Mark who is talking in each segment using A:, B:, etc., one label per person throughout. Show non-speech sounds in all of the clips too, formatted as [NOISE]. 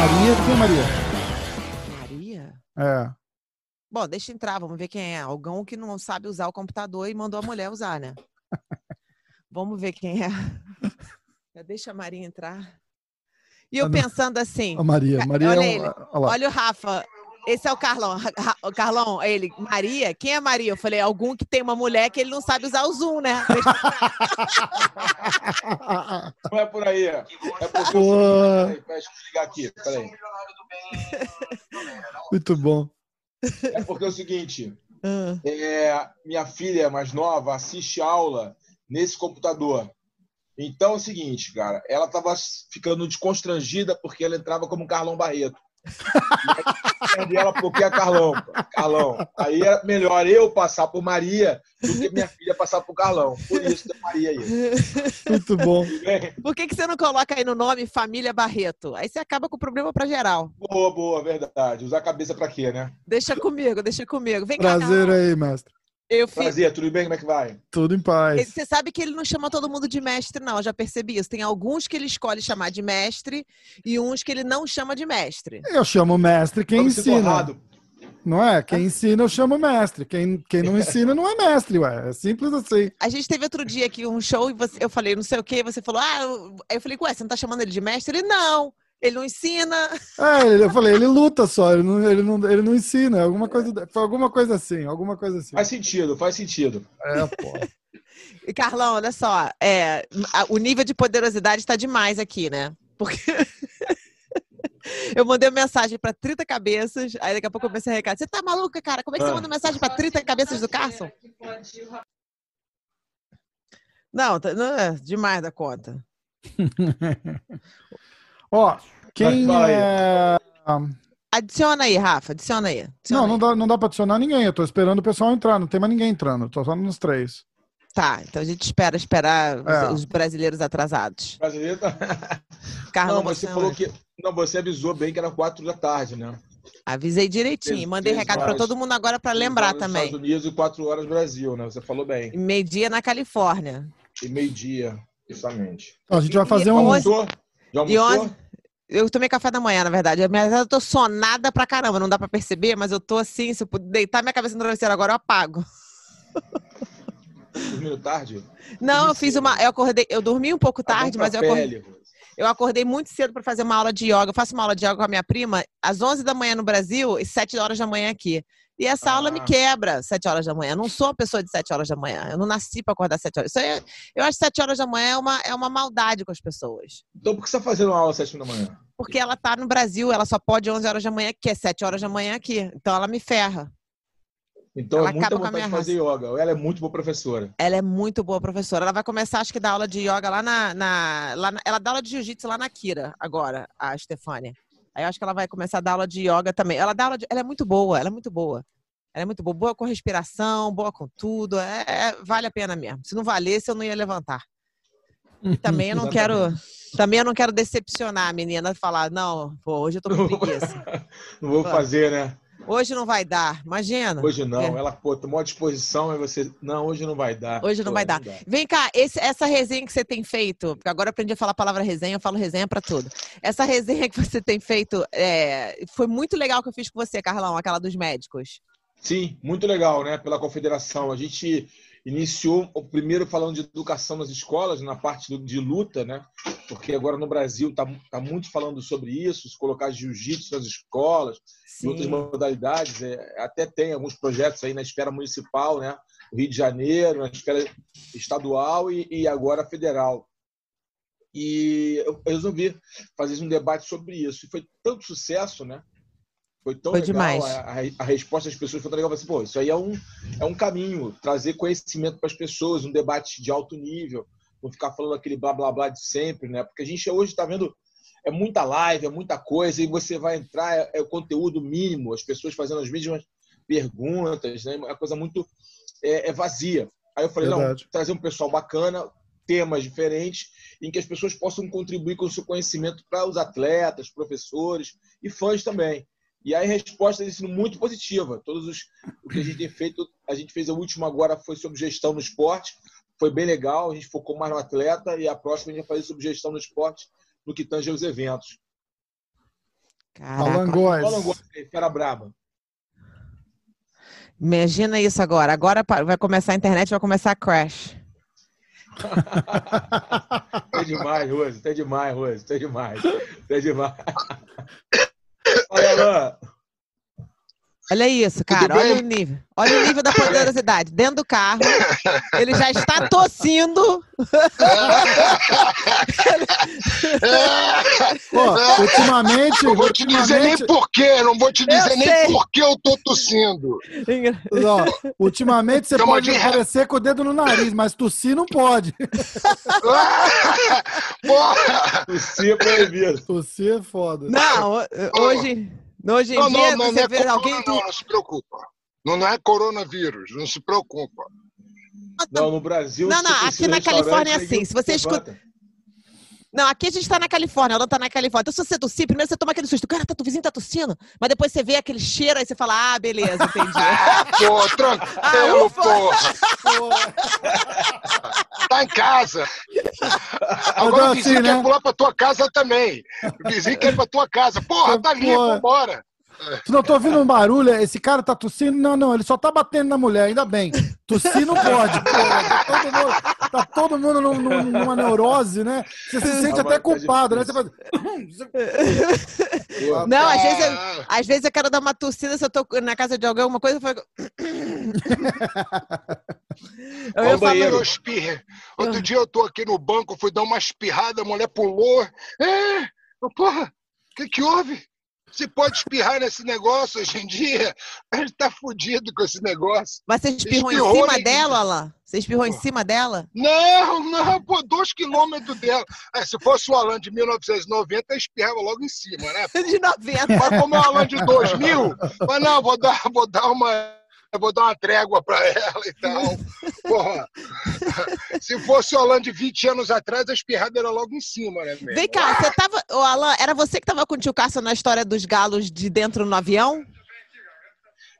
A: Maria, quem é Maria?
B: Maria?
A: É.
B: Bom, deixa entrar, vamos ver quem é. Alguém que não sabe usar o computador e mandou a mulher usar, né? [LAUGHS] vamos ver quem é. Já Deixa a Maria entrar. E eu pensando assim,
A: A Maria. Maria
B: olha
A: é
B: ele.
A: um. Olha
B: olha o Rafa, esse é o Carlão. [LAUGHS] O Carlão, ele, Maria? Quem é Maria? Eu falei, algum que tem uma mulher que ele não sabe usar o Zoom, né?
C: Não é por aí. É porque
A: Pô.
C: Peraí, deixa eu ligar aqui. Peraí.
A: Muito bom.
C: É porque é o seguinte:
B: Ah,
C: é, minha filha mais nova assiste aula nesse computador. Então é o seguinte, cara, ela estava ficando desconstrangida porque ela entrava como Carlão Barreto. Aí, ela porque é Carlão. Carlão. Aí é melhor eu passar por Maria do que minha filha passar por Carlão. Por isso tem Maria aí.
A: Muito bom.
B: Por que, que você não coloca aí no nome Família Barreto? Aí você acaba com o problema pra geral.
C: Boa, boa, verdade. Usar a cabeça pra quê, né?
B: Deixa comigo, deixa comigo. Vem cá,
A: Prazer aí, mestre.
B: Eu fiz.
C: Prazer, tudo bem? Como é que vai?
A: Tudo em paz.
B: Você sabe que ele não chama todo mundo de mestre, não. Eu já percebi isso. Tem alguns que ele escolhe chamar de mestre e uns que ele não chama de mestre.
A: Eu chamo mestre quem
C: sinto
A: ensina. Não é? Quem ensina eu chamo mestre. Quem, quem não ensina não é mestre, ué. É simples assim.
B: A gente teve outro dia aqui um show e você- eu falei não sei o quê, você falou, ah, eu, aí eu falei, ué, você não tá chamando ele de mestre? Ele, não, ele não ensina.
A: É, eu falei, ele luta só, ele não, ele não, ele não ensina. Alguma coisa, foi alguma coisa assim, alguma coisa assim.
C: Faz sentido, faz sentido.
A: É, pô. [LAUGHS]
B: E Carlão, olha só, é, o nível de poderosidade está demais aqui, né? Porque [LAUGHS] eu mandei uma mensagem para 30 cabeças, aí daqui a pouco eu comecei a recado. Você tá maluca, cara? Como é que você
C: Ah.
B: manda mensagem para 30 cabeças do Carson? Não, tá- não é demais da conta. [LAUGHS]
A: Ó, quem é...
B: Adiciona aí, Rafa, adiciona aí. adiciona
A: Não,
B: aí.
A: não dá, não dá pra adicionar ninguém. Eu tô esperando o pessoal entrar. Não tem mais ninguém entrando. Tô só nos três.
B: Tá, então a gente espera esperar os-
A: É.
B: os brasileiros atrasados.
C: Brasileiro tá... [LAUGHS]
B: Carlão,
C: Não, você
B: você
C: falou que. Não, você avisou bem que era quatro da tarde, né?
B: Avisei direitinho.
C: Três-
B: Mandei
C: três
B: recado para todo mundo agora para lembrar também.
C: Estados Unidos e quatro horas Brasil, né? Você falou bem.
B: E Meio-dia na Califórnia.
C: E meio-dia, justamente.
A: Então, a gente vai fazer
B: E
A: um.
B: hoje-
C: Almoçou? Já
B: E
C: almoçou?
B: Eu tomei café da manhã, na verdade. Mas eu tô sonada pra caramba, não dá pra perceber, mas eu tô assim, se eu puder deitar minha cabeça no travesseiro agora, eu apago.
C: Dormindo tarde?
B: Não, eu fiz uma. Eu acordei, eu dormi um pouco
C: Tá
B: tarde, mas eu acordei,
C: pele,
B: eu acordei muito cedo pra fazer uma aula de yoga. Eu faço uma aula de yoga com a minha prima às 11 da manhã no Brasil e 7 horas da manhã aqui. E essa aula me
C: Ah.
B: quebra 7 horas da manhã. Eu não sou uma pessoa de 7 horas da manhã. Eu não nasci pra acordar 7 horas. É- eu acho que 7 horas da manhã é uma, é uma maldade com as pessoas.
C: Então por que você está fazendo uma aula às sete da manhã?
B: Porque ela tá no Brasil, ela só pode 11 horas da manhã, que é 7 horas da manhã aqui. Então ela me ferra.
C: Então
B: Ela
C: é muita vontade de fazer yoga. Ela é muito boa professora.
B: Ela é muito boa professora. Ela vai começar, acho que, dar aula de yoga lá na. na- lá na- ela dá aula de jiu-jitsu lá na Kira, agora, a Stefânia. Aí eu acho que ela vai começar a dar aula de yoga também. Ela dá aula de, Ela é muito boa, ela é muito boa. Ela é muito boa. Boa com respiração, boa com tudo. É, é- vale a pena mesmo. Se não valesse, eu não ia levantar. E também eu não [LAUGHS] quero. Também eu não quero decepcionar a menina e falar, não, pô, hoje eu tô com preguiça. [LAUGHS]
C: Não vou fazer, né?
B: Hoje não vai dar. Imagina.
C: Hoje não.
B: É.
C: Ela, pô, tomou a disposição e você. Não, hoje não vai dar.
B: Hoje não
C: Pô,
B: vai dar. Vem cá, esse- essa resenha que você tem feito, porque agora eu aprendi a falar a palavra resenha, eu falo resenha pra tudo. Essa resenha que você tem feito é, foi muito legal que eu fiz com você, Carlão, aquela dos médicos.
C: Sim, muito legal, né? Pela confederação. A gente iniciou o primeiro falando de educação nas escolas, na parte de luta, né? Porque agora no Brasil está tá muito falando sobre isso, se colocar jiu-jitsu nas escolas, e outras modalidades. É, até tem alguns projetos aí na esfera municipal, né? No Rio de Janeiro, na esfera estadual e, e agora federal. E eu resolvi fazer um debate sobre isso. E foi tanto sucesso, né? Foi tão
B: Foi
C: legal.
B: demais.
C: A, a- resposta das pessoas foi tão legal. Eu falei assim, Pô, isso aí é um, é um caminho, trazer conhecimento para as pessoas, um debate de alto nível, não ficar falando aquele blá blá blá de sempre, né? Porque a gente hoje está vendo é muita live, é muita coisa, e você vai entrar, é, é o conteúdo mínimo, as pessoas fazendo as mesmas perguntas, né? É uma coisa muito é, é vazia. Aí eu falei,
A: Verdade.
C: não, trazer um pessoal bacana, temas diferentes, em que as pessoas possam contribuir com o seu conhecimento para os atletas, professores e fãs também. E aí a resposta tem sido muito positiva. Todos os o que a gente tem feito, a gente fez a última agora foi sobre gestão no esporte, foi bem legal, a gente focou mais no atleta e a próxima a gente vai fazer sobre gestão no esporte, no que tange aos eventos.
B: Caraca.
A: Alangóis.
C: Góis, fera braba.
B: Imagina isso agora. Agora vai começar a internet, vai começar a crash. [LAUGHS]
C: Tá demais, Rose. Tá demais, Rose. Tá demais. Tá demais. [LAUGHS] Olha, Alain.
B: Olha isso, cara. Olha o nível. Olha o nível da poderosidade. Dentro do carro, ele já está tossindo. [LAUGHS]
A: Pô, [LAUGHS] ultimamente,
D: Não vou te dizer nem
A: ultimamente,
D: por quê, não vou te dizer nem
B: sei.
D: por que eu tô tossindo.
A: ó, ultimamente você
D: Chama
A: pode
D: de-
A: aparecer com o dedo no nariz, mas tossir não pode. [LAUGHS]
D: Porra!
C: Tossir é proibido.
A: Tossir é foda.
B: Não, hoje, hoje em
D: Não,
B: dia
D: não, não, não
B: você
D: é
B: vê
D: corona,
B: alguém.
D: não, não se preocupa. Não, não é coronavírus, não se preocupa.
C: Não, no Brasil.
B: Não, não,
C: tossir
B: aqui na Califórnia é assim, se você
C: levanta.
B: Não, aqui a gente tá na Califórnia, ela tá na Califórnia. Então, se você tossir, primeiro você toma aquele susto. Cara, tá, o vizinho tá tossindo. Mas depois você vê aquele cheiro, aí você fala, ah, beleza, entendi. [LAUGHS] [LAUGHS]
D: Ah, pô,
B: Ah,
D: tranquilo,
B: ufa.
D: porra. [LAUGHS] Em casa. Agora o vizinho
A: assim,
D: quer
A: né?
D: pular pra tua casa também. O vizinho quer ir pra tua casa. Porra, tá ali,
A: Porra. Se não tô ouvindo um barulho, esse cara tá tossindo? Não, não, ele só tá batendo na mulher, ainda bem. Tossir não pode. porra. Tá todo mundo, tá todo mundo num- num- numa neurose, né? Você se sente
C: Ah,
A: até
C: tá
A: culpado, né? Você faz...
C: Pô, [LAUGHS]
B: Não, às vezes, eu, às vezes eu quero dar uma tossida se eu tô na casa de alguém, alguma coisa, eu falo. [LAUGHS] Eu
C: Ao
B: ia falar,
C: banheiro.
D: eu espirrei. Outro dia eu tô aqui no banco, fui dar uma espirrada, a mulher pulou. É, porra, o que que houve? Se pode espirrar nesse negócio hoje em dia? A gente tá fudido com esse negócio.
B: mas você espirrou em
D: Espirrou
B: cima
D: em-
B: dela, Alain? Você espirrou em cima dela?
D: Não, não, pô, dois quilômetros dela. É, se fosse o Alan de 1990, eu espirrava logo em cima, né? [LAUGHS]
B: De 90.
D: Mas como é o Alan de 2000, mas não, vou dar, vou dar uma. Eu Vou dar uma trégua pra ela e tal. Porra. Se fosse o Alan de 20 anos atrás, a espirrada era logo em cima, né, meu?
B: Vem cá, você tava. Ô, Alain, era você que tava com o tio Cássio na história dos galos de dentro no avião?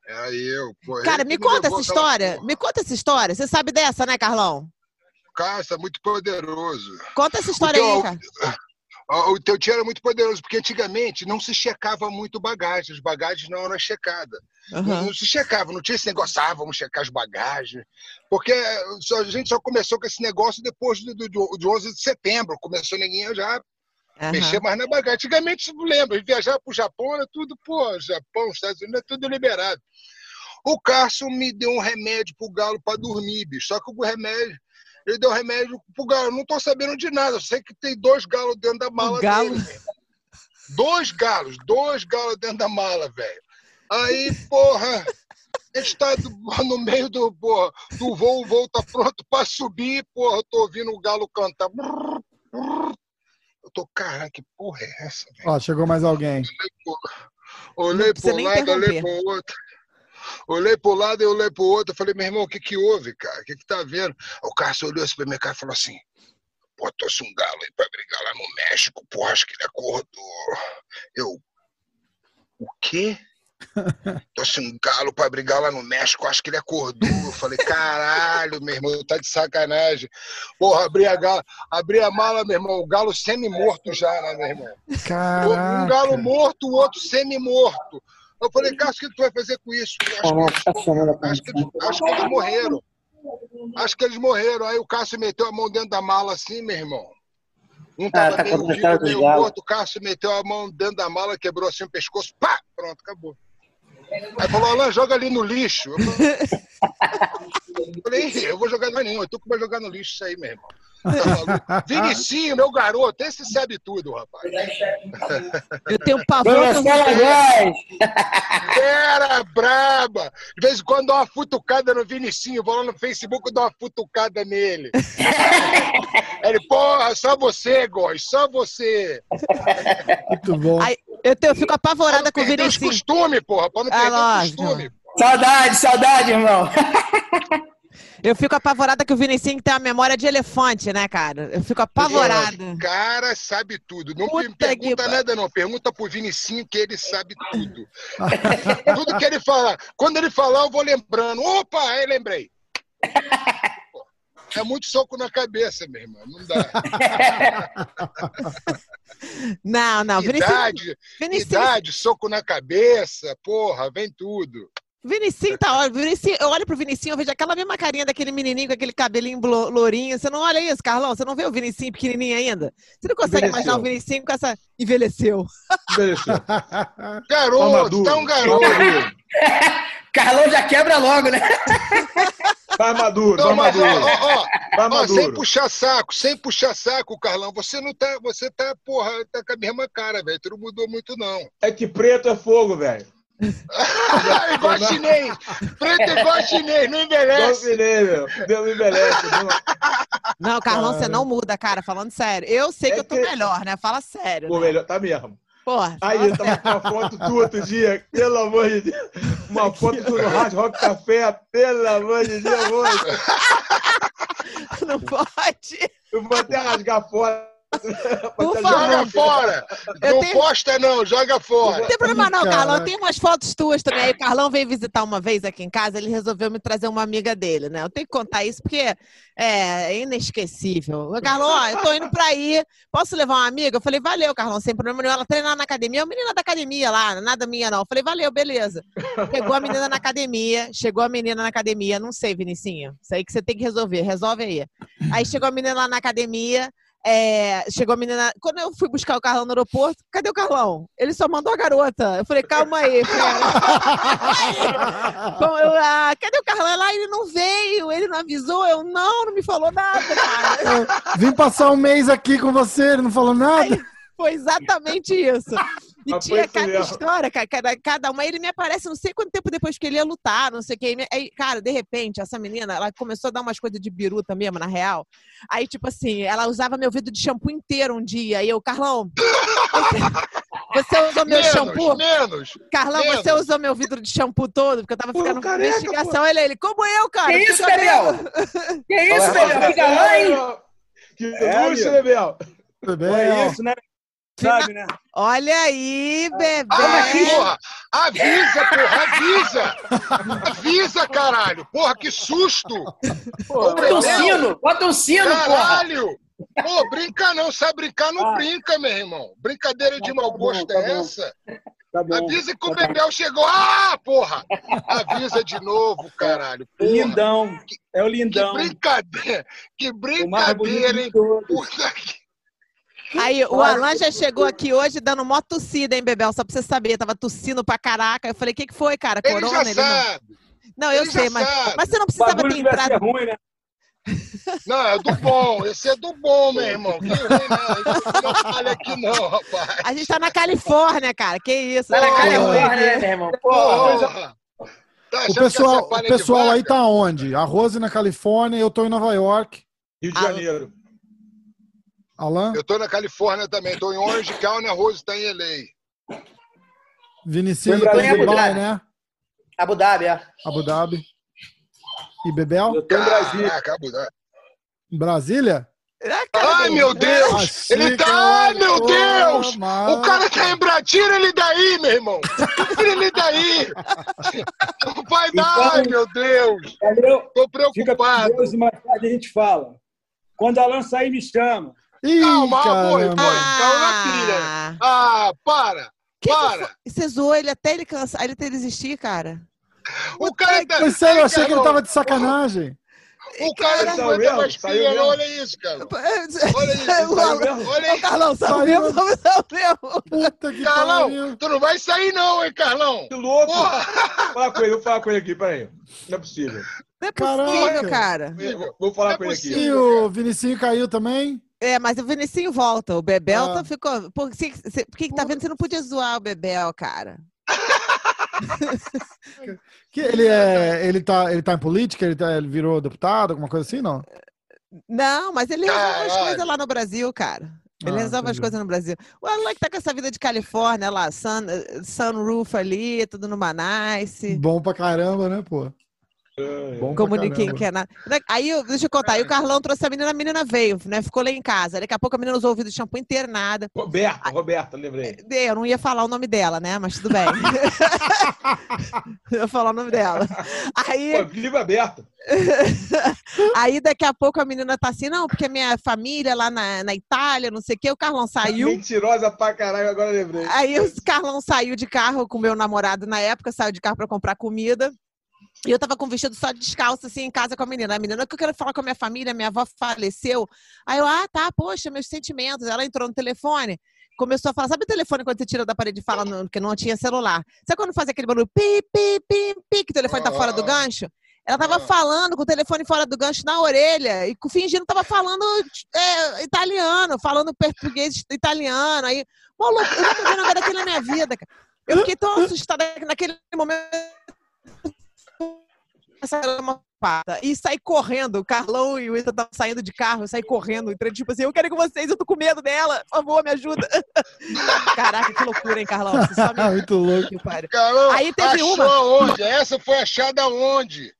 D: É eu, pô.
B: Cara, me conta essa história.
D: porra.
B: Me conta essa história. Você sabe dessa, né, Carlão?
D: Cássio é muito poderoso.
B: Conta essa história aí, cara.
D: O o teu tio era muito poderoso, porque antigamente não se checava muito bagagem, as bagagens não eram checadas.
B: Aham.
D: Não se checava, não tinha esse negócio, ah, vamos checar as bagagens. Porque só- a gente só começou com esse negócio depois do, do, de 11 de setembro. Começou ninguém já
B: aham.
D: mexer mais na bagagem. Antigamente, lembra, viajar para o Japão era tudo, pô, Japão, Estados Unidos, é tudo liberado. O Cássio me deu um remédio pro galo para dormir, bicho. Só que o remédio, ele deu remédio pro galo. Eu não tô sabendo de nada, eu sei que tem dois galos dentro da mala
B: O galo?
D: dele. Dois galos, dois galos dentro da mala, velho. Aí, porra, a gente tá no meio do, porra, do voo, o voo tá pronto para subir, porra, eu tô ouvindo o galo cantar. Eu tô, caralho, que porra é essa, velho?
A: Ó, chegou mais alguém.
D: Olhei
B: Não precisa
D: pro lado, olhei pro outro. Olhei pro lado e olhei pro outro. Eu falei, meu irmão, o que que houve, cara? O que que tá vendo? O Cássio olhou assim pra minha cara e falou assim, pô, trouxe um galo aí pra brigar lá no México, pô, acho que ele acordou. Eu, o quê? Trouxe um galo pra brigar lá no México, acho que ele acordou. Eu falei, caralho, meu irmão, tá de sacanagem. Porra, abri a, gala, abri a mala, meu irmão, o galo semi-morto já, né, meu irmão? Um
A: Caraca.
D: galo morto, o outro semi-morto. Eu falei, Cássio, o que tu vai fazer com isso? Eu Acho que, acho, que, eles- acho que eles morreram. Acho que eles morreram. Aí o Cássio meteu a mão dentro da mala assim, meu irmão. Um tava
E: tá
D: meio vivo, meio morto. O Cássio meteu a mão dentro da mala, quebrou assim o pescoço. Pá! Pronto, acabou. Aí falou, Alain, joga ali no lixo. [LAUGHS] Eu falei, "Ih, eu vou jogar mais nenhum. Tu que vai jogar no lixo isso aí, meu irmão. Maluco? Vinicinho, meu garoto, esse sabe tudo, rapaz.
B: Eu tenho pavor.
D: Era braba! De vez em quando dá uma futucada no Vinicinho, vou lá no Facebook e dou uma futucada nele. [LAUGHS] Ele, porra, só você, Góis, só você.
A: Muito bom.
B: Ai, eu, tenho- eu fico apavorada com o
D: perder os
B: Vinicius.
D: costumes, porra, pra não
B: Ah,
D: perder os costumes.
E: Saudade, saudade, irmão. [LAUGHS]
B: Eu fico apavorada que o Vinicinho tem uma memória de elefante, né, cara? Eu fico apavorada.
D: O cara sabe tudo. Não
B: Puta
D: me pergunta
B: que
D: nada, não. Pergunta pro Vinicinho que ele sabe tudo. [LAUGHS] tudo que ele fala. Quando ele falar, eu vou lembrando. Opa, aí lembrei. [LAUGHS] É muito soco na cabeça, meu irmão. Não dá. [LAUGHS]
B: Não, não, Vinicinho,
D: idade,
B: Vinicinho,
D: idade, soco na cabeça, porra, vem tudo.
B: Vinicinho tá ótimo. Vinicinho, eu olho pro Vinicinho, eu vejo aquela mesma carinha daquele menininho com aquele cabelinho lourinho. Você não olha isso, Carlão? Você não vê o Vinicinho pequenininho ainda? Você não consegue
C: Envelheceu.
B: imaginar o Vinicinho com essa... Envelheceu.
C: Envelheceu.
D: Garoto,
C: maduro.
D: tá um garoto. [LAUGHS]
E: Carlão já quebra logo, né? [LAUGHS]
C: Vai maduro,
D: Não,
C: vai maduro.
D: ó, ó,
C: Vai
D: ó, sem
C: maduro.
D: puxar saco, sem puxar saco, Carlão, você não tá, você tá, porra, tá com a mesma cara, velho. Tu não mudou muito, não.
C: É que preto é fogo, velho. [LAUGHS]
D: igual chinês. Preto é igual chinês, não
C: Não
D: envelhece.
C: virei, meu. Deus me embeleze. Não-
B: Não, Carlão, você
A: Cara.
B: não muda, cara, falando sério. Eu sei
C: É
B: que eu tô
C: que-
B: melhor, né? Fala sério.
C: Pô,
B: né?
C: melhor, tá mesmo.
B: Porra,
C: Aí eu tava com uma foto tua outro dia, pelo amor de Deus. Uma foto tua no Rádio Rock Café, pelo amor de Deus, moço. [LAUGHS]
B: não pode.
C: Eu vou até rasgar fora.
B: Por
C: jogar
D: Joga fora.
B: Eu
D: não
B: tenho-
D: posta, não, joga fora.
B: Não tem problema não. Carlão. Tem umas fotos tuas também. Aí o Carlão veio visitar uma vez aqui em casa, ele resolveu me trazer uma amiga dele, né? Eu tenho que contar isso porque é inesquecível. Carlão, ó, eu tô indo pra aí, posso levar uma amiga? Eu falei, valeu, Carlão, sem problema nenhum. Ela treinar na academia, é uma menina da academia lá, nada minha não. Eu falei, valeu, beleza. Chegou a menina na academia, chegou a menina na academia, não sei, Vinicinho, isso aí que você tem que resolver, resolve aí. Aí chegou a menina lá na academia, é, chegou a menina. Quando eu fui buscar o Carlão no aeroporto, cadê o Carlão? Ele só mandou a garota. Eu falei, calma aí. [LAUGHS] Bom, eu, ah, cadê o Carlão? Lá ele não veio, ele não avisou. Eu não, não me falou nada, cara.
A: Vim passar um mês aqui com você, ele não falou nada.
B: Foi exatamente isso. E
C: Mas
B: tinha cada
C: mesmo.
B: história, ca- cada, cada uma. Ele me aparece não sei quanto tempo depois que ele ia lutar, não sei o que. Aí, cara, de repente, essa menina, ela começou a dar umas coisas de biruta mesmo, na real. Aí, tipo assim, ela usava meu vidro de shampoo inteiro um dia. E eu, Carlão, você, você usou meu
D: menos,
B: shampoo?
D: menos.
B: Carlão,
D: menos.
B: você usou meu vidro de shampoo todo? Porque eu tava
C: Pô,
B: ficando com investigação. Ele, ele, como eu, cara?
E: Que isso, Bebel? Que isso, Bebel? Fica lá, hein?
C: Que
F: É,
C: luxo. Bebel.
A: Bebel.
F: É isso, né? Sabe, né?
B: Olha aí, bebê.
D: Ah, porra! Avisa, porra, avisa! Avisa, caralho! Porra, que susto! Ô,
E: Bota um sino, bota um sino, porra.
D: Caralho! Pô, brinca não, sabe brincar, não
F: Ah.
D: brinca, meu irmão. Brincadeira de
F: Tá
D: mau gosto
F: tá
D: é
F: bom.
D: essa?
F: Tá bom.
D: Avisa que o
F: Tá.
D: Bebel chegou. Ah, porra! Avisa de novo, caralho. Porra.
F: Lindão. É o
D: Que
F: lindão.
D: brincadeira! Que
F: mais bonito
D: brincadeira,
F: de
D: hein? Puta que...
B: Aí, o Alan já chegou aqui hoje dando mó tossida, hein, Bebel? Só pra você saber, tava tossindo pra caraca. Eu falei, o que, que foi, cara?
D: Ele
B: Corona?
D: já
B: Ele não...
D: sabe.
B: não, eu
D: ele
B: sei, mas,
D: sabe.
B: mas você não precisava ter entrado.
F: ruim, né?
D: Não, é do bom. Esse é do bom, meu irmão. Que ruim, não. Não falha aqui, não, rapaz.
B: A gente tá na Califórnia, cara. Que isso?
E: Tá na? Califórnia, né, meu irmão? Porra.
D: Tá
A: O pessoal, o pessoal aí tá onde? A Rose na Califórnia, eu tô em Nova York.
C: Rio de
B: Ah,
C: Janeiro.
A: Alan,
D: Eu tô na Califórnia também. Tô em Orange County, a Rose tá em LA.
A: Vinicius tá em
E: Abu
A: Dubai,
E: Dhabi.
A: né?
E: Abu Dhabi, é.
A: Abu Dhabi. E Bebel?
F: Eu tô em Brasília.
D: Caraca, Abu Dhabi.
A: Brasília?
D: Ai, meu Deus! Ele tá. Ai, meu Deus! O cara tá em Brasília, ele daí, meu irmão! Tira ele daí! Não vai dar, ai, meu Deus!
F: Valeu.
D: Tô
F: Fica com
D: preocupado.
F: Deus e mais tarde a gente fala. Quando a Alan sair, me chama.
A: Ih,
D: Calma, foi,
A: caramba.
D: foi. Caiu na pilha.
B: Ah,
D: Ah, para!
B: que que
D: Para!
B: foi? Você zoou ele até ele cansar, ele até desistir, cara.
D: O cara tá.
A: Foi sério, eu achei que ele tava de sacanagem.
D: O cara não
C: Saiu
D: aguenta mais não. Olha isso, cara. Olha isso. Olha
B: Ô,
D: isso.
B: Carlão, saiu mesmo, saiu mesmo.
A: Puta que
D: Carlão,
A: pariu.
D: tu não vai sair, não, hein, Carlão?
C: Que louco!
D: Porra!
C: Fala com ele, vou falar com ele aqui, peraí. Não é possível.
B: Não é
A: Caraca.
B: possível, cara.
C: Vou- Vou falar
D: Não é
C: com ele aqui.
A: E o Vinicinho caiu também?
B: É, mas o Vinicinho volta. O Bebel
A: Ah.
B: tá, ficou. Por, que, você- por que que tá vendo? Você não podia zoar o Bebel, cara. [LAUGHS]
A: Que ele é, ele tá, ele tá em política, ele, tá, ele virou deputado, alguma coisa assim, não?
B: Não, mas ele resolve as coisas lá no Brasil, cara. Ele
A: Ah,
B: resolve as coisas no Brasil. O Alan que tá com essa vida de Califórnia lá, sun, sunroof ali, tudo numa nice.
A: Bom pra caramba, né, pô? Bom
B: Comuniquem que é nada. Aí, deixa eu contar. Aí o Carlão trouxe a menina, a menina veio, né? Ficou lá em casa. Daqui a pouco a menina usou o ouvido de shampoo internada.
C: Roberta, Roberta, lembrei.
B: Eu não ia falar o nome dela, né? Mas tudo bem. [LAUGHS] eu ia falar o nome dela. Aí,
C: Pô, livro aberto. [LAUGHS]
B: aí daqui a pouco a menina tá assim, não, porque minha família lá na, na Itália, não sei o quê, o Carlão saiu.
C: Mentirosa pra caralho, agora lembrei.
B: Aí o Carlão saiu de carro com o meu namorado na época, saiu de carro pra comprar comida. E eu tava com o vestido só descalço, assim, em casa com a menina. A menina, que eu quero falar com a minha família, minha avó faleceu. Aí eu, ah, tá, poxa, meus sentimentos. Ela entrou no telefone, começou a falar, sabe o telefone quando você tira da parede e fala, no, porque não tinha celular? Sabe quando faz aquele barulho, pi, pi, pi, pi, que o telefone tá fora do
D: Ah.
B: gancho? Ela tava
D: Ah.
B: falando com o telefone fora do gancho na orelha e fingindo que tava falando é, italiano, falando português italiano. Aí, maluco, eu nunca vi nada daquilo na minha vida, cara. Eu fiquei tão assustada que naquele momento. Essa uma pata. E saí correndo. O Carlão e o Ita estavam saindo de carro, eu saí correndo, entrei tipo assim, eu quero ir com vocês, eu tô com medo dela. Por favor, me ajuda. [LAUGHS] Caraca, que loucura, hein, Carlão? Você só me... [LAUGHS]
A: Muito louco.
D: Caramba,
B: Aí teve
D: achou
B: uma-
D: aonde? Essa foi achada onde?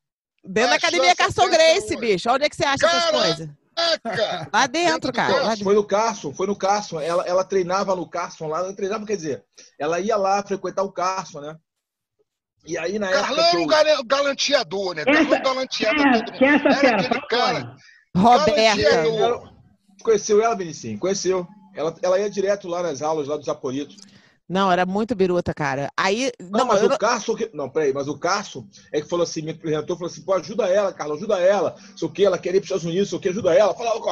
B: Dentro da academia Carson Grace,
D: onde?
B: bicho. Onde é que você acha essas
D: Caraca!
B: coisas?
D: Caraca!
B: Lá
D: Dentro
B: cara. Lá dentro.
C: Foi no Carson, foi no Carson. Ela, ela treinava no Carson lá, ela treinava, quer dizer, ela ia lá frequentar o Carson, né? E aí na época.
D: Carlão
C: eu-
D: gala- galanteador, né? Carlão
G: Essa-
D: galanteava
G: É,
D: todo mundo.
G: quem é essa
D: Era
G: fera?
D: aquele cara. Galanteador.
C: Conheceu ela, Vinicinho? Conheceu. Ela, ela ia direto lá nas aulas lá dos Aporitos.
B: Não, era muito biruta, cara. Aí.
C: Não,
B: Não,
C: mas
B: eu
C: o Carson. que- Não, peraí, mas o Carson é que falou assim, me apresentou, falou assim, pô, ajuda ela, Carlos, ajuda ela. Sei o que, ela quer ir para os Estados Unidos, sei o que, ajuda ela. Falava com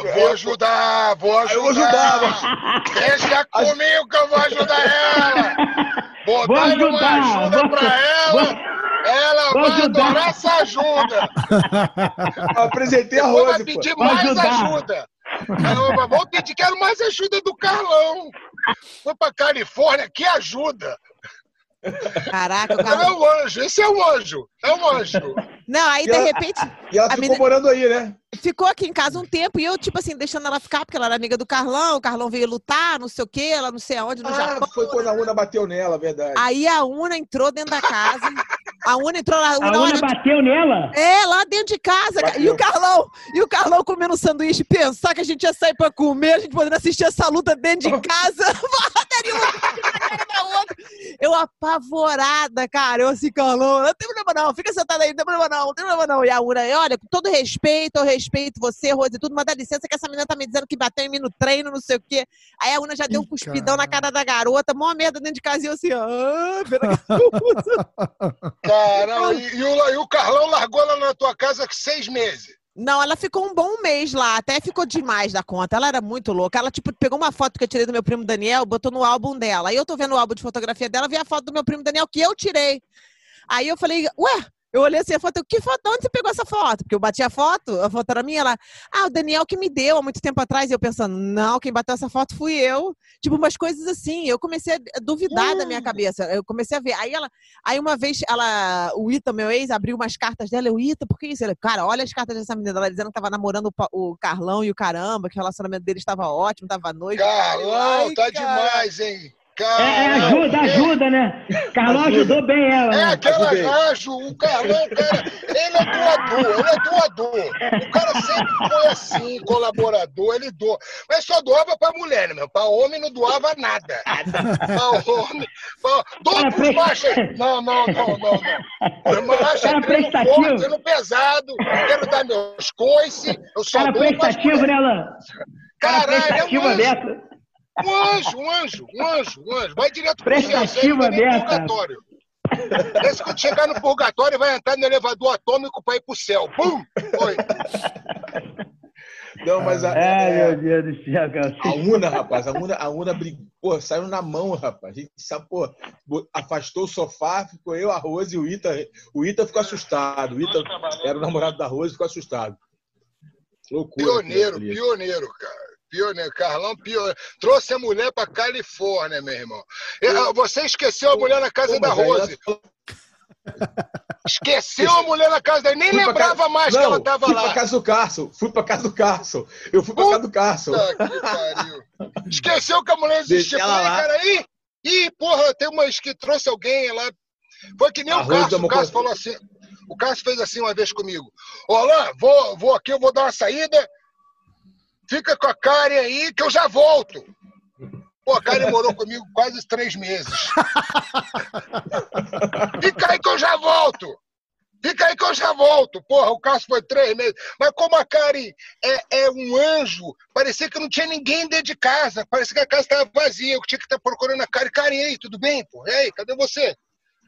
C: sei o quê.
D: vou ajudar, vou
C: Aí eu vou
D: ajudar.
C: ajudar,
D: Deixa [LAUGHS] comigo que eu vou ajudar ela. Vou,
G: Vou
D: dar uma
G: ajudar,
D: ajuda
G: vou-
D: pra ela.
G: vou-
D: Ela
G: vou
D: vai
G: ajudar.
D: adorar essa ajuda.
C: Eu apresentei a
D: Eu vou
C: Rose, pô.
D: pedir
G: Vou
D: mais
G: ajudar.
D: ajuda. Caramba, vou pedir, quero mais ajuda do Carlão. Foi pra Califórnia, que ajuda.
B: Caraca, o
D: Ela
B: cara.
D: é um anjo, esse é um anjo. É um anjo.
B: Não, aí de
C: E ela-
B: repente
C: E ela ficou
B: menina-
C: morando aí, né?
B: ficou aqui em casa um tempo e eu, tipo assim, deixando ela ficar, porque ela era amiga do Carlão, o Carlão veio lutar, não sei o quê, ela não sei aonde, no
C: Ah,
B: Japão.
C: foi quando a Una bateu nela, verdade.
B: Aí a Una entrou dentro da casa. A Una entrou lá.
G: A
B: Una,
G: bateu nela?
B: É, lá dentro de casa. cara. E
C: Bateu.
B: o Carlão, e o Carlão comendo sanduíche, pensar que a gente ia sair pra comer, a gente podendo assistir essa luta dentro de [LAUGHS] casa. [LAUGHS] Na. Eu apavorada, cara. Eu assim, Carlão, não tem problema não, fica sentada aí, não tem problema não, não tem problema não. E a Una, olha, com todo respeito, eu respeito você, Rose, e tudo, mas dá licença que essa menina tá me dizendo que bateu em mim no treino, não sei o quê. Aí a Una já deu um
A: Ih,
B: cuspidão na
A: caralho.
B: cara da garota, mó merda dentro de casa, e eu assim, ah, pera [LAUGHS] que.
D: Caramba, e, e o, e o Carlão largou ela na tua casa seis meses.
B: Não, ela ficou um bom mês lá, até ficou demais da conta. Ela era muito louca. Ela, tipo, pegou uma foto que eu tirei do meu primo Daniel, botou no álbum dela. Aí eu tô vendo o álbum de fotografia dela, vi a foto do meu primo Daniel que eu tirei. Aí eu falei, ué, eu olhei assim a foto, eu, que foto? De onde você pegou essa foto? Porque eu bati a foto, a foto era minha, ela, ah, o Daniel que me deu há muito tempo atrás. E eu pensando, não, quem bateu essa foto fui eu. Tipo, umas coisas assim. Eu comecei a duvidar da minha cabeça. Eu comecei a ver. Aí ela, aí uma vez, ela, o Ita, meu ex, abriu umas cartas dela. Eu, Ita, por que isso? Ela, cara, olha as cartas dessa menina. Ela dizendo que tava namorando o, o Carlão e o caramba, que o relacionamento dele estava ótimo, tava à noite.
D: Carlão,
B: Ai,
D: tá
B: cara.
D: demais, hein?
G: É, é,
D: Carlão,
G: ajuda, ajuda, né? Carlão
C: Ajuda.
G: ajudou bem ela,
D: É
G: né?
D: aquela
C: Ajudei.
D: anjo, o Carlão, cara, ele é doador, ele é doador. O cara sempre foi assim, colaborador, ele doa. Mas só doava pra mulher, né, meu? Pra homem não doava nada. Pra homem. Pra... Doa
G: Cara,
D: pros machos aí. Não, não, não, não, não.
G: Cara
D: é treino
G: prestativo.
D: forte, pesado, quero dar meus coices, eu só
G: Cara prestativo, né, Alan? Cara
D: Caralho, é um
G: prestativo
D: anjo.
G: aberto.
D: Um anjo, um anjo, um anjo, um anjo. Vai direto pro céu,
G: Prestativa aberta.
D: purgatório. Esse quando chegar no purgatório vai entrar no elevador atômico pra ir pro céu. Pum! Foi.
C: Não, mas a,
G: Ai,
C: é,
G: meu Deus do céu, cara.
C: a Una, rapaz, a Una, a Una brigou, pô, saiu na mão, rapaz. A gente sabe, pô, afastou o sofá, ficou eu, a Rose e o Ita. O Ita ficou assustado. O Ita era o namorado da Rose, ficou assustado. Loucura.
D: Pioneiro, pioneiro, cara. Pioneiro, Carlão, pioneiro. Trouxe a mulher pra Califórnia, meu irmão. Eu- Você esqueceu a mulher na casa
C: Pô,
D: da
C: aí ela
D: Rose. Esqueceu a mulher na casa dele. Nem
C: Fui
D: lembrava
C: casa-
D: mais que
C: Não,
D: ela tava
C: fui
D: lá.
C: pra casa do Carson. Fui pra casa do Carson. Eu fui pra casa do Carson.
D: Puta que. [LAUGHS] Esqueceu que a mulher existia. Falei,
C: lá.
D: cara, ih, ih, porra, tem umas que trouxe alguém lá. Foi que nem
C: A
D: o Cássio. O
C: conta.
D: falou assim. O Cássio fez assim uma vez comigo. Alain, vou, vou aqui, eu vou dar uma saída. Fica com a Karen aí que eu já volto. Pô, a Karen morou comigo quase três meses. [LAUGHS] Fica aí que eu já volto. Fica aí que eu já volto. Porra, o Cássio foi três meses. Mas como a Karen é, é um anjo, parecia que não tinha ninguém dentro de casa. Parecia que a casa estava vazia. Eu tinha que estar procurando a Karen. Karen, e aí, tudo bem? Pô? E aí, cadê você?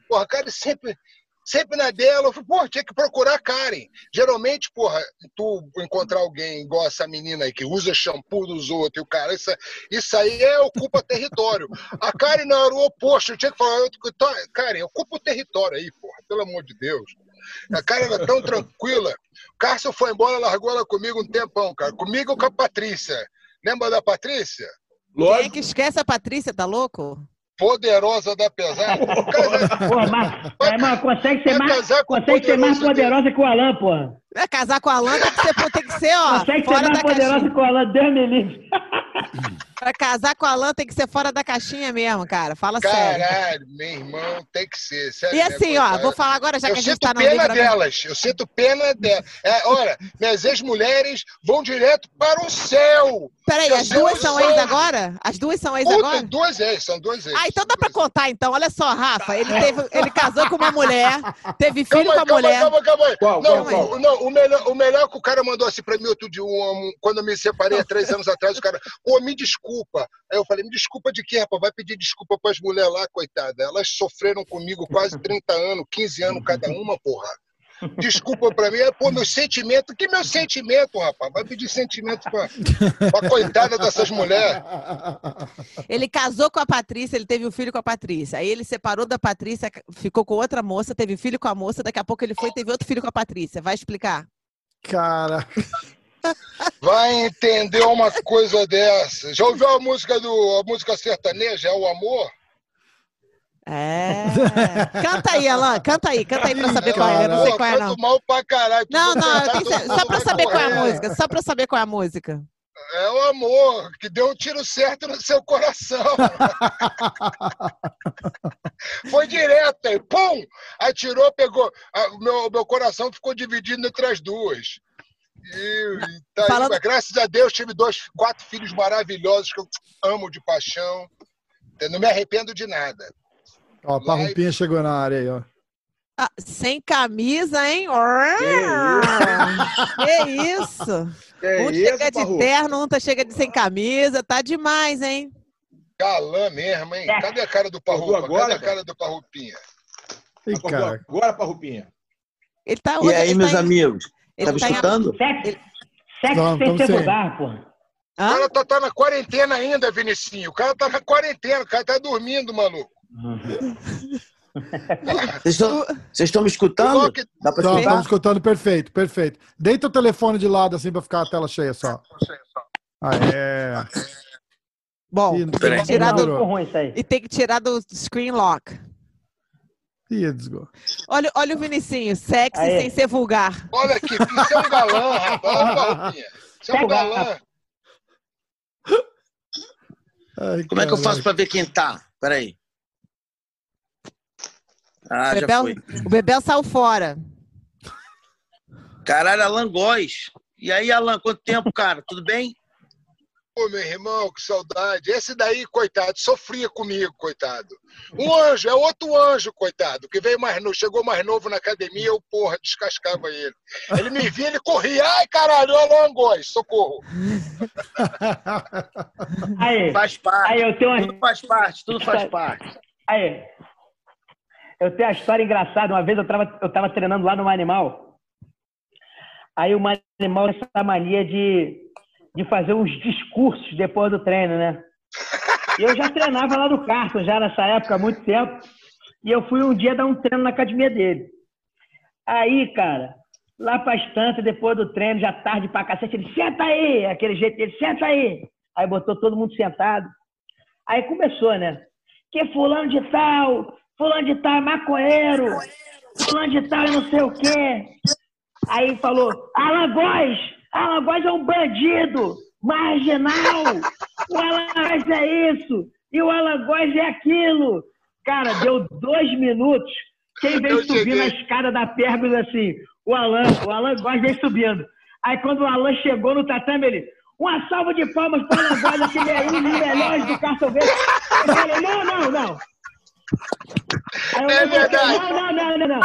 D: Porra, a Karen sempre, sempre na dela. Eu falei, porra, tinha que procurar a Karen. Geralmente, porra, tu encontrar alguém igual essa menina aí que usa shampoo dos outros e o cara, isso, isso aí é ocupa território. A Karen não era o oposto. Eu tinha que falar, eu- eu- Karen, ocupa o território aí, porra, pelo amor de Deus. A Karen era tão tranquila. O Cássio foi embora, largou ela comigo um tempão, cara. Comigo com a Patrícia. Lembra da Patrícia?
B: Quem é
C: Lógico.
B: que esquece a Patrícia, tá louco?
D: Poderosa da pesada. O cara
G: Porra, mas, mas, mas consegue ser
D: vai
G: mais,
D: casar o
G: consegue ser mais poderosa que o Alan, porra.
B: É, casar com a Alan tem que ser, tem que ser ó,
G: Consegue ser mais
B: da
G: poderosa
B: caixinha.
G: que o Alan, Deus me livre. [LAUGHS]
B: Pra casar com a Alan tem que ser fora da caixinha mesmo, cara. Fala sério.
D: Caralho, meu irmão, tem que ser. Sério,
B: E assim, ó, vou falar agora, já
D: eu
B: que a gente
D: sinto
B: tá no
D: pena
B: livramento.
D: delas. Eu sinto pena delas. É, olha, minhas ex-mulheres vão direto para o céu.
B: Peraí,
D: eu
B: as duas
D: o
B: são ex agora? As duas são ex
D: Puta,
B: agora?
D: duas ex, são duas ex.
B: Ah, então dá pra contar, então. Olha só, Rafa, ele, teve, [LAUGHS] ele casou com uma mulher, teve filho
D: Calma
B: com a
D: calma,
B: mulher.
D: calma, calma aí.
C: Qual,
D: não,
C: qual,
D: o- não, o melhor, o melhor que o cara mandou assim pra mim outro dia, um- um- quando eu me separei há três anos atrás, o cara, pô, me desculpa. Aí eu falei, me desculpa de quê, rapaz? Vai pedir desculpa pras mulheres lá, coitada. Elas sofreram comigo quase [LAUGHS] 30 anos, 15 anos cada uma, porra. Desculpa pra mim, é, pô, meu sentimento. Que meu sentimento, rapaz? Vai pedir sentimento pra, pra coitada dessas mulheres.
B: Ele casou com a Patrícia, ele teve um filho com a Patrícia. Aí ele separou da Patrícia, ficou com outra moça, teve filho com a moça, daqui a pouco ele foi e teve outro filho com a Patrícia. Vai explicar.
A: Cara,
D: Vai entender uma coisa dessa. Já ouviu a música do a música sertaneja, é o amor?
B: É. Canta aí, Alan, canta aí, canta aí pra saber qual é. Eu não sei qual é, não.
D: mal pra caralho.
B: Não, não,
D: mundo
B: só pra saber qual é a
D: correr.
B: música. Só pra saber qual é a música.
D: É o amor, que deu um tiro certo no seu coração. [LAUGHS] Foi direto aí, pum! Atirou, pegou. O meu, o meu coração ficou dividido entre as duas. E, e tá aí,
B: Falando-
D: mas graças a Deus tive dois, quatro filhos maravilhosos que eu amo de paixão. Eu não me arrependo de nada.
A: ó, a Parrupinha chegou na área aí, ó.
B: Ah, sem camisa, hein? Que isso?
C: É
B: um
C: isso,
B: chega de
C: Parru?
B: terno, um tá chega de sem camisa. Tá demais, hein?
D: Galã mesmo, hein? Cadê a cara do Parrupa?
C: Agora,
D: Cadê a
C: cara?
D: do Parrupinha?
A: Ih,
C: Acordou
A: cara.
C: agora, Parrupinha.
B: Ele tá
H: E aí,
B: ele
H: meus
B: tá
H: amigos?
B: Ele
H: Tá me
B: em-
H: escutando?
G: Sexo, sexo
A: Não,
G: sem porra.
D: O cara tá, tá na quarentena ainda, Vinicinho. O cara tá na quarentena, o cara tá dormindo, maluco.
H: Vocês estão, vocês estão me escutando?
D: Que-
H: Dá pra
A: estamos escutando perfeito, perfeito. Deita o telefone de lado assim pra ficar a tela cheia só. Ah, é.
B: Bom,
A: não
H: Peraí.
B: tem que tirar
G: Não,
B: do,
G: ficou ruim isso aí.
B: e tem que tirar do screen lock. Olha, olha o Vinicinho, sexy
G: Aê.
B: sem ser vulgar.
D: Olha aqui, isso é um galã, rapaz. Isso é um galã.
A: Ai,
H: Como é que eu faço pra ver quem tá? Peraí. Ah, já
B: Bebel,
H: foi.
B: o Bebel saiu fora.
H: Caralho, Alan Góes. E aí, Alan, quanto tempo, cara? Tudo bem?
D: Pô, meu irmão, que saudade. Esse daí, coitado, sofria comigo, coitado. Um anjo, é outro anjo, coitado, que veio mais novo, chegou mais novo na academia, eu, porra, descascava ele. Ele me via, ele corria. Ai, caralho, olha o socorro. [LAUGHS]
G: Aí,
H: Faz parte.
G: aí eu tenho uma,
H: Tudo faz parte, tudo faz parte.
G: Aí, eu tenho uma história engraçada. Uma vez eu tava, eu tava treinando lá no Animal. Aí o Animal tem essa mania de, de fazer uns discursos depois do treino, né? E eu já treinava lá no Carson, já nessa época, há muito tempo. E eu fui um dia dar um treino na academia dele. Aí, cara, lá pra estância, depois do treino, já tarde pra cacete, ele, senta aí! Aquele jeito dele, senta aí! Aí botou todo mundo sentado. Aí começou, né? Que fulano de tal, fulano de tal é maconheiro, fulano de tal é não sei o quê. Aí falou, Alagoas, Alagoas é um bandido, marginal, o Alagoas é isso, e o Alagoas é aquilo. Cara, deu dois minutos, quem vem
D: Eu
G: subindo
D: cheguei.
G: a escada da pérgola assim? O Alan. O Alan Góes vem subindo. Aí quando o Alan chegou no tatame, ele. Uma salva de palmas para o Alan Góes, que ele é um dos melhores do Cartão Verde. Eu falei, não, não, não. Aí eu
D: É verdade.
G: Não, não, não, não, não.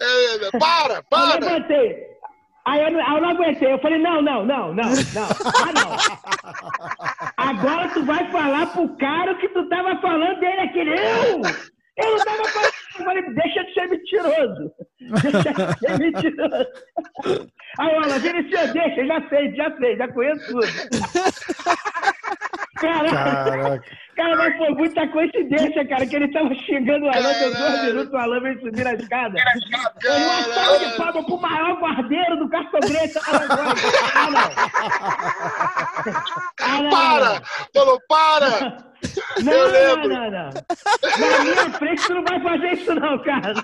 D: É, para,
G: Eu
D: para.
G: levantei. Aí eu, eu não aguentei. Eu falei, não, não, não, não, não. [LAUGHS] Ah, não. Agora tu vai falar pro cara o que tu tava falando dele, aquele eu. Eu não tava falando. Eu falei, deixa de ser mentiroso. Deixa de ser mentiroso. Aí ela, Vinicius, deixa, já sei, já sei, já conheço tudo. Caraca,
A: Caraca.
G: Cara, mas foi muita coincidência, cara, que ele tava chegando Alan, deu dois
D: Caralho.
G: minutos, o Alan veio subir a escada. Foi uma salva de palmas pro maior guardeiro do Cartão Grande. Ah, não. Ah, não.
D: Para! Falou, para!
G: Não,
D: Eu
G: não,
D: lembro.
G: não, não. Na minha frente tu não vai fazer isso não, cara.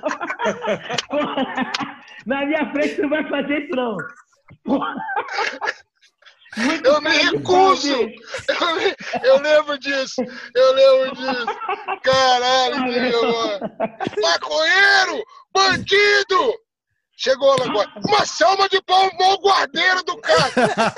G: Porra. Na minha frente tu não vai fazer isso não. Porra. Muito
D: Eu me recuso! Eu, me- eu lembro disso! Eu lembro disso! Caralho, que vergonha! Maconheiro! Bandido! Chegou lá agora. Uma salva de pau mau guardeiro do cara!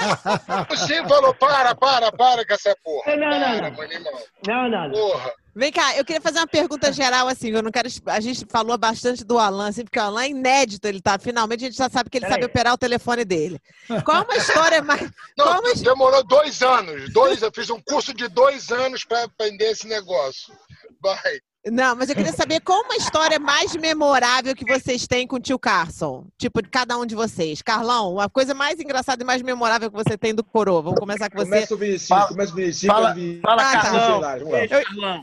D: [LAUGHS] Você falou, para, para, para com essa porra.
G: Não, não,
D: Para,
G: não.
D: meu animal.
G: Não, não, não.
D: Porra.
B: Vem cá, eu queria fazer uma pergunta geral, assim, eu não quero. A gente falou bastante do Alan, assim, porque o Alan é inédito, ele tá. Finalmente a gente já sabe que ele
G: Peraí.
B: sabe operar o telefone dele. Qual uma história mais. [LAUGHS]
D: Não,
B: Qual uma...
D: demorou dois anos. Dois, eu fiz um curso de dois anos para aprender esse negócio. Vai.
B: Não, mas eu queria saber qual uma história mais memorável que vocês têm com o tio Carson? Tipo, de cada um de vocês. Carlão, a coisa mais engraçada e mais memorável que você tem do Coroa. Vamos começar com você.
C: Começa o Vinicius,
H: Fala-
C: começa o Vinicius.
H: fala-
C: Vi-
H: fala,
B: Ah, tá.
H: Carlão.
C: Vamos lá.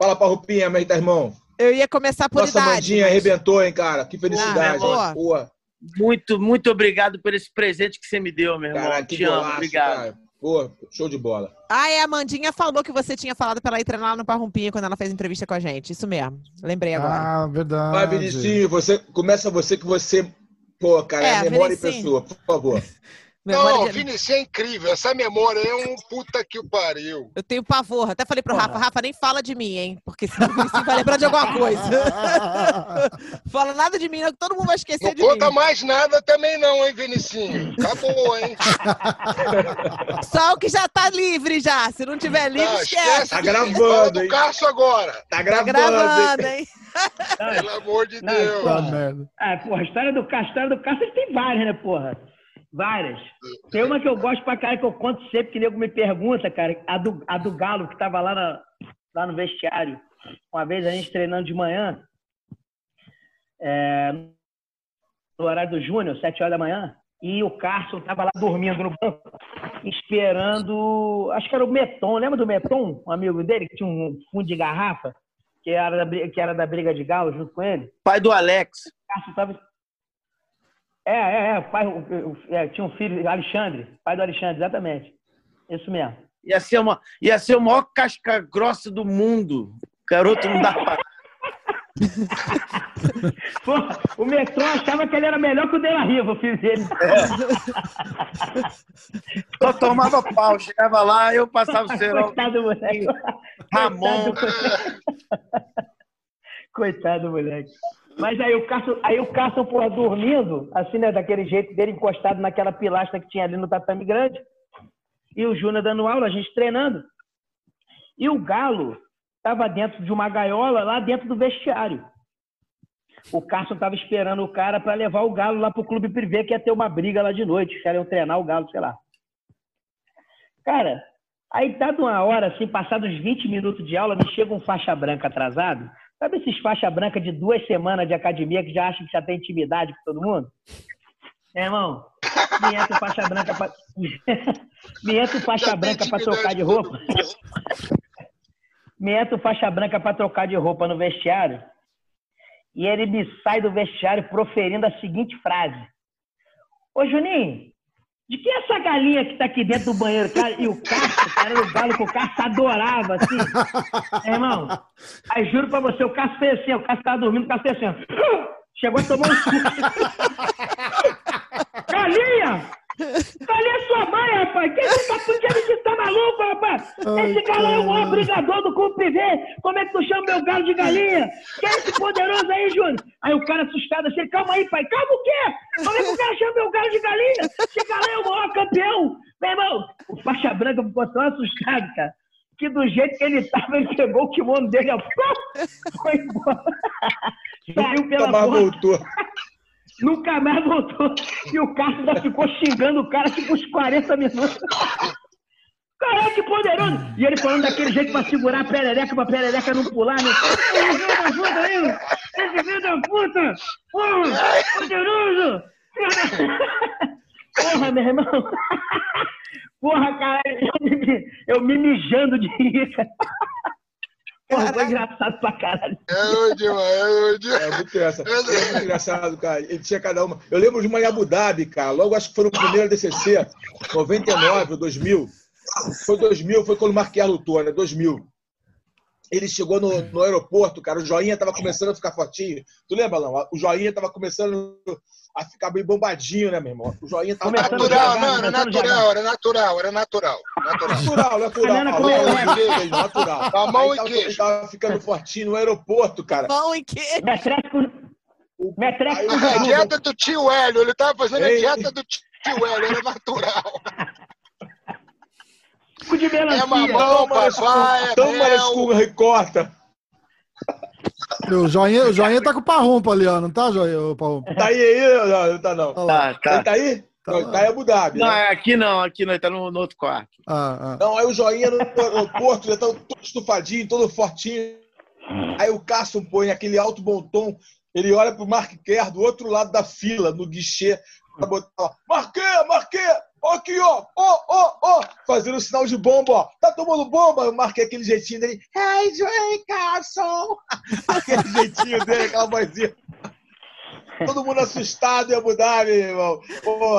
C: Fala pra Rupinha, como é que tá, irmão?
B: Eu ia começar por
C: Nossa
B: idade.
C: Mandinha
B: mas-
C: arrebentou, hein, cara? Que felicidade.
B: Ah?
C: Porra,
H: Muito, muito obrigado por esse presente que você me deu, meu irmão.
C: Caraca, que
H: Te amo,
C: golaço,
H: obrigado.
C: cara. Pô, show de bola.
B: Ah, é, a Amandinha falou que você tinha falado pra ela ir treinar lá no Parrumpinha quando ela fez entrevista com a gente. Isso mesmo. Lembrei agora.
A: Ah, verdade.
C: Vai, Vinicius, você, começa você que você. Pô, cara, é,
B: É,
C: a memória em
B: Vinicius.
C: pessoa, por favor. [LAUGHS]
B: Memória
D: Não,
B: de-
D: Vinicius é incrível. Essa memória é um puta que o pariu.
B: Eu tenho pavor. Até falei pro
A: Porra.
B: Rafa, Rafa, nem fala de mim, hein? Porque senão o Vinicius vai lembrar de alguma coisa. [LAUGHS] fala nada de mim, não, que todo mundo vai esquecer
D: Não
B: de
D: conta
B: mim.
D: mais nada também não, hein, Vinicinho? Acabou, hein? [LAUGHS]
B: Só o que já tá livre já. Se não tiver livre,
D: Tá,
B: esquece.
C: Tá gravando,
D: do
C: hein?
D: Cássio agora.
C: Tá
B: Tá
C: gravando,
B: gravando,
C: hein?
D: Pelo amor de
G: Não,
D: Deus.
A: Tá merda.
G: Ah, porra, a história do Cássio, a história do Cássio tem várias, né, porra? Várias. Tem uma que eu gosto pra cara que eu conto sempre que nego me pergunta, cara, a do, a do Galo, que tava lá, na- lá no vestiário. Uma vez a gente treinando de manhã, é, no horário do Júnior, sete horas da manhã, e o Carson tava lá dormindo no banco, esperando, acho que era o Meton, lembra do Meton, um amigo dele, que tinha um fundo de garrafa, que era da, que era da briga de galo junto com ele?
H: Pai do Alex.
G: Cássio tava. É, é, é, o pai, o- é, tinha um filho, Alexandre, pai do Alexandre, exatamente. Isso mesmo.
H: Ia ser, uma, ia ser o maior casca grossa do mundo. Garoto não dá pra. [LAUGHS]
G: Pô, o Metrô achava que ele era melhor que o De La Riva, o filho dele.
H: Só tomava pau. Chegava lá, eu passava o cerol.
G: Coitado do moleque.
H: Ramon.
G: Coitado, Coitado do moleque. Mas aí o Cássio, aí o porra, dormindo, assim, né, daquele jeito dele, encostado naquela pilastra que tinha ali no tatame grande. E o Júnior dando aula, a gente treinando. E o Galo estava dentro de uma gaiola lá dentro do vestiário. O Cássio estava esperando o cara para levar o Galo lá pro clube privê, que ia ter uma briga lá de noite. Os caras iam treinar o Galo, sei lá. Cara, aí dado uma hora, assim, passados 20 minutos de aula, me chega um faixa branca atrasado. Sabe esses faixa branca de duas semanas de academia que já acham que já tem intimidade com todo mundo? Meu irmão, me entra o faixa branca pra... [LAUGHS] [LAUGHS] me entra o faixa branca para trocar de roupa. me entra o faixa branca para trocar de roupa no vestiário. E ele me sai do vestiário proferindo a seguinte frase. Ô, Juninho, de que é essa galinha que tá aqui dentro do banheiro, cara? E o Cássio, cara, era o galo que o Cássio adorava, assim. [LAUGHS] Meu irmão, aí juro pra você, o Cássio fez assim, o Cássio tava dormindo, o Cássio fez assim, ó. Chegou a tomar um susto. [LAUGHS] Galinha! Galinha é sua mãe, rapaz! Quem você tá fudindo que tá maluco, rapaz? Esse galão é o maior brigador do Clube Privé. Como é que tu chama meu galo de galinha? Quem é esse poderoso aí, Júnior? Aí o cara assustado assim, calma aí, pai. Calma o quê? Como é que o cara chama meu galo de galinha? Esse galão é o maior campeão. Meu irmão, o faixa branca ficou tão assustado, cara, que do jeito que ele tava, ele pegou o kimono dele, ó, [LAUGHS] foi embora. Saiu pela porta.
C: voltou.
G: Nunca mais voltou. E o Cássio ainda ficou xingando o cara tipo uns 40 minutos. Caralho, que poderoso! E ele falando daquele jeito pra segurar a perereca, pra perereca não pular, né? Esse filho da puta aí! Esse filho da puta! Porra! Poderoso! Porra, meu irmão! Porra, cara, eu me, mijando de rir. Porra, foi engraçado pra caralho.
D: É ruim demais, é ruim demais.
C: É muito engraçado. É muito engraçado, cara. Ele tinha cada uma. Eu lembro de uma em Abu Dhabi, cara. Logo acho que foi no primeiro DCC, 99 ou 2000. Foi 2000, foi quando o Marquinhos lutou, né? 2000. Ele chegou no, no aeroporto, cara. O joinha tava começando a ficar fortinho. Tu lembra, não? O joinha tava começando a ficar bem bombadinho, né, meu irmão? O joinha tava.
G: Começando
D: Natural, não, era natural, era natural, era natural. Natural.
C: Natural, natural. Mão e.
D: A mão e
C: tava,
D: queijo.
C: ele tava ficando fortinho no aeroporto, cara.
B: Pão e queijo.
G: Metreco, metreco
C: o
D: A
C: cara-
D: dieta do tio Hélio, ele tava fazendo a
C: Ei.
D: dieta do tio Hélio, era natural.
G: Suco de
D: É
G: melancia.
D: mamão, papai, é
C: Tâmaras
D: mel.
C: com ricorta.
A: O joinha, o joinha tá com o parrumpa ali, ó. Não tá, joinha, o parrumpa?
C: Tá aí, aí? Não, não tá não.
H: Tá, tá.
C: Ele tá aí?
A: Tá
C: Não, tá em Abu Dhabi.
H: Não,
C: né?
H: aqui não, aqui não, ele tá no, no outro quarto.
A: Ah, ah.
C: Não, aí o joinha no aeroporto, já tá todo estufadinho, todo fortinho. Aí o Cássio põe aquele alto bom tom, ele olha pro Mark Kerr do outro lado da fila, no guichê, pra botar, ó, Marquê, Marquê, aqui, ó, ó, ó, ó, fazendo sinal de bomba, ó, tá tomando bomba? Eu marquei aquele jeitinho dele, hey, Joey Carson, [LAUGHS] aquele jeitinho dele, aquela vozinha. Todo mundo assustado em Abu Dhabi, irmão.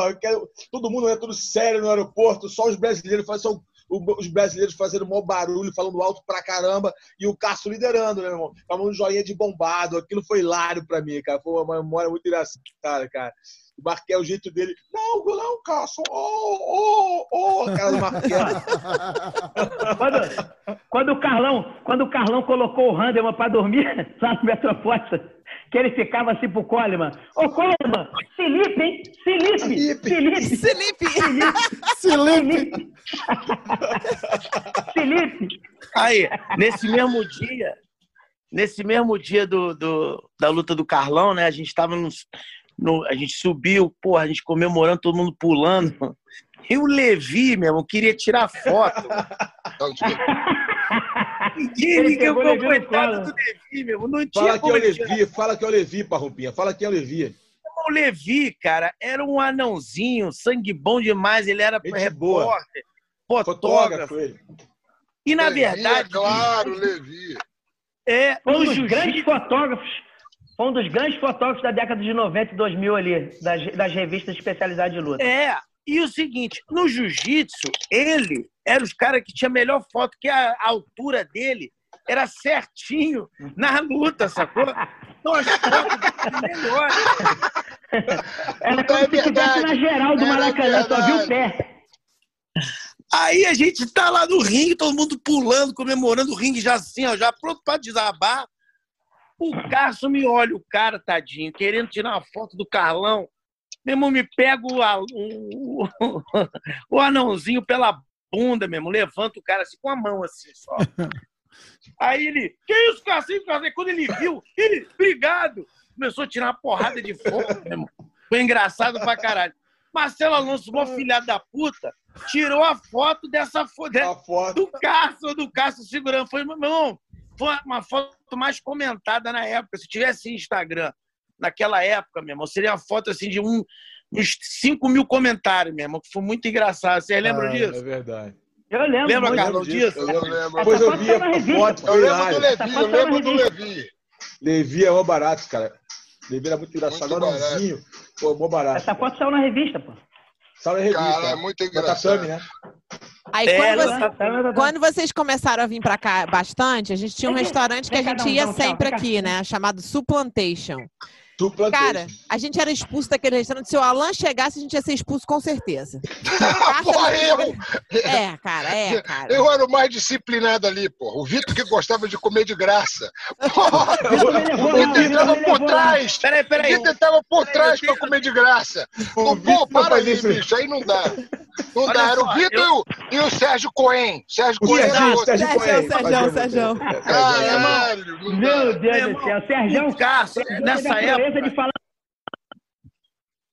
C: Eu quero- todo mundo é tudo sério no aeroporto, só os brasileiros fazem só o- os brasileiros fazendo maior barulho, falando alto pra caramba, e o Cássio liderando, né, irmão? Chamando joinha de bombado. Aquilo foi hilário pra mim, cara. Foi uma memória muito engraçada, cara. O Marquel, o jeito dele. Não, não, Cássio. Oh, oh, oh. A cara do Marquel. [LAUGHS]
G: Quando, quando o Carlão, quando o Carlão colocou o Handelman pra dormir [LAUGHS] lá no Metropolitan, que ele ficava assim pro Coleman. Ô, Coleman, Felipe, hein? Felipe,
C: Felipe.
G: Felipe,
B: Felipe,
A: Felipe. [LAUGHS]
G: Felipe.
H: Aí, nesse mesmo dia, nesse mesmo dia do, do- da luta do Carlão, né? A gente tava no, no- A gente subiu, porra, a gente comemorando, todo mundo pulando. E o Levi, meu irmão, queria tirar foto. [LAUGHS] Ninguém,
G: Ele
H: ninguém,
G: pegou o Levi no
H: coitado do Levi, meu irmão. Não tinha
C: Fala que é o Levi, fala que é o Levi, Parrumpinha. Fala que é o Levi.
H: O Levi, cara, era um anãozinho, sangue bom demais. Ele era
C: Gente boa.
H: repórter, fotógrafo.
C: Fotógrafo ele.
H: E, na
D: Levi,
H: verdade,
D: é Claro, Levi.
H: é,
G: Foi um dos grandes fotógrafos. Foi um dos grandes fotógrafos da década de 90 e 2000 ali, das, das revistas especializadas de luta.
H: É, e o seguinte, no jiu-jitsu, ele era os caras que tinha melhor foto, que a, altura dele era certinho na luta, sacou? Então as fotos dele melhores. [LAUGHS]
G: Era
D: É
G: como se estivesse na geral do Maracanã, só viu o pé.
H: Aí a gente tá lá no ringue, todo mundo pulando, comemorando o ringue já assim, ó, já pronto pra desabar. O Cássio me olha, o cara, tadinho, querendo tirar uma foto do Carlão. Meu irmão, me pega o, o, o, o anãozinho pela bunda, meu irmão, levanta o cara assim com a mão assim só. [LAUGHS] Aí ele, que isso? Aí Quando ele viu, ele, obrigado. Começou a tirar uma porrada de foto, meu irmão. Foi engraçado pra caralho. Marcelo Alonso, mó filhado da puta, tirou a foto dessa foto. do Cássio, do Cássio segurando. Foi, meu irmão, foi uma foto mais comentada na época. Se tivesse Instagram naquela época, meu irmão, seria uma foto assim de um, uns 5 mil comentários, meu irmão, que foi muito engraçado. Vocês lembram
C: Ah,
H: disso?
C: É verdade.
G: Eu lembro.
H: Lembra. Carlão, disso?
D: Eu lembro.
C: Depois eu vi
G: tá na
C: a foto,
D: Eu lembro do. Levi, eu lembro do Levi.
C: Levi é mó barato, cara. Levi era muito engraçado. Anãozinho. Pô, mó barato.
G: Essa foto saiu na revista, pô.
C: Sala revista.
D: Cara, é muito
C: Da
D: engraçado.
C: Tatame, né?
B: Aí
H: É,
B: quando, você-
H: tá-
B: quando vocês começaram a vir pra cá bastante, a gente tinha um restaurante que a gente ia sempre aqui, né? Chamado Supplantation. Cara, a gente era expulso daquele restaurante. Se o Alan chegasse, a gente ia ser expulso com certeza. [LAUGHS]
D: Porra,
B: não-
D: eu!
B: É, cara, é, cara.
D: Eu era o mais disciplinado ali, porra. O Vitor que gostava de comer de graça. [LAUGHS] Porra,
G: Vitor
D: o Vitor
G: Vitor
D: entrava
G: me
D: por trás.
H: Peraí,
D: O
H: peraí.
D: Vitor entrava por trás pra comer de graça.
C: O
D: Pô,
C: Vitor
D: para
C: isso.
D: bicho. Aí não dá. Não
H: Olha
D: dá. Era o
H: só,
D: Vitor e o- e o Sérgio Cohen. Sérgio
C: O
D: Cohen era
C: Serginho,
D: outro.
C: Sérgio
B: Sérgio,
C: Cohen.
B: Sérgio, Sérgio.
C: É, Sérgio.
D: Caralho, não
G: Meu. Deus do céu.
H: O Cássio,
G: teve
H: nessa
G: a falar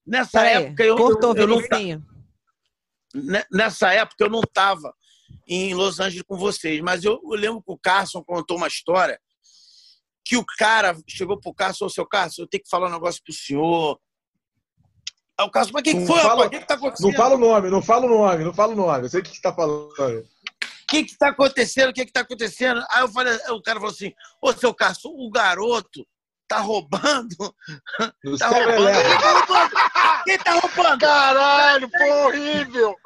H: nessa
B: Peraí,
H: época eu,
B: cortou,
H: eu, eu não, nessa época eu não estava em Los Angeles com vocês, mas eu, eu lembro que o Carson contou uma história que o cara chegou pro Carson, ô seu Carson, eu tenho que falar um negócio pro senhor. Aí o Carson, mas o que, que
C: Não
H: foi,
C: fala-?
H: O que, que tá acontecendo?
C: Não fala o nome, não fala o nome, não fala o nome. Eu sei o que você tá falando.
H: O que que tá acontecendo? O que que tá acontecendo? Aí eu falei, o cara falou assim, ô seu Carson, o garoto tá roubando,
C: No
H: tá
C: 7-Eleven.
H: roubando. Quem tá roubando? Quem tá roubando?
D: Caralho, pô, horrível.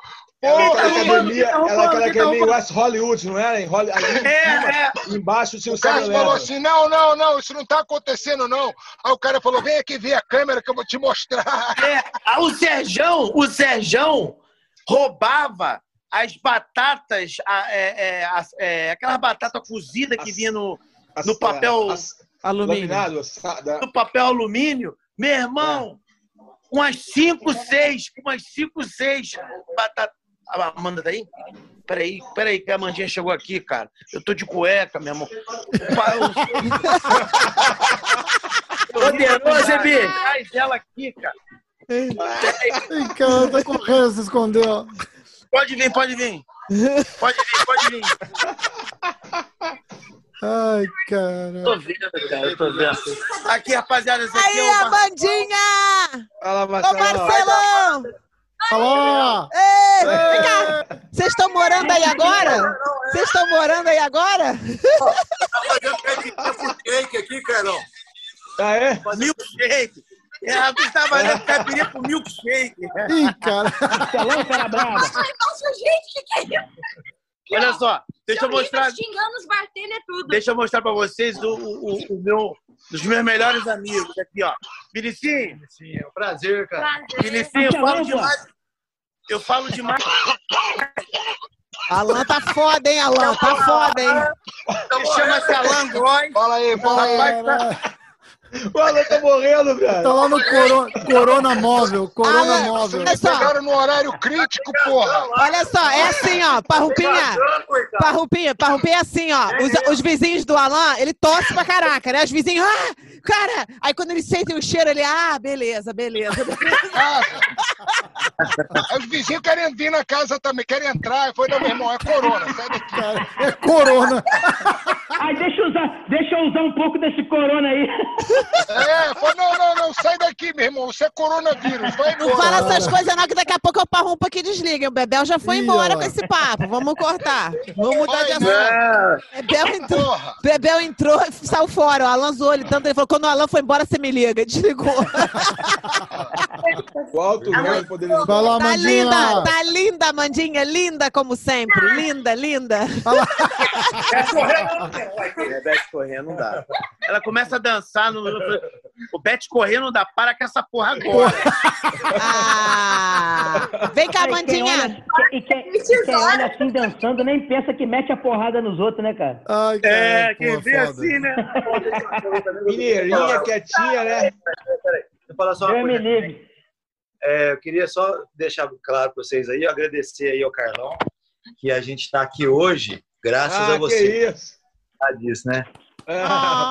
C: Aquela academia,
H: quem tá roubando,
C: ela aquela
H: tá
C: academia em
H: roubando?
C: West Hollywood, não era? Em Holly, ali em
H: É,
C: cima,
H: é.
C: embaixo tinha o
D: O Carlos falou
C: 7-Eleven.
D: assim: não, não, não, isso não tá acontecendo, não. Aí o cara falou: vem aqui ver a câmera que eu vou te mostrar.
H: É, ah, o Serjão, o Serjão roubava as batatas, a- é, é, as- é, aquelas batatas cozidas que
C: As-
H: vinha no,
C: As-
H: no papel-
C: as-
B: Alumínio.
C: Laminado, da-
H: no papel alumínio. Meu irmão, umas cinco, seis, umas cinco, seis batatas. A Amanda tá aí? Peraí, peraí, que a Amandinha chegou aqui, cara. Eu tô de cueca, meu irmão. Pa- eu- [LAUGHS]
E: Poderoso, hein, bicho?
H: Atrás dela aqui, cara.
A: Ih, cara, tá correndo, se escondeu.
H: Pode vir, pode vir. Pode vir, pode vir. [LAUGHS]
A: Ai, cara.
H: Tô vendo, cara, eu tô vendo. Aqui, rapaziada, esse aqui
B: Aí,
H: é o
B: a
H: Mar-
B: bandinha!
C: Fala,
B: Ô,
C: Marcelo.
B: Marcelão!
A: Alô!
B: Ei, vem cá! Vocês estão morando aí agora? Vocês estão morando aí agora?
H: Milkshake aqui, Carol.
C: Ah, é?
H: Milkshake. É, a gente tá valendo caipirinha com milkshake.
A: Ih, cara.
G: Marcelão, cara brava.
I: Nossa, gente, o que, que é isso?
H: Olha só, deixa eu
I: Horrível,
H: mostrar,
I: xingando os bartender tudo.
H: deixa eu mostrar pra vocês o, o, o meu, os meus melhores amigos aqui, ó. Vinicinho,
J: Sim, é um prazer, cara.
I: Prazer.
H: Vinicinho, eu falo
G: Marcelão, pô.
H: demais. Eu falo demais.
B: Alan tá foda, hein, Alan? Tá foda, hein?
H: Ele chama-se Alan Groy.
D: Fala aí, fala aí.
A: Cara,
C: O Alan tá morrendo, velho.
A: Tá lá no Corona, corona Móvel. Corona
B: Alan,
A: Móvel.
B: olha só,
D: Pegaram no horário crítico, porra.
B: olha só, é assim, ó, Parrupinha. Parrupinha, Parrupinha é assim, ó. Os, os vizinhos do Alan, ele tosse pra caraca, né? Os vizinhos, ah, cara! Aí quando eles sentem o cheiro, ele, ah, beleza, beleza. [LAUGHS]
D: Aí os vizinhos querem vir na casa também, querem entrar. Não, meu irmão, é corona, sai daqui.
A: Cara, é Corona.
G: Ai, deixa eu usar, deixa eu usar um pouco desse corona aí.
D: É, falei, não, não, não, sai daqui, meu irmão, você é coronavírus, vai
B: Não
D: embora.
B: fala essas coisas não, que daqui a pouco eu parrumpo aqui e desliga. O Bebel já foi
A: Ih,
B: embora
A: ó.
B: com esse papo. Vamos cortar. Vamos mudar de
D: Vai,
B: assunto. Bebel entrou,
D: Porra.
B: Bebel entrou e saiu fora. O Alan zoou ele tanto. Ele falou, quando o Alan foi embora, você me liga. Desligou.
C: O alto nível poderia.
A: Vai lá,
B: Tá
A: Mandinha.
B: linda, tá linda, Amandinha. Linda como sempre. Linda, linda.
H: É, Bete correr não dá. Ela começa a dançar no. O Bete correr não dá. Para com essa porra agora.
B: Ah, vem cá,
G: Quem
B: Amandinha.
G: olha- E quem, e quem olha assim dançando nem pensa que mete a porrada nos outros, né, cara?
A: Ai, cara.
H: É, quem
A: pô,
H: vê
A: foda.
H: assim, né? [LAUGHS]
C: Mineirinha, quietinha, né?
J: Deixa eu falar só uma coisa. É, eu queria só deixar claro para vocês aí, agradecer aí ao Carlão, que a gente está aqui hoje, graças
C: Ah,
J: a
C: que
J: você.
C: isso.
J: Sabe disso, né?
B: Ah,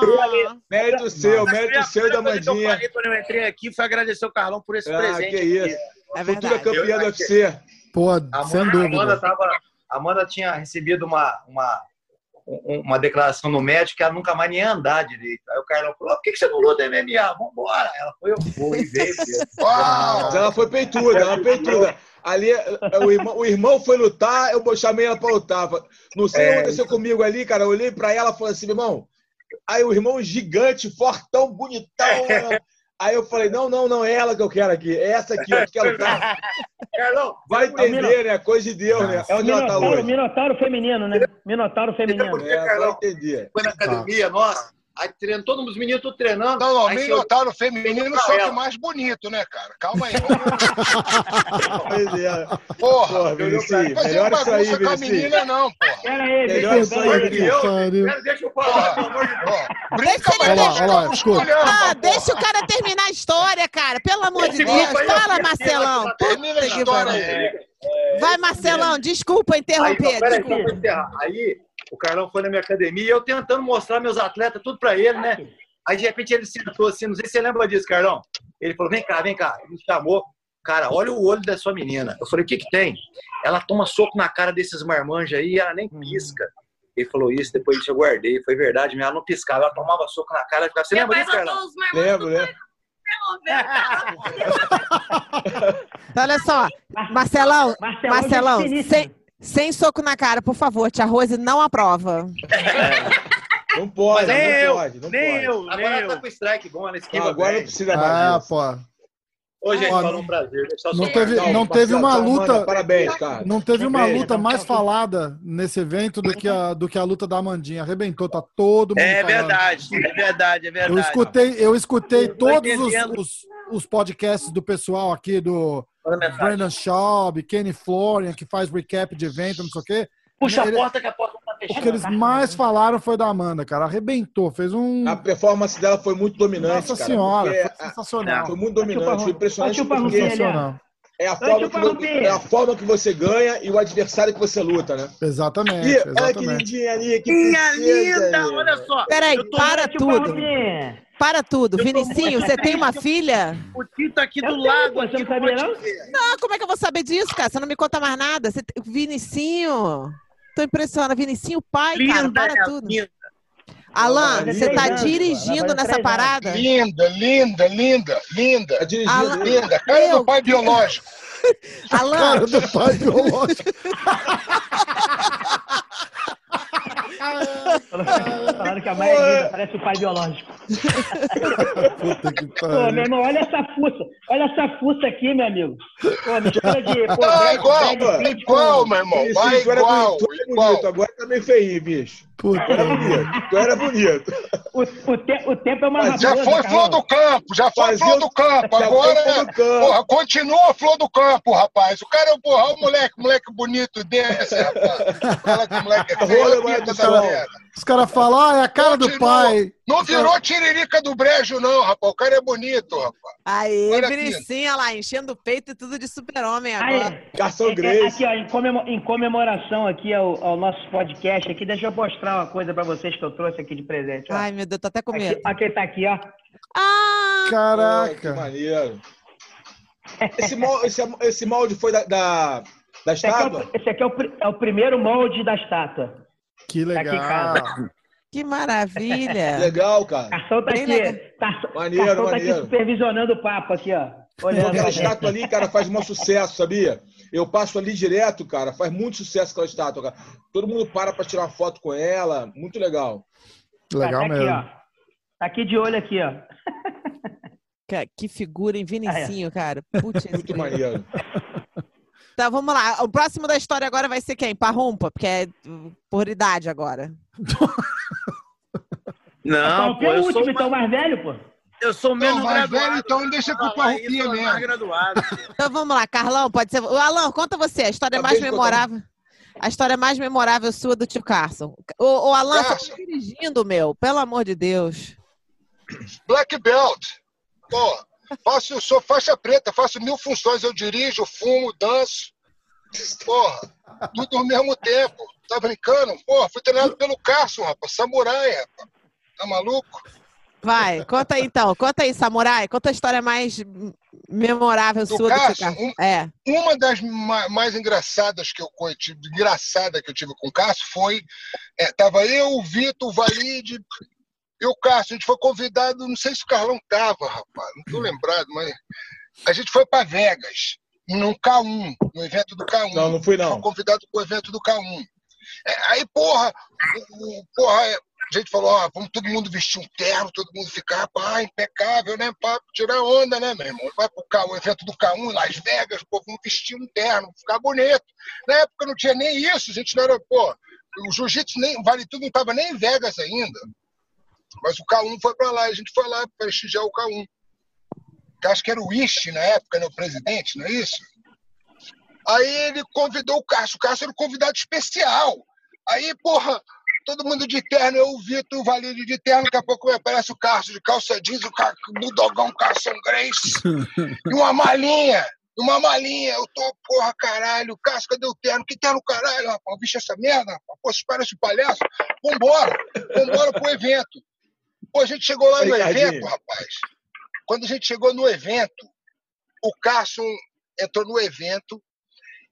C: Mérito seu, mérito seu da
H: coisa que eu
C: Mandinha.
H: falei quando eu entrei aqui foi agradecer o Carlão por esse
C: Ah,
H: presente.
C: que
H: aqui.
C: isso.
B: é
C: Futura campeã do UFC.
A: Pô,
J: A
A: sem
J: Amanda, a Amanda,
A: dúvida.
J: tava, a Amanda tinha recebido uma, uma, um- uma declaração no médico que ela nunca mais nem ia andar direito. Aí o Carlão falou: por que que você não luta MMA? Vambora. Ela foi, eu e veio.
C: Mas [LAUGHS] ela foi peituda, ela foi peituda. Ali, o irmão, o irmão foi lutar, eu chamei ela pra lutar. Não sei o que
J: É.
C: aconteceu comigo ali, cara. Eu olhei pra ela e falei assim, meu irmão. Aí o irmão gigante, fortão, bonitão. né? [LAUGHS] Aí eu falei, não, não, não, é ela que eu quero aqui. É essa aqui, ó, que quer lutar.
J: Carlão,
C: Vai entender, né? Coisa de Deus, né? É onde ela tá
G: Minotauro,
C: hoje.
G: Minotauro feminino, né? Minotauro feminino.
J: Porque,
C: É, vai
J: Carlão,
C: entender.
J: foi na academia, nossa. Aí treinando, todos os meninos tudo treinando.
D: Não, não, nem
J: chegou-
D: notaram feminino, só que mais bonito, né, cara? Calma aí. [LAUGHS]
C: Pois é.
D: Porra,
C: Porra, Vinicius,
D: não fazer
C: melhor isso aí,
D: bagunça com a menina, não, porra.
G: Pera aí,
C: Melhor
G: deixa
C: isso
G: eu-
C: aí, Vinicius.
J: Deixa eu falar, pelo amor de Deus.
D: Brinca, mas deixa
A: lá,
D: eu
A: escuta.
B: Ah, deixa o cara terminar a história, cara. Pelo amor de Deus.
J: aí,
B: Fala,
J: eu-
B: Marcelão.
D: Termina a história aí.
B: Vai, Marcelão. Desculpa interromper.
J: Aí o Carlão foi na minha academia e eu tentando mostrar meus atletas tudo pra ele, né? Aí de repente ele sentou assim, não sei se você lembra disso, Carlão. Ele falou: vem cá, vem cá. Ele me chamou. Cara, olha o olho da sua menina. Eu falei: o que que tem? Ela toma soco na cara desses marmanjos aí e ela nem pisca. Ele falou isso, depois eu guardei. Foi verdade, mas ela não piscava, ela tomava soco na cara ficava. Você lembra disso, Carlão?
C: Lembro, né?
B: Então, [LAUGHS] olha só. Marcelão,
G: Marcelão,
B: Marcelão, sem, sem soco na cara, por favor. Tia Rose não aprova. [LAUGHS]
C: Não pode,
H: nem
C: não
H: eu,
C: pode. Não
H: nem
C: pode.
H: eu,
J: Agora
H: nem
J: ela tá
H: eu.
J: com strike bom, ela esquiva
C: Não, agora não precisa mais
A: Ah, pô.
J: Ô, gente, falou um prazer. Deixa eu
A: não
J: só-
A: teve-
C: Não,
A: não teve uma
C: Amanda,
A: luta-
C: Parabéns, cara.
A: Não teve uma luta mais falada nesse evento do que a, do que a luta da Amandinha. Arrebentou, tá todo mundo
H: É
A: falando.
H: verdade, é verdade, é verdade.
A: Eu escutei, eu escutei todos os, os, os podcasts do pessoal aqui, do. Brandon Schaub, Kenny Florian, que faz recap de evento, não sei o quê.
J: Puxa a
A: Ele-
J: porta que a porta tá
A: O que
J: fechada.
A: eles mais falaram foi da Amanda, cara. Arrebentou, fez um.
C: A performance dela foi muito dominante,
A: Nossa
C: cara.
A: senhora, foi
C: a-
A: sensacional.
C: Foi muito dominante, foi impressionante porque
A: Sensacional.
C: é a, forma que, é a forma que você ganha e o adversário que você luta, né?
A: Exatamente,
C: E olha que
A: exatamente.
C: lindinha ali, que
H: Minha linda, olha só.
B: Peraí, para tudo. Para tudo.
H: Eu
B: Vinicinho, você tem uma filha?
H: O Tito aqui do
G: Eu tenho,
H: lado.
G: você não sabia, não?
B: Não, como é que eu vou saber disso, cara? Você não me conta mais nada. Você Vinicinho. Tô impressionada. Vinicinho, pai, cara,
H: Linda,
B: para
H: é,
B: tudo.
H: linda.
B: Alan, você tá dirigindo nessa parada?
D: Linda, linda, linda, linda.
C: Tá dirigindo
B: Alan-.
D: Linda, cara
B: Meu
D: do pai biológico. [LAUGHS]
B: Alan,
A: Cara do pai biológico. [LAUGHS]
G: Falaram que a Maia é linda, parece o pai biológico.
A: Puta que
G: Pô, meu
A: pariu.
G: irmão, olha essa fuça. Olha essa fuça aqui, meu amigo. Pô, mistura de. Pô,
D: Ah,
G: Brad-
D: igual,
G: Pitt com-
D: igual, meu irmão.
C: Vinicius,
D: Vai
C: era
D: igual,
C: bonito, tu era
D: igual.
C: bonito, agora tá meio feinho, bicho.
A: Puta
C: Tu era bonito, tu era bonito.
G: O, o, te- o tempo é uma
C: Mas
D: Já foi flor do campo, já foi
C: Fazia
D: flor do campo. Agora,
C: flor do campo.
D: porra, continua flor do campo, rapaz. O cara, porra, olha o moleque, moleque bonito desse, rapaz. Fala que o moleque é feio,
C: cara.
D: merda.
A: Os caras falam, ah, é a cara do pai.
D: Não virou tiririca do brejo, não, rapaz. O cara é bonito, rapaz.
B: Vinicinho, olha lá, enchendo o peito e tudo de super-homem agora.
G: Aí,
C: Garçom
G: é- é- aqui, ó, em, comemo- em comemoração aqui ao, ao nosso podcast aqui, deixa eu mostrar uma coisa pra vocês que eu trouxe aqui de presente. Ó.
B: Ai, meu Deus, tô até com medo.
G: aqui, aqui tá aqui, ó.
B: Ah,
C: Pô, que
A: Caraca.
C: maneiro. Esse molde, esse, esse molde foi da, da, da
G: Esse aqui, é
C: estátua?
G: o, esse aqui é, o, é o primeiro molde da estátua.
A: Que
G: Tá aqui em
A: legal.
B: que maravilha.
C: Legal, cara.
G: Carção tá
B: Bem
G: aqui.
B: legal.
G: Carção,
C: Maneiro,
G: Carção tá
C: maneiro.
G: aqui supervisionando o papo aqui, ó. Olhando
C: Aquela estátua ali, cara, faz um sucesso, sabia? Eu passo ali direto, cara, faz muito sucesso aquela estátua, cara. Todo mundo para pra tirar uma foto com ela, muito legal.
A: Legal
G: tá aqui,
A: mesmo.
G: ó. Tá aqui de olho aqui, ó.
B: Que figura, hein, Vinicinho, cara. Putz,
C: Muito maneiro.
B: Tá, vamos lá. O próximo da história agora vai ser quem? Parrumpa, porque é uh, por idade agora. [LAUGHS]
H: Não,
G: Então,
H: pô, eu
G: último,
H: sou,
G: então, mais velho, pô.
H: eu sou menos
D: Não, mais
H: graduado.
D: velho, então deixa com o parrupinha
H: sou mais
D: mesmo.
H: graduado. [LAUGHS]
B: Então vamos lá, Carlão, pode ser. O Alan, conta você, a história
C: Acabei
B: mais
C: de contar.
B: memorável. A história mais memorável sua do tio Carson. O, o Alan,
D: Carson.
B: tá dirigindo, meu, pelo amor de Deus.
D: Black Belt. Pô, faço, sou faixa preta, faço mil funções. Eu dirijo, fumo, danço. Porra, tudo ao mesmo tempo. Tá brincando? Porra, fui treinado pelo Carson, rapaz. Samurai, rapaz. Tá maluco?
B: Vai, conta aí então. Conta aí, Samurai. Conta a história mais memorável
D: Do
B: sua do
D: Carson?
B: Carson.
D: Um-
B: É.
D: Uma das ma- mais engraçadas que eu tive, engraçada que eu tive com o Cássio foi. É, tava eu, o Vitor, o Valide e o Cássio. A gente foi convidado, não sei se o Carlão tava, rapaz, não tô lembrado, mas a gente foi para Vegas, num K1, no evento do K1.
C: Não, não fui
D: Foi
C: não.
D: convidado pro evento do K1. É, aí, porra, o- o- porra, é, a gente falou, ó, vamos todo mundo vestir um terno, todo mundo ficar, pá, impecável, né? Pra tirar onda, né, meu irmão? Vai pro K, o evento do K1 em Las Vegas, pô, vamos vestir um terno, ficar bonito. Na época não tinha nem isso, a gente não era, pô, o jiu-jitsu nem, o Vale Tudo não tava nem em Vegas ainda. Mas o K1 foi para lá, a gente foi lá prestigiar o K1. Que acho que era o Ishi na época, né, o presidente, não é isso? Aí ele convidou o Cássio. O Cássio era um convidado especial. Aí, porra, todo mundo de terno, eu, o Vitor, o Valírio de terno, daqui a pouco aparece o Cássio de calça jeans, o Ca- o Budogão Carson Grace, [LAUGHS] e uma malinha, uma malinha. Eu tô, porra, caralho, Cássio, cadê o terno? Que terno, caralho, rapaz? Bicho, essa merda, rapaz. Pô, se parece um palhaço. Vambora, vambora pro evento. Pô, a gente chegou lá no evento, rapaz. Quando a gente chegou no evento, o Carson entrou no evento.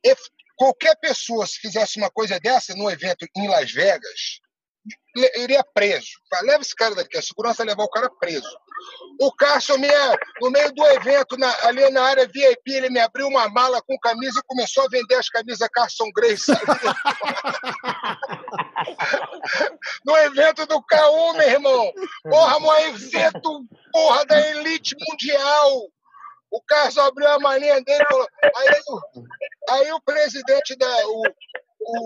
D: E qualquer pessoa, se fizesse uma coisa dessa no evento em Las Vegas, iria preso. Leva esse cara daqui, a segurança vai levar o cara preso. O Carson, me, no meio do evento, na- ali na área VIP, ele me abriu uma mala com camisa e começou a vender as camisas Carson Grace. [LAUGHS] [LAUGHS] no evento do K1, meu irmão. Porra, um evento, porra, da elite mundial. O Carlos abriu a malinha dele falou. Aí, o- aí o presidente da. O,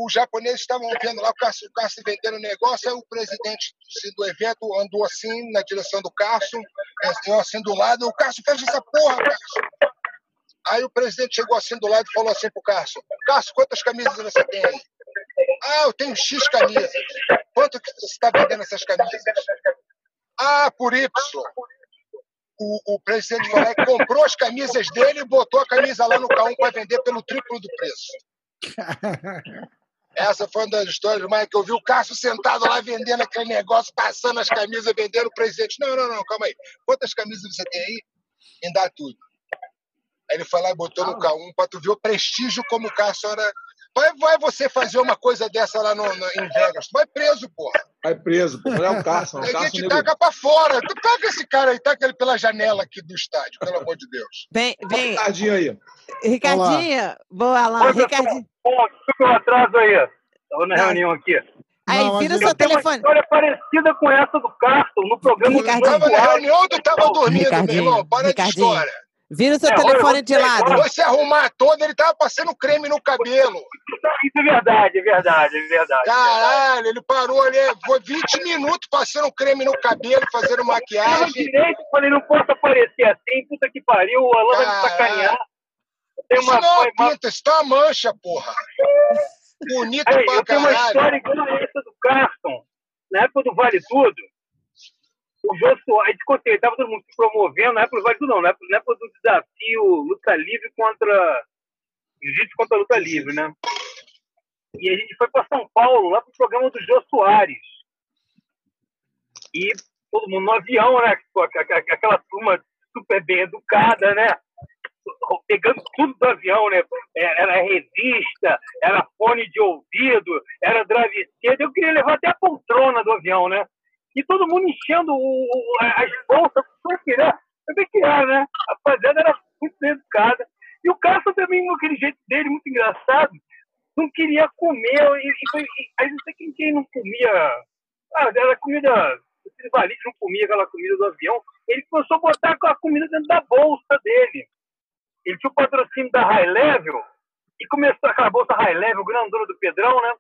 D: os japoneses estavam vendo lá o Cássio, o vendendo negócio, aí o presidente assim, do evento andou assim na direção do Cássio, eu assim do lado, o Cássio, fecha essa porra. Aí o presidente chegou assim do lado e falou assim pro Cássio, Cássio, quantas camisas você tem aí? Ah, eu tenho X camisas. Quanto que você está vendendo essas camisas? Ah, por Y. O, o presidente e comprou as camisas dele e botou a camisa lá no K1 para vender pelo triplo do preço. [LAUGHS] Essa foi uma das histórias mais que eu vi o Cássio sentado lá vendendo aquele negócio, passando as camisas, vendendo o presidente. Não, não, não, calma aí. Quantas camisas você tem aí? Me dá tudo. Aí ele foi lá e botou no K1 para tu ver o prestígio como o Cássio era. Vai, vai você fazer uma coisa dessa lá no, no- em Vegas. Tu vai preso, porra.
C: Vai preso, pô. Não é o Carson, é o
D: Ninguém
C: Carson
D: te
C: nego-
D: taca pra fora. Tu taca esse cara aí, taca ele pela janela aqui do estádio, pelo amor de Deus.
B: Vem, vem.
C: Ricardinho aí.
B: Ricardinho. Boa,
K: pessoal.
B: Ricardinho.
K: Bom, desculpa o atraso aí. Estava na
B: Não.
K: reunião aqui.
B: Aí,
A: Não,
B: vira seu
K: Eu tenho uma
B: telefone.
K: história parecida com essa do Carson, no programa do
B: Ricardinho.
D: Tava na reunião ou tu tava dormindo, meu
B: Ricardinho,
D: irmão? Para de
B: Ricardinho.
D: história.
B: Vira seu
K: É,
B: telefone de
K: você-
B: lado.
D: Foi se arrumar todo, ele tava passando creme no cabelo.
K: Isso é verdade, é verdade, é verdade.
D: Caralho, ele parou ali, foi 20 minutos passando creme no cabelo, fazendo
K: Eu
D: maquiagem.
K: direito, falei, não posso aparecer assim, puta que pariu, o Alan vai me
D: Caralho.
K: sacanear. Eu tenho
D: Isso
K: uma,
D: não é
K: uma,
D: uma pinta, isso tá uma mancha, porra. Bonito
K: Aí,
D: pra
K: eu tenho uma
D: caralho.
K: história igual a essa do Carson. Na época do Vale Tudo, o Jô Soares, contei, estava todo mundo se promovendo, na época do Vale não, época, na época do desafio luta livre contra. Jiu-jitsu contra luta livre, né? E a gente foi para São Paulo, lá pro programa do Jô Soares. E todo mundo no avião, né? Aquela turma super bem educada, né? Pegando tudo do avião, né? É, Era revista, era fone de ouvido, era travesseiro. Eu queria levar até a poltrona do avião, né? E todo mundo enchendo o- o- as bolsas querer. Eu bem que era, né? A rapaziada era muito educada. E o Cássio também, com aquele jeito dele, muito engraçado, não queria comer. E, e, foi- e, aí não sei quem, quem não comia. Ah, era comida. Os validos não comia aquela comida do avião. Ele começou a botar a comida dentro da bolsa dele. Ele tinha o patrocínio da High Level e começou aquela bolsa High Level, grandona do Pedrão, né?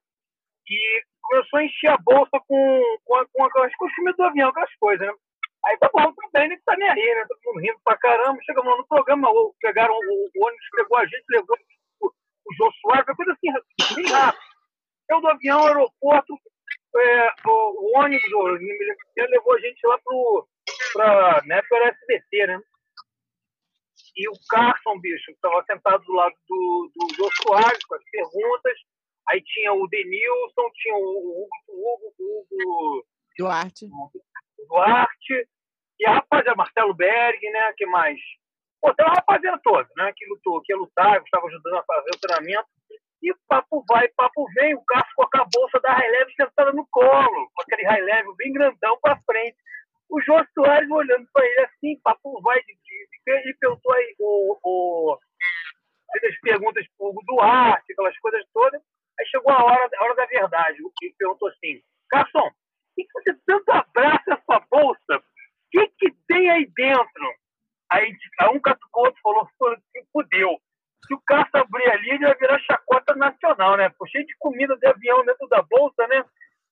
K: E começou a encher a bolsa com, com, a- com aquelas com do avião, aquelas coisas, né? Aí tá bom, tudo bem, ele tá nem aí, né? Todo mundo rindo pra caramba. Chegamos lá no programa, pegaram o, o ônibus, pegou a gente, levou o, o Jô Soares, coisa assim, bem rápido. Eu do avião, aeroporto, é, o, o ônibus, o, ele levou a gente lá pro, pra, né, para SBT, né? E o Carson, bicho, estava sentado do lado do, do Soares com as perguntas. Aí tinha o Denilson, tinha o Hugo, o Hugo, Hugo
B: Duarte.
K: Duarte, e a rapaziada, Marcelo Berg, né? que mais? Pô, tem uma rapaziada toda, né? Que lutou, que ia lutar, que estava ajudando a fazer o treinamento. E papo vai, papo vem, o Cássio com a bolsa da High Level sentada no colo, com aquele High Level bem grandão pra frente. O Jô Soares olhando pra ele assim, papo vai, de, de, ele perguntou aí o, o, fez as perguntas pro Hugo Duarte, aquelas coisas todas. Aí chegou a hora, a hora da verdade. Ele perguntou assim, Carson, por que você tanto abraça essa bolsa? O que, que tem aí dentro? Aí um catucou o outro falou, "Pô, se fudeu. Se o Cássio abrir ali, ele vai virar chacota nacional, né? Pô, cheio de comida de avião dentro da bolsa, né?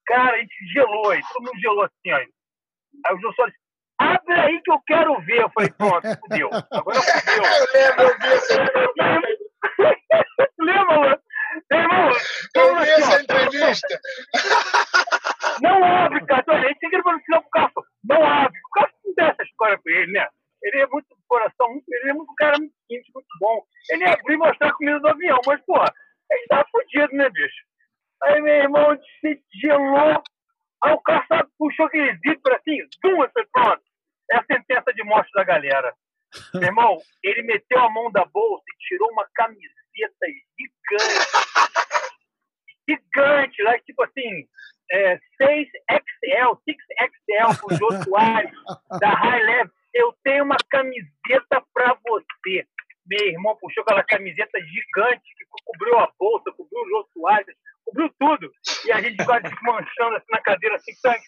K: Cara, a gente gelou aí, todo mundo gelou assim, ó. Aí o Jô Soares, abre aí que eu quero ver. Eu falei, pronto, fudeu. Agora fudeu. [LAUGHS]
D: Eu lembro, eu vi [LAUGHS]
K: Lembra, mano? Irmão,
D: eu vi
K: assim,
D: essa entrevista. [LAUGHS]
K: Não abre, cara. Então, a gente tem que ir no final pro Cássio. Não abre. O Cássio não tem essa história pra ele, né? Ele é muito coração, muito, ele é muito um cara muito quente, muito bom. Ele ia abrir e mostrar a comida do avião, mas, porra, ele tava fudido, né, bicho? Aí meu irmão se gelou. Aí o Cássio puxou aquele zíper assim, falei, pronto. É a sentença de morte da galera. [LAUGHS] Meu irmão, ele meteu a mão da bolsa e tirou uma camiseta gigante. gigante, lá, tipo assim, é, 6XL, 6XL pro Jô Soares, da High Level. Eu tenho uma camiseta pra você. Meu irmão puxou aquela camiseta gigante que cobriu a bolsa, cobriu o Jô Soares, cobriu tudo. E a gente quase se manchando assim na cadeira, assim, tanque,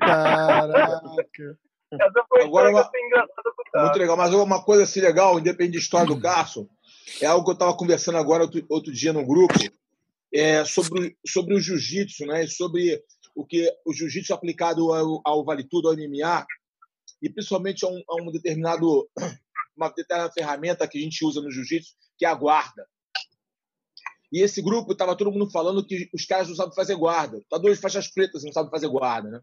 A: Caraca.
K: Essa foi
C: Agora,
K: uma engraçada com.
C: Muito legal. Mas uma coisa assim legal, independente de história do [CLEARS THROAT] Carson, é algo que eu estava conversando agora outro, outro dia no grupo, é sobre, sobre o jiu-jitsu, né? Sobre o que o jiu-jitsu aplicado ao, ao Vale Tudo, ao MMA, e principalmente a um, a um determinado uma determinada ferramenta que a gente usa no jiu-jitsu, que é a guarda. E esse grupo estava todo mundo falando que os caras não sabem fazer guarda. Lutadores de faixas pretas não sabem fazer guarda, né?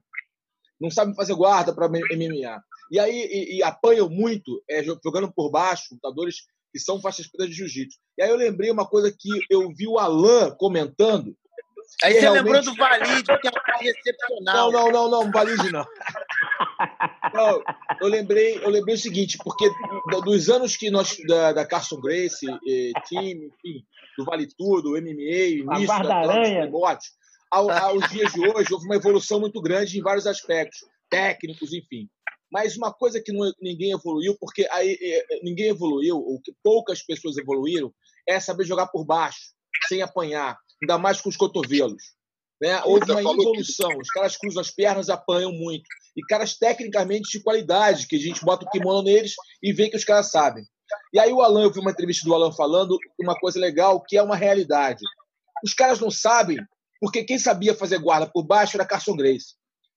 C: Não sabem fazer guarda para MMA. E aí e, e apanham muito é, jogando por baixo, lutadores que são faixas pretas de jiu-jitsu. E aí eu lembrei uma coisa que eu vi o Alan comentando.
H: Aí você
C: realmente-
H: lembrou do Valide, que é um cara excepcional.
C: Não, não, não, não, Valide não. Não, eu lembrei, eu lembrei o seguinte, porque do- dos anos que nós da, da Carson Grace, eh, time, enfim, do Vale Tudo, MMA, início da- dos esportes, ao, aos dias de hoje houve uma evolução muito grande em vários aspectos, técnicos, enfim. Mas uma coisa que não- ninguém evoluiu, porque aí eh, ninguém evoluiu, ou que poucas pessoas evoluíram, é saber jogar por baixo, sem apanhar, ainda mais com os cotovelos. Né? Houve uma evolução. Os caras cruzam as pernas, apanham muito. E caras tecnicamente de qualidade, que a gente bota o kimono neles e vê que os caras sabem. E aí o Alan, eu vi uma entrevista do Alan falando uma coisa legal, que é uma realidade. Os caras não sabem, porque quem sabia fazer guarda por baixo era Carson Grace.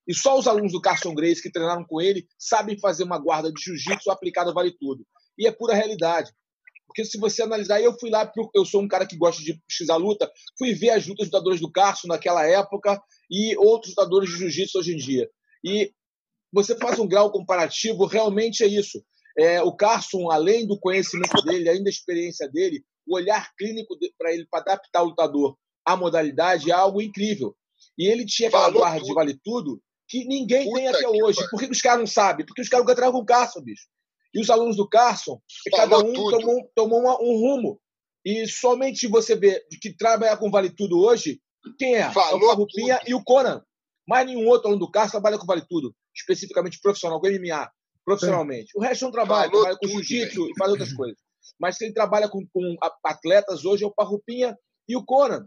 C: E só os alunos do Carson Grace que treinaram com ele sabem fazer uma guarda de jiu-jitsu aplicada vale tudo. E é pura realidade. Porque se você analisar, eu fui lá, eu sou um cara que gosta de pesquisar luta, fui ver as lutas dos lutadores do Carson naquela época e outros lutadores de jiu-jitsu hoje em dia. E você faz um grau comparativo, realmente é isso. É, o Carson, além do conhecimento dele, além da experiência dele, o olhar clínico para ele, para adaptar o lutador à modalidade, é algo incrível. E ele tinha aquela
D: Falou
C: guarda de
D: tudo.
C: vale tudo que ninguém tem
D: Puta
C: até
D: que
C: hoje.
D: pariu.
C: Por que os caras não sabem? Porque os caras nunca treinaram com o Carson, bicho. E os alunos do Carson, cada um
D: tudo.
C: tomou, tomou uma- um rumo. E somente você vê que trabalha com Vale Tudo hoje, quem é? é
D: Falou
C: o Farrupinha e o Conan. Mais nenhum outro aluno do Carson trabalha com Vale Tudo, especificamente profissional, com MMA, profissionalmente. O resto não trabalha,
D: Falou
C: trabalha com jiu-jitsu e faz outras coisas. Mas quem trabalha com, com atletas hoje é o Farrupinha e o Conan.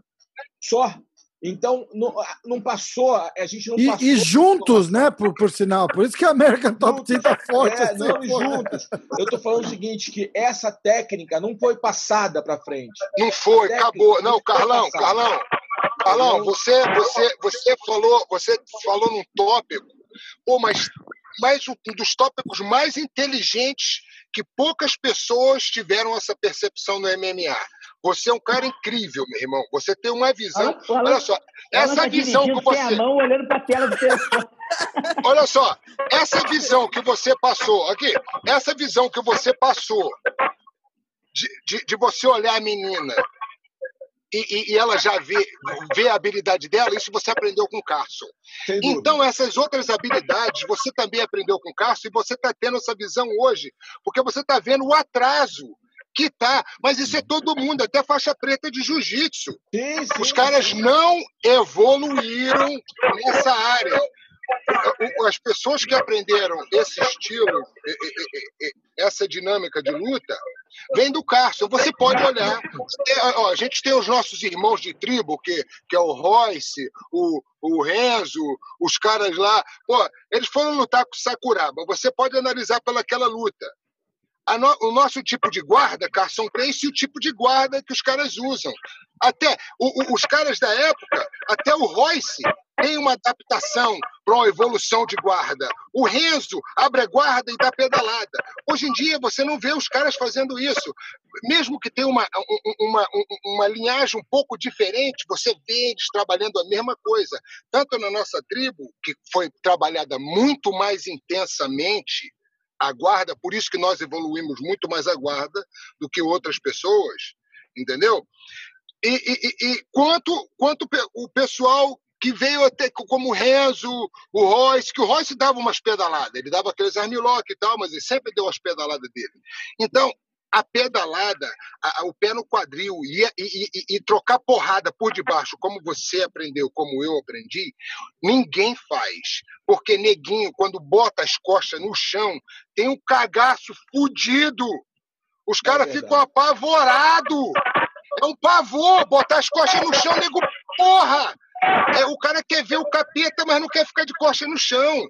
C: Só. Então, não, não passou, a gente não
A: E,
C: passou.
A: e juntos, né, por, por sinal. Por isso que a American Top Team tá forte.
C: É,
A: assim,
C: não, e juntos. Eu tô falando o seguinte, que essa técnica não foi passada para frente.
D: Não foi,
C: Técnica
D: acabou. Não,
C: não foi
D: Carlão. Carlão. Carlão, você, você, você falou, você falou num tópico, pô, mas, mas um dos tópicos mais inteligentes que poucas pessoas tiveram essa percepção no MMA. Você é um cara incrível, meu irmão. Você tem uma visão.
G: Alan- o Alan-
D: Olha só, essa visão que você.
G: a mão, olhando pra tela do telefone. [LAUGHS]
D: Olha só, essa visão que você passou, aqui, essa visão que você passou de, de, de você olhar a menina e, e- e ela já vê, vê a habilidade dela, isso você aprendeu com o Carson. Então, essas outras habilidades você também aprendeu com o Carson e você está tendo essa visão hoje, porque você está vendo o atraso que tá, mas isso é todo mundo, até faixa preta de jiu-jitsu. Os caras não evoluíram nessa área. As pessoas que aprenderam esse estilo, essa dinâmica de luta, vem do Carson. Você pode olhar. É, a gente tem os nossos irmãos de tribo, que, que é o Royce, o, o Renzo, os caras lá. Pô, eles foram lutar com o Sakuraba. Você pode analisar pelaquela luta. No- o nosso tipo de guarda, Carson Grace, e o tipo de guarda que os caras usam. Até o- o- os caras da época, até o Royce tem uma adaptação para uma evolução de guarda. O Renzo abre a guarda e dá pedalada. Hoje em dia, você não vê os caras fazendo isso. Mesmo que tenha uma, uma, uma linhagem um pouco diferente, você vê eles trabalhando a mesma coisa. Tanto na nossa tribo, que foi trabalhada muito mais intensamente, a guarda, por isso que nós evoluímos muito mais a guarda do que outras pessoas, entendeu? E, e, e quanto, quanto o pessoal que veio até como o Renzo, o Royce, que o Royce dava umas pedaladas, ele dava aqueles armlock e tal, mas ele sempre deu as pedaladas dele. Então, a pedalada, a, o pé no quadril e, e, e, e, trocar porrada por debaixo, como você aprendeu, como eu aprendi, ninguém faz. Porque neguinho, quando bota as costas no chão, tem um cagaço fudido. Os caras é ficam apavorados. É um pavor botar as costas no chão, nego, porra! É, o cara quer ver o capeta, mas não quer ficar de costas no chão.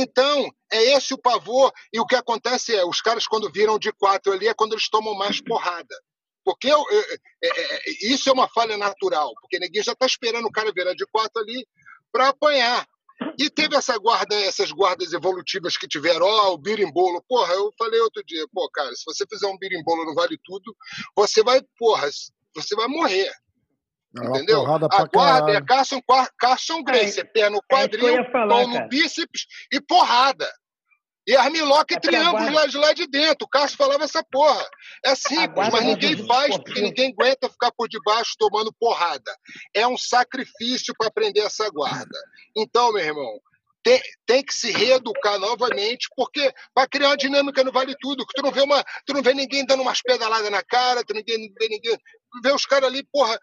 D: Então, é esse o pavor, e o que acontece é, os caras quando viram de quatro ali é quando eles tomam mais porrada. Porque eu, eu, é, isso é uma falha natural, porque ninguém já está esperando o cara virar de quatro ali para apanhar. E teve essa guarda, essas guardas evolutivas que tiveram, ó, oh, o birimbolo. Porra, eu falei outro dia, pô, cara, se você fizer um birimbolo no Vale Tudo, você vai, porra, você vai morrer.
A: É
D: Entendeu?
A: porrada pra
D: A guarda é. Carson, Carson Grace, é pé no
G: É isso que eu
D: quadril,
G: falar,
D: mão no bíceps e porrada. E armlock e
G: É
D: triângulos lá de lá de dentro. O Cássio falava essa porra. É simples, mas
G: do
D: ninguém faz porque ninguém aguenta ficar por debaixo tomando porrada. É um sacrifício para aprender essa guarda. Então, meu irmão, tem, tem que se reeducar novamente, porque vai criar uma dinâmica no Vale Tudo, que tu não vê uma, tu não vê ninguém dando umas pedaladas na cara, tu não vê ninguém, tu vê os caras ali, porra,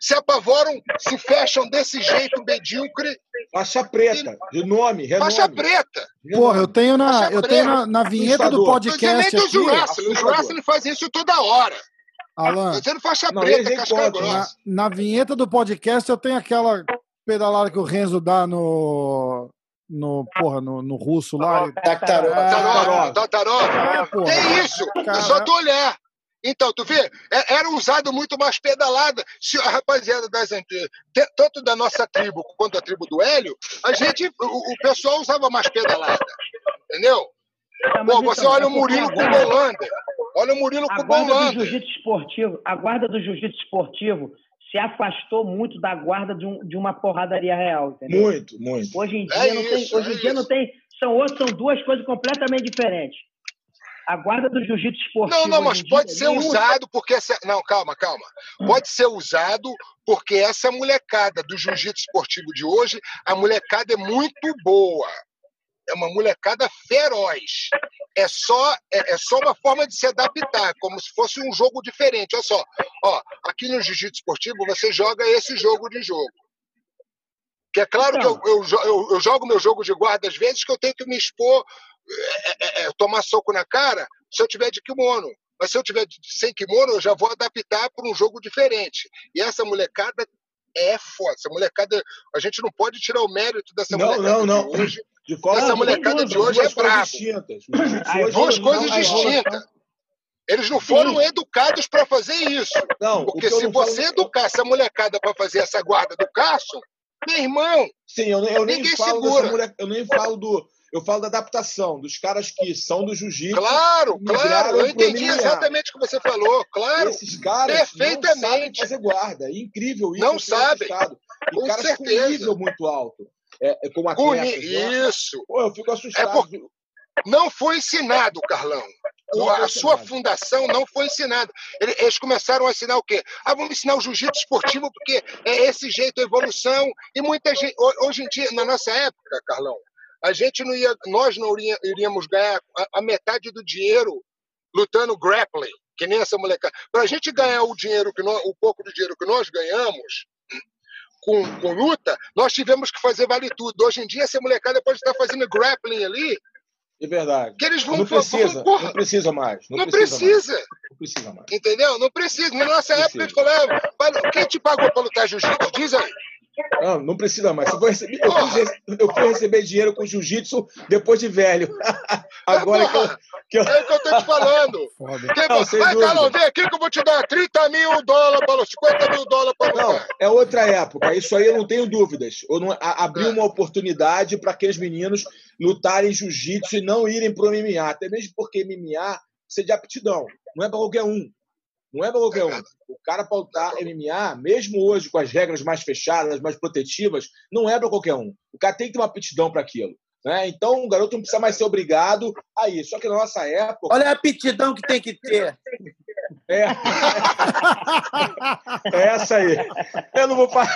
D: se apavoram, se fecham desse jeito medíocre,
C: Faixa preta, de nome, renome.
D: faixa preta.
A: Porra, eu tenho na,
D: Faixa
A: eu tenho na, na vinheta do
C: Assustador.
A: Podcast
D: do
A: aqui,
D: Jurassic, o Jurassic faz isso toda hora.
A: Alan,
D: dizendo faixa
C: Não,
D: preta, casca grossa.
A: na, na vinheta do podcast eu tenho aquela pedalada que o Renzo dá no no porra no, no russo lá.
E: Tactaró.
D: Tataró, tataró.
A: É, porra.
D: Tem isso,
A: Cara.
D: é só tu olhar. Então, tu vê, é- era usado muito mais pedalada. Se a rapaziada das tanto da nossa tribo quanto da tribo do Hélio, a gente, o, o pessoal usava mais pedalada. Entendeu? Pô, você
G: então,
D: olha
G: é
D: o Murilo com o Bolander. Olha o Murilo com
G: A
D: o
G: guarda do esportivo, a guarda do jiu-jitsu esportivo se afastou muito da guarda de, um- de uma porradaria real, entendeu?
C: Muito, muito.
G: Hoje em dia
D: É
G: não
D: isso,
G: tem, hoje
D: é
G: em dia não tem, são outras, são duas coisas completamente diferentes. A guarda do jiu-jitsu esportivo.
D: Não, não, mas pode ser usado porque essa. Não, calma, calma. Pode ser usado porque essa molecada do jiu-jitsu esportivo de hoje, a molecada é muito boa. É uma molecada feroz. É só, é, é só uma forma de se adaptar, como se fosse um jogo diferente. Olha só, ó, aqui no jiu-jitsu esportivo você joga esse jogo de jogo. Que é claro
G: Então.
D: que eu, eu, eu- eu jogo meu jogo de guarda às vezes que eu tenho que me expor, é, é, é, tomar soco na cara, se eu tiver de kimono. Mas se eu tiver de- sem kimono, eu já vou adaptar para um jogo diferente. E essa molecada é foda. Essa molecada, a gente não pode tirar o mérito dessa
C: Não,
D: molecada
C: não, não.
D: de hoje.
C: De forma
D: Essa
G: sem
D: molecada de hoje é
C: duas coisas
D: brabo.
C: distintas. O jiu-jitsu
G: A
C: hoje
D: Duas coisas distintas. Eles não foram educados para fazer isso.
C: Não,
D: Porque se
C: não falo-
D: você educar essa molecada para fazer essa guarda do Cássio, meu irmão,
C: Sim, eu, eu nem
D: Ninguém
C: falo
D: segura.
C: mulher, eu nem falo do, eu falo da adaptação dos caras que são do jiu-jitsu.
D: claro, claro, eu entendi
C: MMA.
D: exatamente o que você falou, claro.
C: Esses caras não sabem
D: Perfeitamente.
C: fazer guarda. É incrível isso.
D: Não
C: fico
D: sabem.
C: E
D: Com
C: caras
D: certeza.
C: com nível muito alto. É, é como
D: Com
C: atletas, né?
D: isso.
C: Pô, eu fico assustado.
D: É porque- Não foi ensinado, Carlão. O- a sua fundação não foi ensinada. Ele- Eles começaram a ensinar o quê? Ah, vamos ensinar o jiu-jitsu esportivo porque é esse jeito, a evolução. E muita gente. ho- Hoje em dia, na nossa época, Carlão, a gente não ia. Nós não iríamos ganhar a, a metade do dinheiro lutando grappling, que nem essa molecada. Para a gente ganhar o dinheiro que nós, o pouco do dinheiro que nós ganhamos. Com, com luta, nós tivemos que fazer vale tudo. Hoje em dia, essa molecada pode estar fazendo grappling ali,
C: É verdade.
D: que eles vão
C: Não precisa,
D: porra,
C: não precisa mais. Não,
D: não
C: precisa.
D: precisa.
C: mais, Não precisa mais.
D: Entendeu? Não precisa. Na nossa época, a gente falava, "Mas quem te pagou para lutar jiu-jitsu? Diz aí.
C: Não, não precisa mais. Eu fui receber, eu fui eu fui receber dinheiro com jiu-jitsu depois de velho. [LAUGHS] Agora que eu, que eu-
D: É o que eu tô te falando. [LAUGHS] Quem
C: Não,
D: Vai,
C: dúvida.
D: Carlão, vem aqui que eu vou te dar 30 mil dólares, para 50 mil dólares para
C: Não, é outra época. Isso aí eu não tenho dúvidas. Eu não, a- abriu uma oportunidade para aqueles meninos lutarem jiu-jitsu e não irem para o MMA. Até mesmo porque MMA precisa de aptidão. Não é para qualquer um. Não é para qualquer um. O cara para lutar MMA, mesmo hoje com as regras mais fechadas, mais protetivas, não é para qualquer um. O cara tem que ter uma aptidão para aquilo. Né? Então o garoto não precisa mais ser obrigado a isso. Só que na nossa época.
H: Olha a aptidão que tem que ter.
C: É. É essa aí. Eu não vou falar.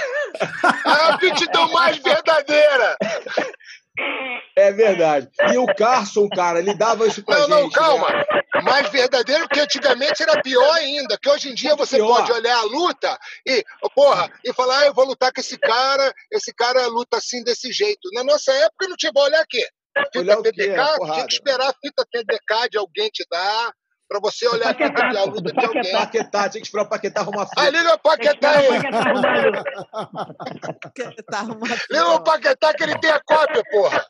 D: A aptidão mais verdadeira.
C: É verdade. E o Carson, cara, ele dava isso pra
D: Não,
C: gente.
D: não, calma.
C: né?
D: Mais verdadeiro, porque antigamente era pior ainda. Que hoje em dia você
C: pior.
D: pode olhar a luta e, porra, e falar, ah, eu vou lutar com esse cara, esse cara luta assim desse jeito. Na nossa época não tinha que olhar aqui. Fita
C: Olhar o
D: tinha que esperar a fita TDK de alguém te dar, pra você olhar a, fita de, a luta de alguém.
C: Paquetá, tinha que esperar o Paquetá arrumar fita.
D: Ali no Paquetá aí.
B: Arrumado.
D: Liga o [LAUGHS] Paquetá que ele tem a cópia, porra.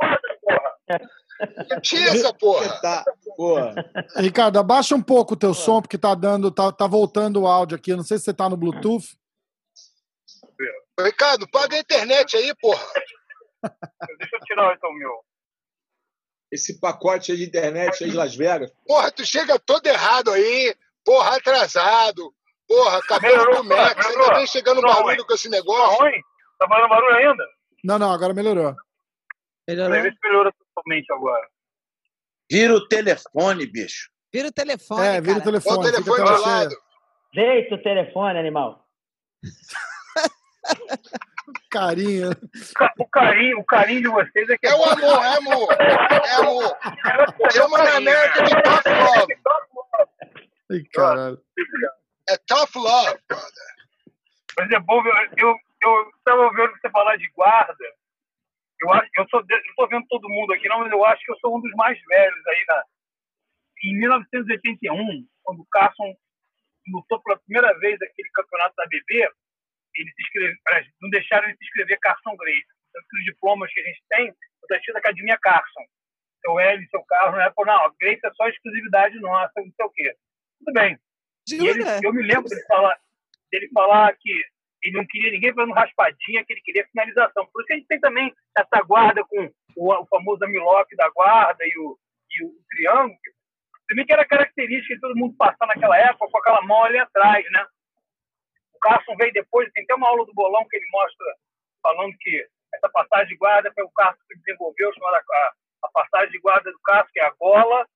D: Não tinha essa porra.
C: Paquetá, porra.
A: Ricardo, abaixa um pouco o teu som, porque tá dando, tá, tá voltando o áudio aqui. Eu Não sei se você tá no Bluetooth.
D: Ricardo, paga a internet aí, porra.
K: Deixa eu tirar então o meu.
C: Esse pacote aí de internet aí de Las Vegas.
D: Porra, tu chega todo errado aí, porra, atrasado, porra, cabelo do Max, ainda vem chegando barulho com esse negócio.
K: Tá ruim? Tá fazendo barulho ainda?
A: Não, não, agora melhorou.
K: Melhorou totalmente agora.
H: Vira o telefone, bicho.
B: Vira o telefone.
A: É, vira o telefone.
D: Bota o telefone
A: a
D: do lado.
G: Jeito o telefone, animal. [LAUGHS]
A: Carinho.
K: O carinho, o carinho de vocês é que
D: É o amor, é amor, é amor. [LAUGHS] Chama na América de tough love.
A: Ai, caralho.
D: É tough love, brother.
K: Mas é bom. Eu, eu estava ouvindo você falar de guarda. Eu acho eu sou não tô vendo todo mundo aqui, não, mas eu acho que eu sou um dos mais velhos aí na. Em 1981, quando o Carson lutou pela primeira vez aquele campeonato da BB, ele se inscreve, não deixaram ele se inscrever Carson Grace. Tanto que os diplomas que a gente tem, está escrito Academia Carson. Seu L, seu na época, não, a Grace é só exclusividade nossa, não sei o quê. Tudo bem. Ele, eu me lembro dele falar, dele falar que ele não queria ninguém fazendo raspadinha, que ele queria finalização. Por isso que a gente tem também essa guarda com o, o famoso amilock da guarda e o, e o triângulo. Também que era característica de todo mundo passar naquela época com aquela mão ali atrás, né? O Carson veio depois, tem até uma aula do bolão que ele mostra falando que essa passagem de guarda foi o Carson que desenvolveu, chamada a, a passagem de guarda do Carson, que é a gola,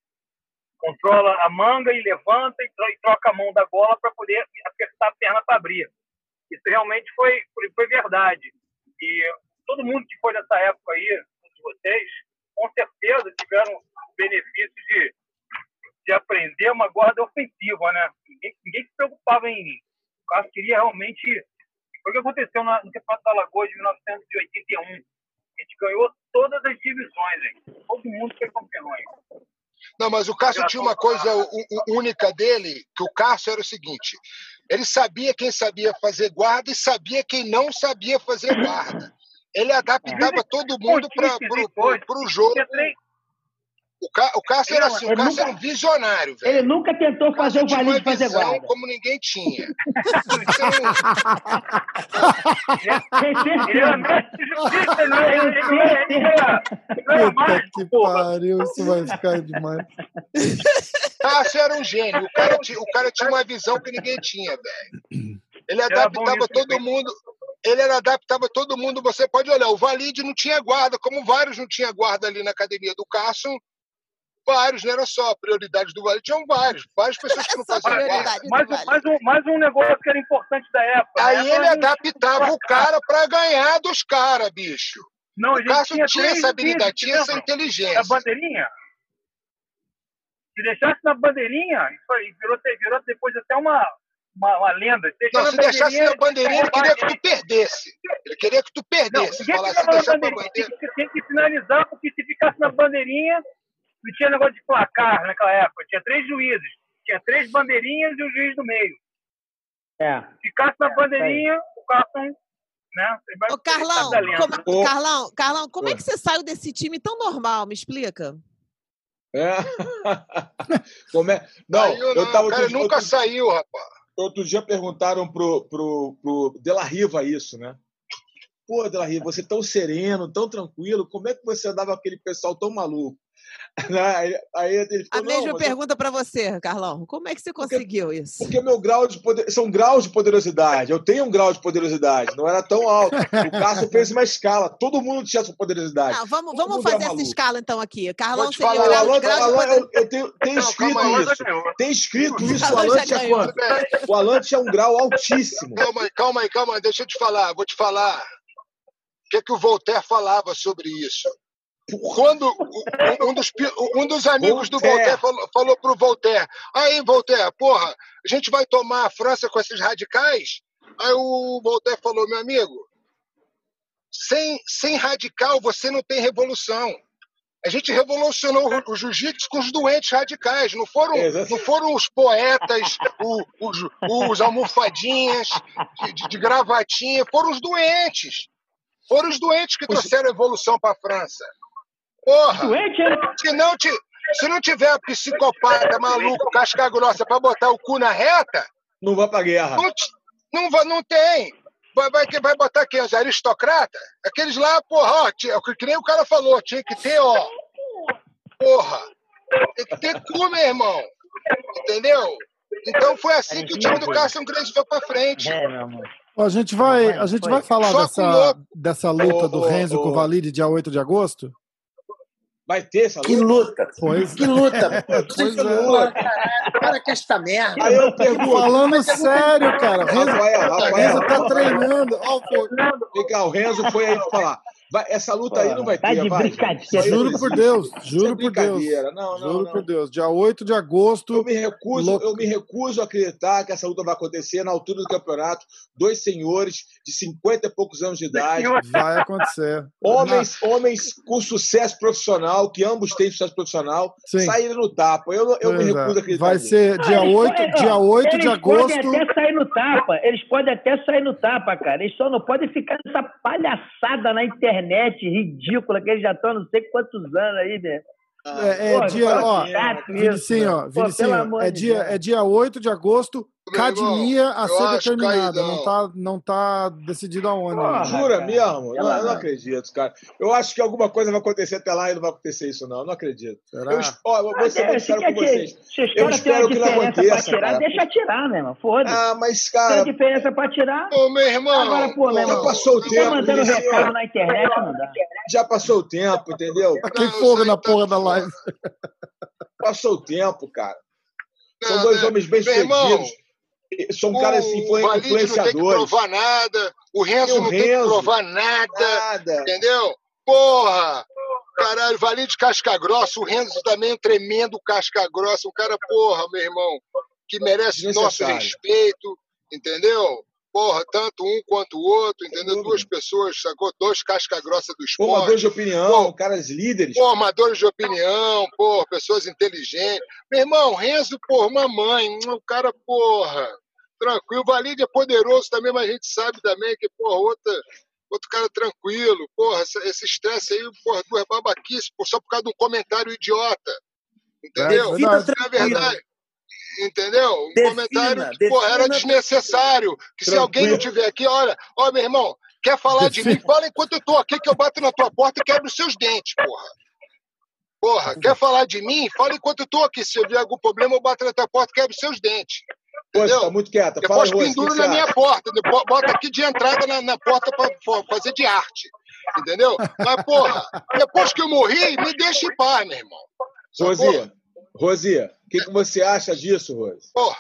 K: controla a manga e levanta e, tro- troca a mão da gola para poder apertar a perna para abrir. Isso realmente foi, foi, foi verdade. E todo mundo que foi dessa época aí, todos vocês, com certeza tiveram o benefício de, de aprender uma guarda ofensiva, né? Ninguém, ninguém se preocupava em. O Carlos queria realmente. Foi o que aconteceu na- no Campeonato da Lagoa de 1981. A gente ganhou todas as divisões, hein? Todo mundo foi campeão. hein?
D: Não, mas o Cássio tinha uma coisa única dele, que o Cássio era o seguinte: ele sabia quem sabia fazer guarda e sabia quem não sabia fazer guarda. Ele adaptava todo mundo para o jogo. O, Cá, o Cássio era assim, o
G: Ele
D: Cássio
G: nunca-
D: era um visionário, velho.
G: Ele nunca tentou fazer o
D: Tinha uma
G: valinho de fazer
D: visão
G: guarda.
D: como ninguém tinha.
K: Ele era mestre de justiça, né? Ele, era,
A: Puta que pariu, isso vai ficar demais.
D: Cássio era um gênio. O cara, tinha, o cara tinha uma visão que ninguém tinha, velho. Ele adaptava todo mundo. Ele era, adaptava todo mundo. Você pode olhar, o Valide não tinha guarda, como vários não tinha guarda ali na academia do Cássio. Vários, não era só a prioridade do Valide, tinham vários. Várias pessoas que não faziam guarda.
K: mais, um, mais, um, mais um negócio que era importante da época.
D: Aí
K: Na
D: ele adaptava o cara pra ganhar dos caras, bicho.
K: Não,
D: o Cássio
K: tinha
D: tinha essa habilidade, tinha essa inteligência.
K: A bandeirinha. Se deixasse na bandeirinha, isso aí virou, virou depois até uma, uma, uma lenda. Deixa
D: Não,
K: na
D: se deixasse na bandeirinha, ele queria que tu perdesse. Ele queria que tu
K: Não,
D: perdesse.
K: ninguém
D: Falasse,
K: na
D: deixar pra
K: bandeirinha. Tem que, tem que finalizar, porque se ficasse na bandeirinha, não tinha negócio de placar naquela época. Tinha três juízes. Tinha três bandeirinhas e um juiz no meio.
G: É.
K: Se ficasse na bandeirinha, o Carson né?
B: Ô, Carlão, como, Carlão, Carlão, como é que você saiu desse time tão normal? Me explica.
C: É. [LAUGHS] Como é? Não,
D: Saiu,
C: eu
D: não,
C: tava
D: o cara
C: outro-
D: nunca
C: outro-
D: saiu, rapaz.
C: Outro dia perguntaram pro, pro, pro De La Riva isso, né? Pô, De La Riva, você tão sereno, tão tranquilo, como é que você andava com aquele pessoal tão maluco? [LAUGHS] Aí, aí ele
B: A mesma
C: mas é
B: pergunta para você, Carlão. Como é que você conseguiu isso?
C: porque meu grau de poder, são graus de poderosidade. Eu tenho um grau de poderosidade, não era tão alto. O Cássio [LAUGHS] fez uma escala, todo mundo tinha sua poderosidade.
B: Não, vamos,
C: Todo
B: vamos
C: é
B: fazer essa escala então aqui. Carlão seria
C: falar,
B: o grau,
C: Alan,
B: grau de
C: Alan,
B: poder-
C: eu, eu tenho, tem
D: Não,
C: escrito
D: calma
C: isso. Tem escrito isso. O
B: Alan já
C: tinha quanto? O Alan tinha um grau altíssimo.
D: Calma aí, calma aí, calma aí, deixa eu te falar, vou te falar. O que, que o Voltaire falava sobre isso? Quando um- dos, um dos amigos do
C: Voltaire.
D: Voltaire falou, falou pro Voltaire: aí, Voltaire, porra, a gente vai tomar a França com esses radicais? Aí o Voltaire falou: meu amigo, sem, sem radical você não tem revolução. A gente revolucionou o- o jiu-jitsu com os doentes radicais, não foram, não foram os poetas, o- os, os almofadinhas de, de- de gravatinha, foram os doentes. Foram os doentes que trouxeram a evolução para a França. Porra!
G: Doente, é?
D: Se não, ti- se não tiver psicopata, maluco, casca grossa para botar o cu na reta,
C: Não vai pra guerra.
D: não, não, vai- não tem. Vai, vai, vai botar quem? Os aristocratas? Aqueles lá, porra, ó, tinha- que nem o cara falou, tinha que ter, ó. Porra, tem que ter cu, meu irmão. Entendeu? Então foi assim que o time do Carson Grace foi pra frente.
G: É, meu amor.
A: A gente vai, a gente vai falar
D: Só
A: dessa,
D: louco.
A: dessa luta do Renzo
C: ô.
A: com o Valide dia 8 de agosto?
C: Vai ter essa
H: Que
C: luta?
H: luta.
A: Pois
H: Que luta.
A: Pois
H: Que
A: é.
H: luta. [LAUGHS] Para com esta merda.
C: Aí eu pergunto,
A: Falando sério, cara. Renzo,
C: Rafael,
A: o Renzo
C: Rafael,
A: tá treinando. Ó, o Fo-
C: vem cá, o Renzo foi aí falar. Vai, essa luta aí não vai
G: Tá
C: ter,
G: de
C: vai.
G: brincadeira.
A: Juro por. Deus,
C: Isso é
A: juro por Deus.
C: Não, não,
A: Juro
C: não.
A: por Deus. Dia 8 de agosto,
C: Eu me recuso,
A: Louco.
C: eu me recuso a acreditar que essa luta vai acontecer na altura do campeonato. Dois senhores de 50 e poucos anos de idade,
A: vai acontecer.
C: homens, homens com sucesso profissional, que ambos têm sucesso profissional,
A: Sim.
C: saíram no tapa. Eu, eu me
A: Pois é.
C: recuso a acreditar.
A: Vai
C: nisso.
A: ser dia
G: Eles
A: 8,
G: podem-
A: dia
G: ó,
A: 8 de
G: eles
A: agosto.
G: podem até sair no tapa. Eles podem até sair no tapa, cara. Eles só não podem ficar nessa palhaçada na internet ridícula que eles já estão não sei quantos anos aí, né?
A: É, é
G: Pô,
A: dia, ó, Vinicinho, ó, Vinicinho, é dia,
G: Deus.
A: é dia 8 de agosto,
D: Irmão,
A: academia a ser determinada. Não tá, não tá decidido aonde. Ainda.
C: Jura
G: cara.
C: mesmo?
G: Ela
C: Não, eu não
G: não.
C: acredito, cara. Eu acho que alguma coisa vai acontecer até lá e não vai acontecer isso, não. Eu não acredito.
A: Será?
C: Eu, ó, eu vou ser muito
G: se,
C: sincero com
G: que-
C: vocês. Eu espero que não
G: diferença pra
C: aconteça,
G: tirar,
C: cara.
G: deixa tirar, né, mano? Foda-se.
C: Ah, mas,
G: Tem
C: cara,
G: diferença pra tirar.
D: Ô, meu irmão.
G: Agora, pô, meu
C: já
G: irmão.
C: passou o
G: Tá
C: tempo,
G: mandando recado na internet, não dá.
C: Já passou o tempo, entendeu?
A: Tem
D: Não,
A: fogo na
D: tá
A: porra da live.
C: Passou o tempo, cara. São dois homens bem Sucedidos. São caras assim,
D: o Valide não tem que provar nada. O Renzo
C: E o
D: não tem que
C: Renzo?
D: provar nada.
C: Nada.
D: Entendeu? Porra! Caralho, Valide casca grossa. O Renzo também é um tremendo casca grossa. Um cara, porra, meu irmão, que merece nosso respeito. Entendeu? Porra, tanto um quanto o outro, entendeu? Duas pessoas, sacou? Dois casca grossa do esporte.
C: Formadores de opinião, caras líderes.
D: Formadores de opinião, porra, pessoas inteligentes. Meu irmão, Renzo, porra, uma mãe, um cara, porra, tranquilo. Valide é poderoso também, mas a gente sabe também que, porra, outra, outro cara tranquilo. Porra, esse estresse aí, porra, duas babaquices, só por causa de um comentário idiota. Entendeu?
A: É
H: Fica
A: verdade.
D: Na verdade. Entendeu? Um
H: Defina,
D: comentário que, porra, era
H: defina-
D: desnecessário. Que se alguém não tiver aqui, olha, ó, meu irmão, quer falar de mim? Fala enquanto eu tô aqui que eu bato na tua porta e quebro os seus dentes, porra. Porra, quer falar de mim? Fala enquanto eu tô aqui. Se eu ver algum problema, eu bato na tua porta e quebro os seus dentes.
C: Pô,
D: Entendeu?
C: tá muito quieta. Fala,
D: Depois
C: que
D: penduro na minha
C: acha?
D: porta. depois Bota aqui de entrada na, na porta pra pra fazer de arte. Entendeu? Mas, porra, depois que eu morri, me deixa em paz, meu irmão.
C: Rosia, Rosia, o que, que você acha disso, Rose?
D: Porra,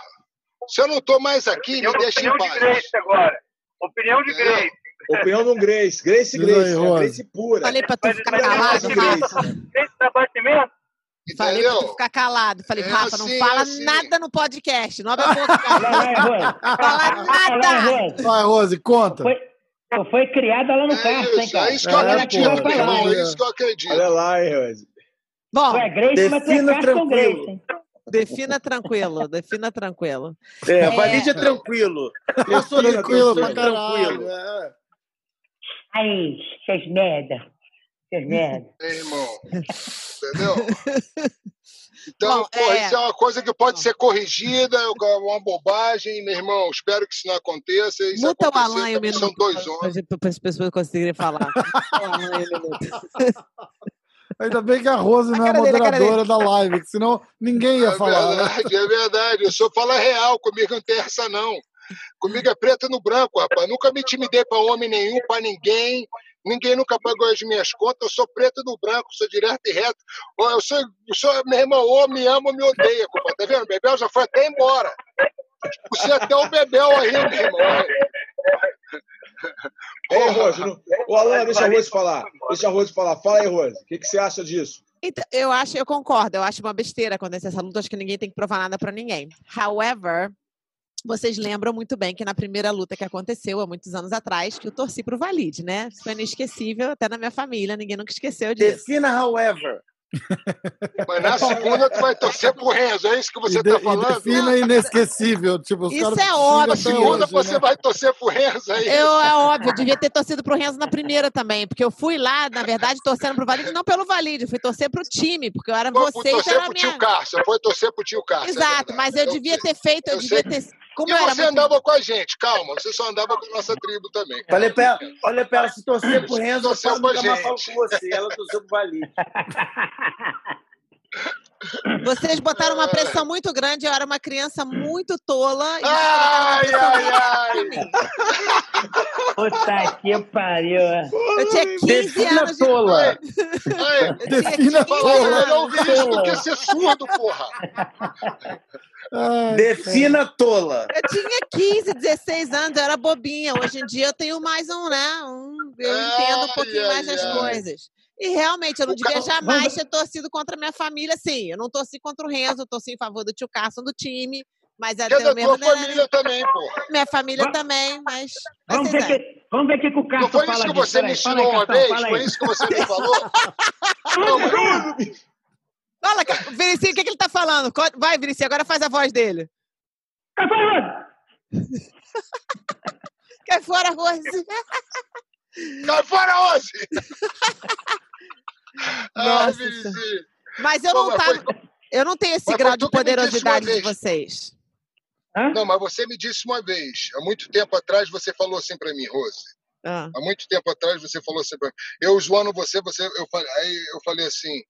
D: se eu não tô mais aqui, me deixa em
K: Opinião de
D: paz.
K: Grace agora. Opinião de? Grace.
C: Opinião do Grace. Grace, Grace. né?
A: Rose.
C: Grace pura.
B: Falei pra tu ficar calado,
C: Grace.
B: Rafa.
K: Grace dá batimento?
B: Falei pra tu ficar calado. Falei,
D: É
B: Rafa, não
D: assim,
B: fala
D: é assim.
B: nada no podcast. Não abre a boca.
G: É.
B: Fala nada.
G: Rose.
A: Vai, Rose, conta.
G: Foi, foi criada lá no
D: É
G: carro, hein,
D: isso,
G: cara?
D: é isso que eu
A: É,
D: acredito, meu irmão. É isso que eu acredito.
C: Olha lá, hein, Rose.
B: Bom,
G: Tu é Grace, mas tu é
H: Defina
G: Carson
H: tranquilo.
G: Grace,
B: defina tranquilo. Defina tranquilo.
H: É,
B: É.
H: Valide é tranquilo. Eu sou
A: Tranquilo pra
H: tranquilo.
A: é.
G: Ai, seus merda. Seus merda.
D: Ei, irmão. Entendeu? [LAUGHS] Então,
B: Bom,
D: pô,
B: é-
D: isso é uma coisa que pode ser corrigida, é uma bobagem, meu irmão. Espero que isso não aconteça. Isso
B: Muta o Alan e o
D: também
B: minuto.
D: São dois homens.
B: Para as pessoas conseguirem falar. Muta o Alan e o minuto. [LAUGHS]
A: Ainda bem que a Rose não é a
B: cara dele,
A: moderadora da live, senão ninguém ia
D: É
A: falar. né?
D: verdade, é verdade. Eu sou fala real, comigo não tem essa, não. Comigo é preto no branco, rapaz. Nunca me intimidei pra homem nenhum, pra ninguém. Ninguém nunca pagou as minhas contas. Eu sou preto no branco, sou direto e reto. Eu sou, eu sou meu irmão, ou me ama ou me odeia, compadre. Tá vendo? O Bebel já foi até embora. Você até o Bebel aí, meu irmão.
C: Ei, Rose, não... Ô, Alan, deixa a Rose falar. Deixa a Rose falar. Fala aí, Rose. O que, que você acha disso?
B: Então, eu acho, eu concordo, eu acho uma besteira acontecer essa luta, acho que ninguém tem que provar nada pra ninguém. However, vocês lembram muito bem que na primeira luta que aconteceu há muitos anos atrás, que eu torci pro Valide, né? Isso foi inesquecível até na minha família, ninguém nunca esqueceu disso.
H: Defina, however.
D: Mas na segunda tu vai torcer pro Renzo, é isso que você
A: E, de,
D: tá
A: e
D: falando?
A: defina inesquecível. Tipo, os
B: Isso é óbvio.
D: Na segunda
A: hoje,
D: você
A: né?
D: vai torcer pro Renzo aí.
B: Eu, é óbvio, eu devia ter torcido pro Renzo na primeira também, porque eu fui lá, na verdade, torcendo pro Valide, não pelo Valide, eu fui torcer pro time, porque eu era
D: Foi
B: vocês,
D: torcer
B: era
D: pro
B: minha...
D: tio Cássio, foi torcer pro tio Cássio. é
B: Exato,
D: verdade.
B: mas eu
D: Eu
B: devia
D: sei.
B: ter feito, eu,
D: Eu
B: devia
D: sei.
B: ter... Como
D: E
B: era
D: você
B: muito...
D: andava com a gente, calma, você só andava com a nossa tribo também.
H: Falei pra ela, olha pra ela, se torcer pro Renzo, eu nunca mais falo
D: gente.
H: com você. Ela torceu pro Valide. [LAUGHS]
B: Vocês botaram uma pressão muito grande, eu era uma criança muito tola. E
D: Ai, ai, ai.
G: Puta que pariu.
B: Eu tinha 15
H: Defina
B: anos de
H: tola.
D: Ai,
B: Eu tinha
A: Defina
B: 15
D: Falar
A: tola.
D: melhor
B: anos.
D: ouvir isso do que ser surdo, porra.
A: Ai,
H: Defina tola.
B: Eu tinha 15, 16 anos, eu era bobinha. Hoje em dia eu tenho mais um, né? Um, eu entendo um pouquinho
D: ai,
B: mais das
D: ai.
B: coisas. E realmente, eu não
D: O
B: devia jamais ter torcido contra a minha família, sim. Eu não torci contra o Renzo, eu torci em favor do tio Carson, do time. Mas
D: é
B: até o mesmo.
D: tua família também, porra.
B: Minha família também, mas.
G: Vamos ver, que, vamos ver o que, o
D: Não
G: Carlos
D: foi
G: fala
D: isso que
G: disso.
D: você me ensinou uma vez? Foi isso que você me falou? [LAUGHS] Não, mas
B: Fala, Vinicius, o que, que ele tá falando? Vai, Vinicius, agora faz a voz dele.
G: Cai [LAUGHS] fora,
B: Cai fora, Rose.
D: Cai fora, Ozzy! [LAUGHS] Ai,
B: Nossa
D: Vinicius.
B: Mas eu
D: Pô,
B: não tava.
D: foi-
B: Eu não tenho esse
D: Mas
B: grau de poderosidade de vocês.
G: Hã?
D: Não, mas você me disse uma vez, há muito tempo atrás, você falou assim pra mim, Rose.
B: Ah.
D: Há muito tempo atrás você falou assim pra mim. Eu zoando você, você eu falei, aí eu falei assim: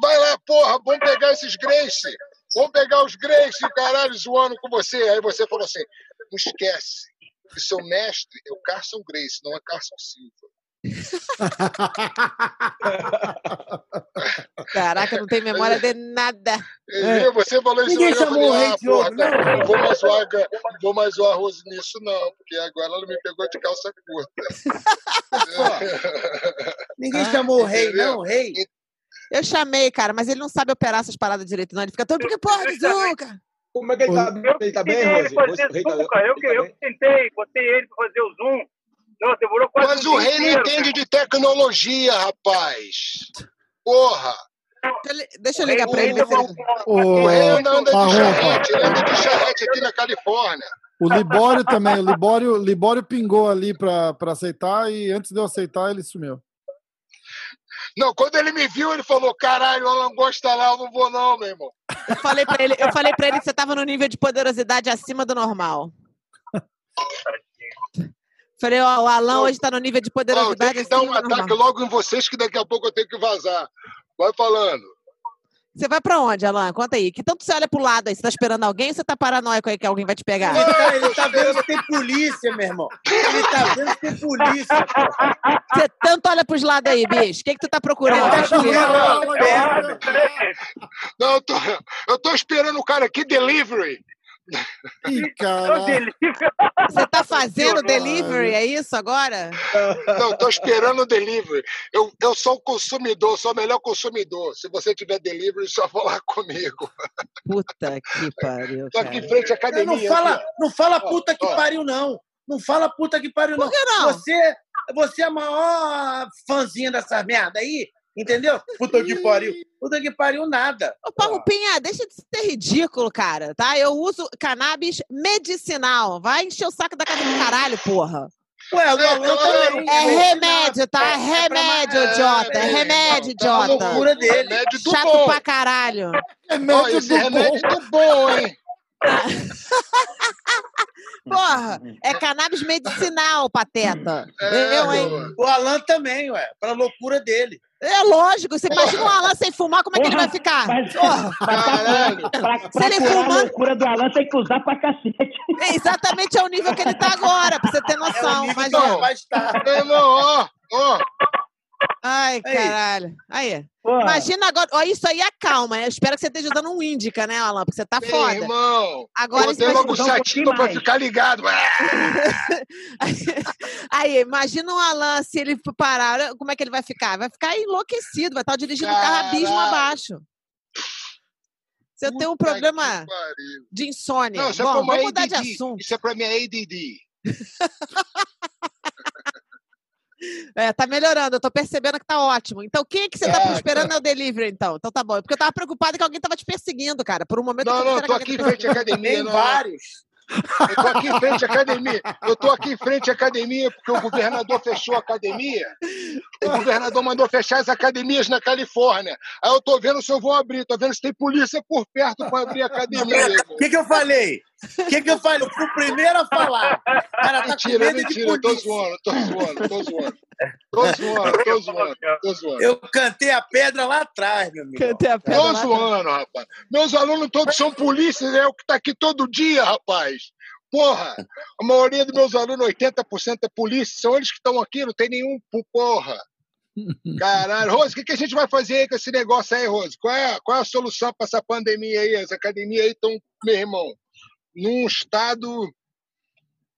D: vai lá, porra, vamos pegar esses Grace. Vamos pegar os Grace, caralho, zoando com você. Aí você falou assim: não esquece que seu mestre é o Carson Grace, não é Carson Silva. [LAUGHS]
B: Caraca, não tem memória de nada.
D: E Você falou isso
H: Ninguém chamou o
D: falei,
H: rei
D: ah,
H: de
D: porra, cara,
H: não.
D: não vou mais zoar, não vou mais zoar a Rose nisso, não, porque agora ela me pegou de calça curta. [LAUGHS]
H: Ninguém chamou o rei,
D: Entendeu?
H: não, o rei.
B: Eu chamei, cara, mas ele não sabe operar essas paradas direito, não. Ele fica todo porque porra Zuca.
C: Como é que ele tá, ele tá bem,
K: Tentei ele
C: Rose?
K: fazer
C: Rose, tá-
K: zoom, cara. Eu,
C: tá
K: eu tentei, botei ele pra fazer o zoom. Não, demorou quase
D: Mas
K: um
D: o rei não entende
K: cara.
D: de tecnologia, rapaz. Porra!
B: Deixa eu li- Deixa eu ligar
K: rei
B: ele. ele-
A: O,
D: rei anda, anda de charrete, ele anda de charrete aqui na Califórnia.
A: o Libório também. O Libório, Libório pingou ali pra aceitar e antes de eu aceitar, ele sumiu.
D: Não, quando ele me viu, ele falou: caralho, o Alan Gosta lá, eu não vou, não, meu irmão.
B: Eu falei pra ele, eu falei pra ele que você tava no nível de poderosidade acima do normal. Falei, ó, o Alan hoje tá no nível de poderosidade
D: tenho que dar um ataque
B: normal.
D: logo em vocês, que daqui a pouco eu tenho que vazar. Vai falando.
B: Você vai pra onde, Alan? Conta aí. Que tanto você olha pro lado aí? Você tá esperando alguém ou você tá paranoico aí que alguém vai te pegar?
H: Ele tá, ele tá vendo se tem polícia, meu irmão. Ele tá vendo se tem polícia, pô.
B: Você tanto olha pros lados aí, bicho. O que, que tu tá procurando?
H: Tá perto.
D: Não, eu tô, eu tô esperando o cara aqui, delivery.
A: Ih,
K: dele.
B: Você tá fazendo delivery, é isso agora?
D: Não, eu tô esperando o delivery. Eu, eu sou o consumidor, sou o melhor consumidor. Se você tiver delivery, só falar comigo.
B: Puta que pariu,
D: Tô aqui em
B: cara.
D: frente à
H: Não,
D: academia.
H: não fala,
D: aqui,
H: não fala puta que pariu, não. Não fala puta que pariu, não.
B: Por que não?
H: Você, você é a maior fãzinha dessa merda aí, entendeu? Puta que pariu. Puta que pariu nada.
B: Ô, Parrupinha, deixa de ser ridículo, cara, tá? Eu uso cannabis medicinal. Vai encher o saco da casa do caralho, porra.
H: Ué, do Alan também.
B: É remédio, tá? É remédio, idiota. É remédio,
H: É uma
B: idiota.
H: loucura dele.
D: Remédio
B: Chato pra caralho.
D: Remédio do bom, hein? [LAUGHS]
B: Porra, é cannabis medicinal, pateta.
D: É,
B: Eu, hein?
H: O Alan também, ué. Pra loucura dele.
B: É lógico. Você imagina o Alan sem fumar, como é que ele vai ficar?
G: Mas,
B: Porra.
D: Caralho.
G: pra, pra curar a loucura do Alan, tem que usar pra cacete.
B: É exatamente é o nível que ele tá agora, pra você ter
H: É o
B: noção.
H: nível que
B: Imagina.
H: ele vai estar.
D: Meu irmão, ó, ó.
B: Ai,
H: Aí.
B: caralho. Aí.
G: Porra.
B: Imagina agora. Ó, isso aí acalma. Eu espero que você esteja dando um índica, né, Alan? Porque você tá
D: Ei,
B: foda.
D: irmão.
B: Agora
D: Botei
B: isso
D: logo o
G: vai usar um
D: pra ficar ligado. [LAUGHS]
B: Aí, imagina o Alan se ele parar. Como é que ele vai ficar? Vai ficar enlouquecido, vai estar dirigindo o carro abismo abaixo. Você tem um problema de insônia.
D: Não, isso é
B: Bom,
D: pra uma
B: vamos mudar de
D: ADD.
B: assunto.
D: Isso é pra minha ADD. [LAUGHS]
B: É, tá melhorando, eu tô percebendo que tá ótimo. Então, quem é que você tá
D: Tá,
B: esperando é o delivery, então? Então tá bom. Porque eu tava preocupada que alguém tava te perseguindo, cara. Por um momento
D: Não,
B: eu
D: não,
B: será
D: tô aqui em frente à academia.
H: Tem
D: não.
H: vários.
D: Eu tô aqui em frente à academia. Eu tô aqui em frente à academia porque o governador fechou a academia. O governador mandou fechar as academias na Califórnia. Aí eu tô vendo se eu vou abrir. Tô vendo se tem polícia por perto para abrir a academia.
H: O que, que eu falei? O que, que eu falei? Eu fui o primeiro a falar. Cara, tá com
D: Mentira,
H: medo de
D: mentira. Eu tô zoando, tô zoando, tô zoando. Tô zoando, tô zoando, tô zoando.
H: Eu cantei a pedra lá atrás, meu amigo.
B: Cantei a pedra
D: Tô
B: atrás.
D: zoando, rapaz. Meus alunos todos são polícias, é o que tá aqui todo dia, rapaz. Porra, a maioria dos meus alunos, 80% é polícia, são eles que estão aqui, não tem nenhum, porra. Caralho. Rose, o que, que a gente vai fazer aí com esse negócio aí, Rose? Qual é, qual é a solução para essa pandemia aí? As academias aí estão, meu irmão, num estado,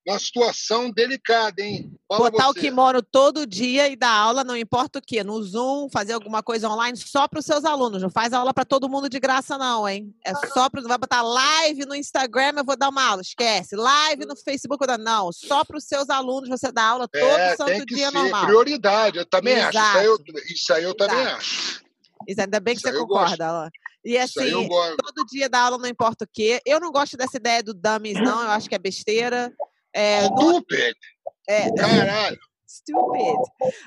D: numa situação delicada, hein? Fala
B: Botar o
D: você.
B: kimono todo dia e dar aula, não importa o quê. No Zoom, fazer alguma coisa online só para os seus alunos. Não faz aula para todo mundo de graça, não, hein? É só para. Vai botar live no Instagram, eu vou dar uma aula. Esquece. Live no Facebook, dar. Não, só para os seus alunos você dá aula todo
D: É,
B: santo
D: tem que
B: dia
D: ser
B: normal.
D: prioridade. Eu também acho. Isso aí eu, isso aí eu também
B: Exato.
D: acho.
B: Isso, ainda bem que
D: Isso
B: você concorda, Alan. E assim, todo dia dar aula não importa o quê. Eu não gosto dessa ideia do dummies, não. Eu acho que é besteira. É, no-
D: Stupid.
B: é,
D: Caralho.
B: Stupid.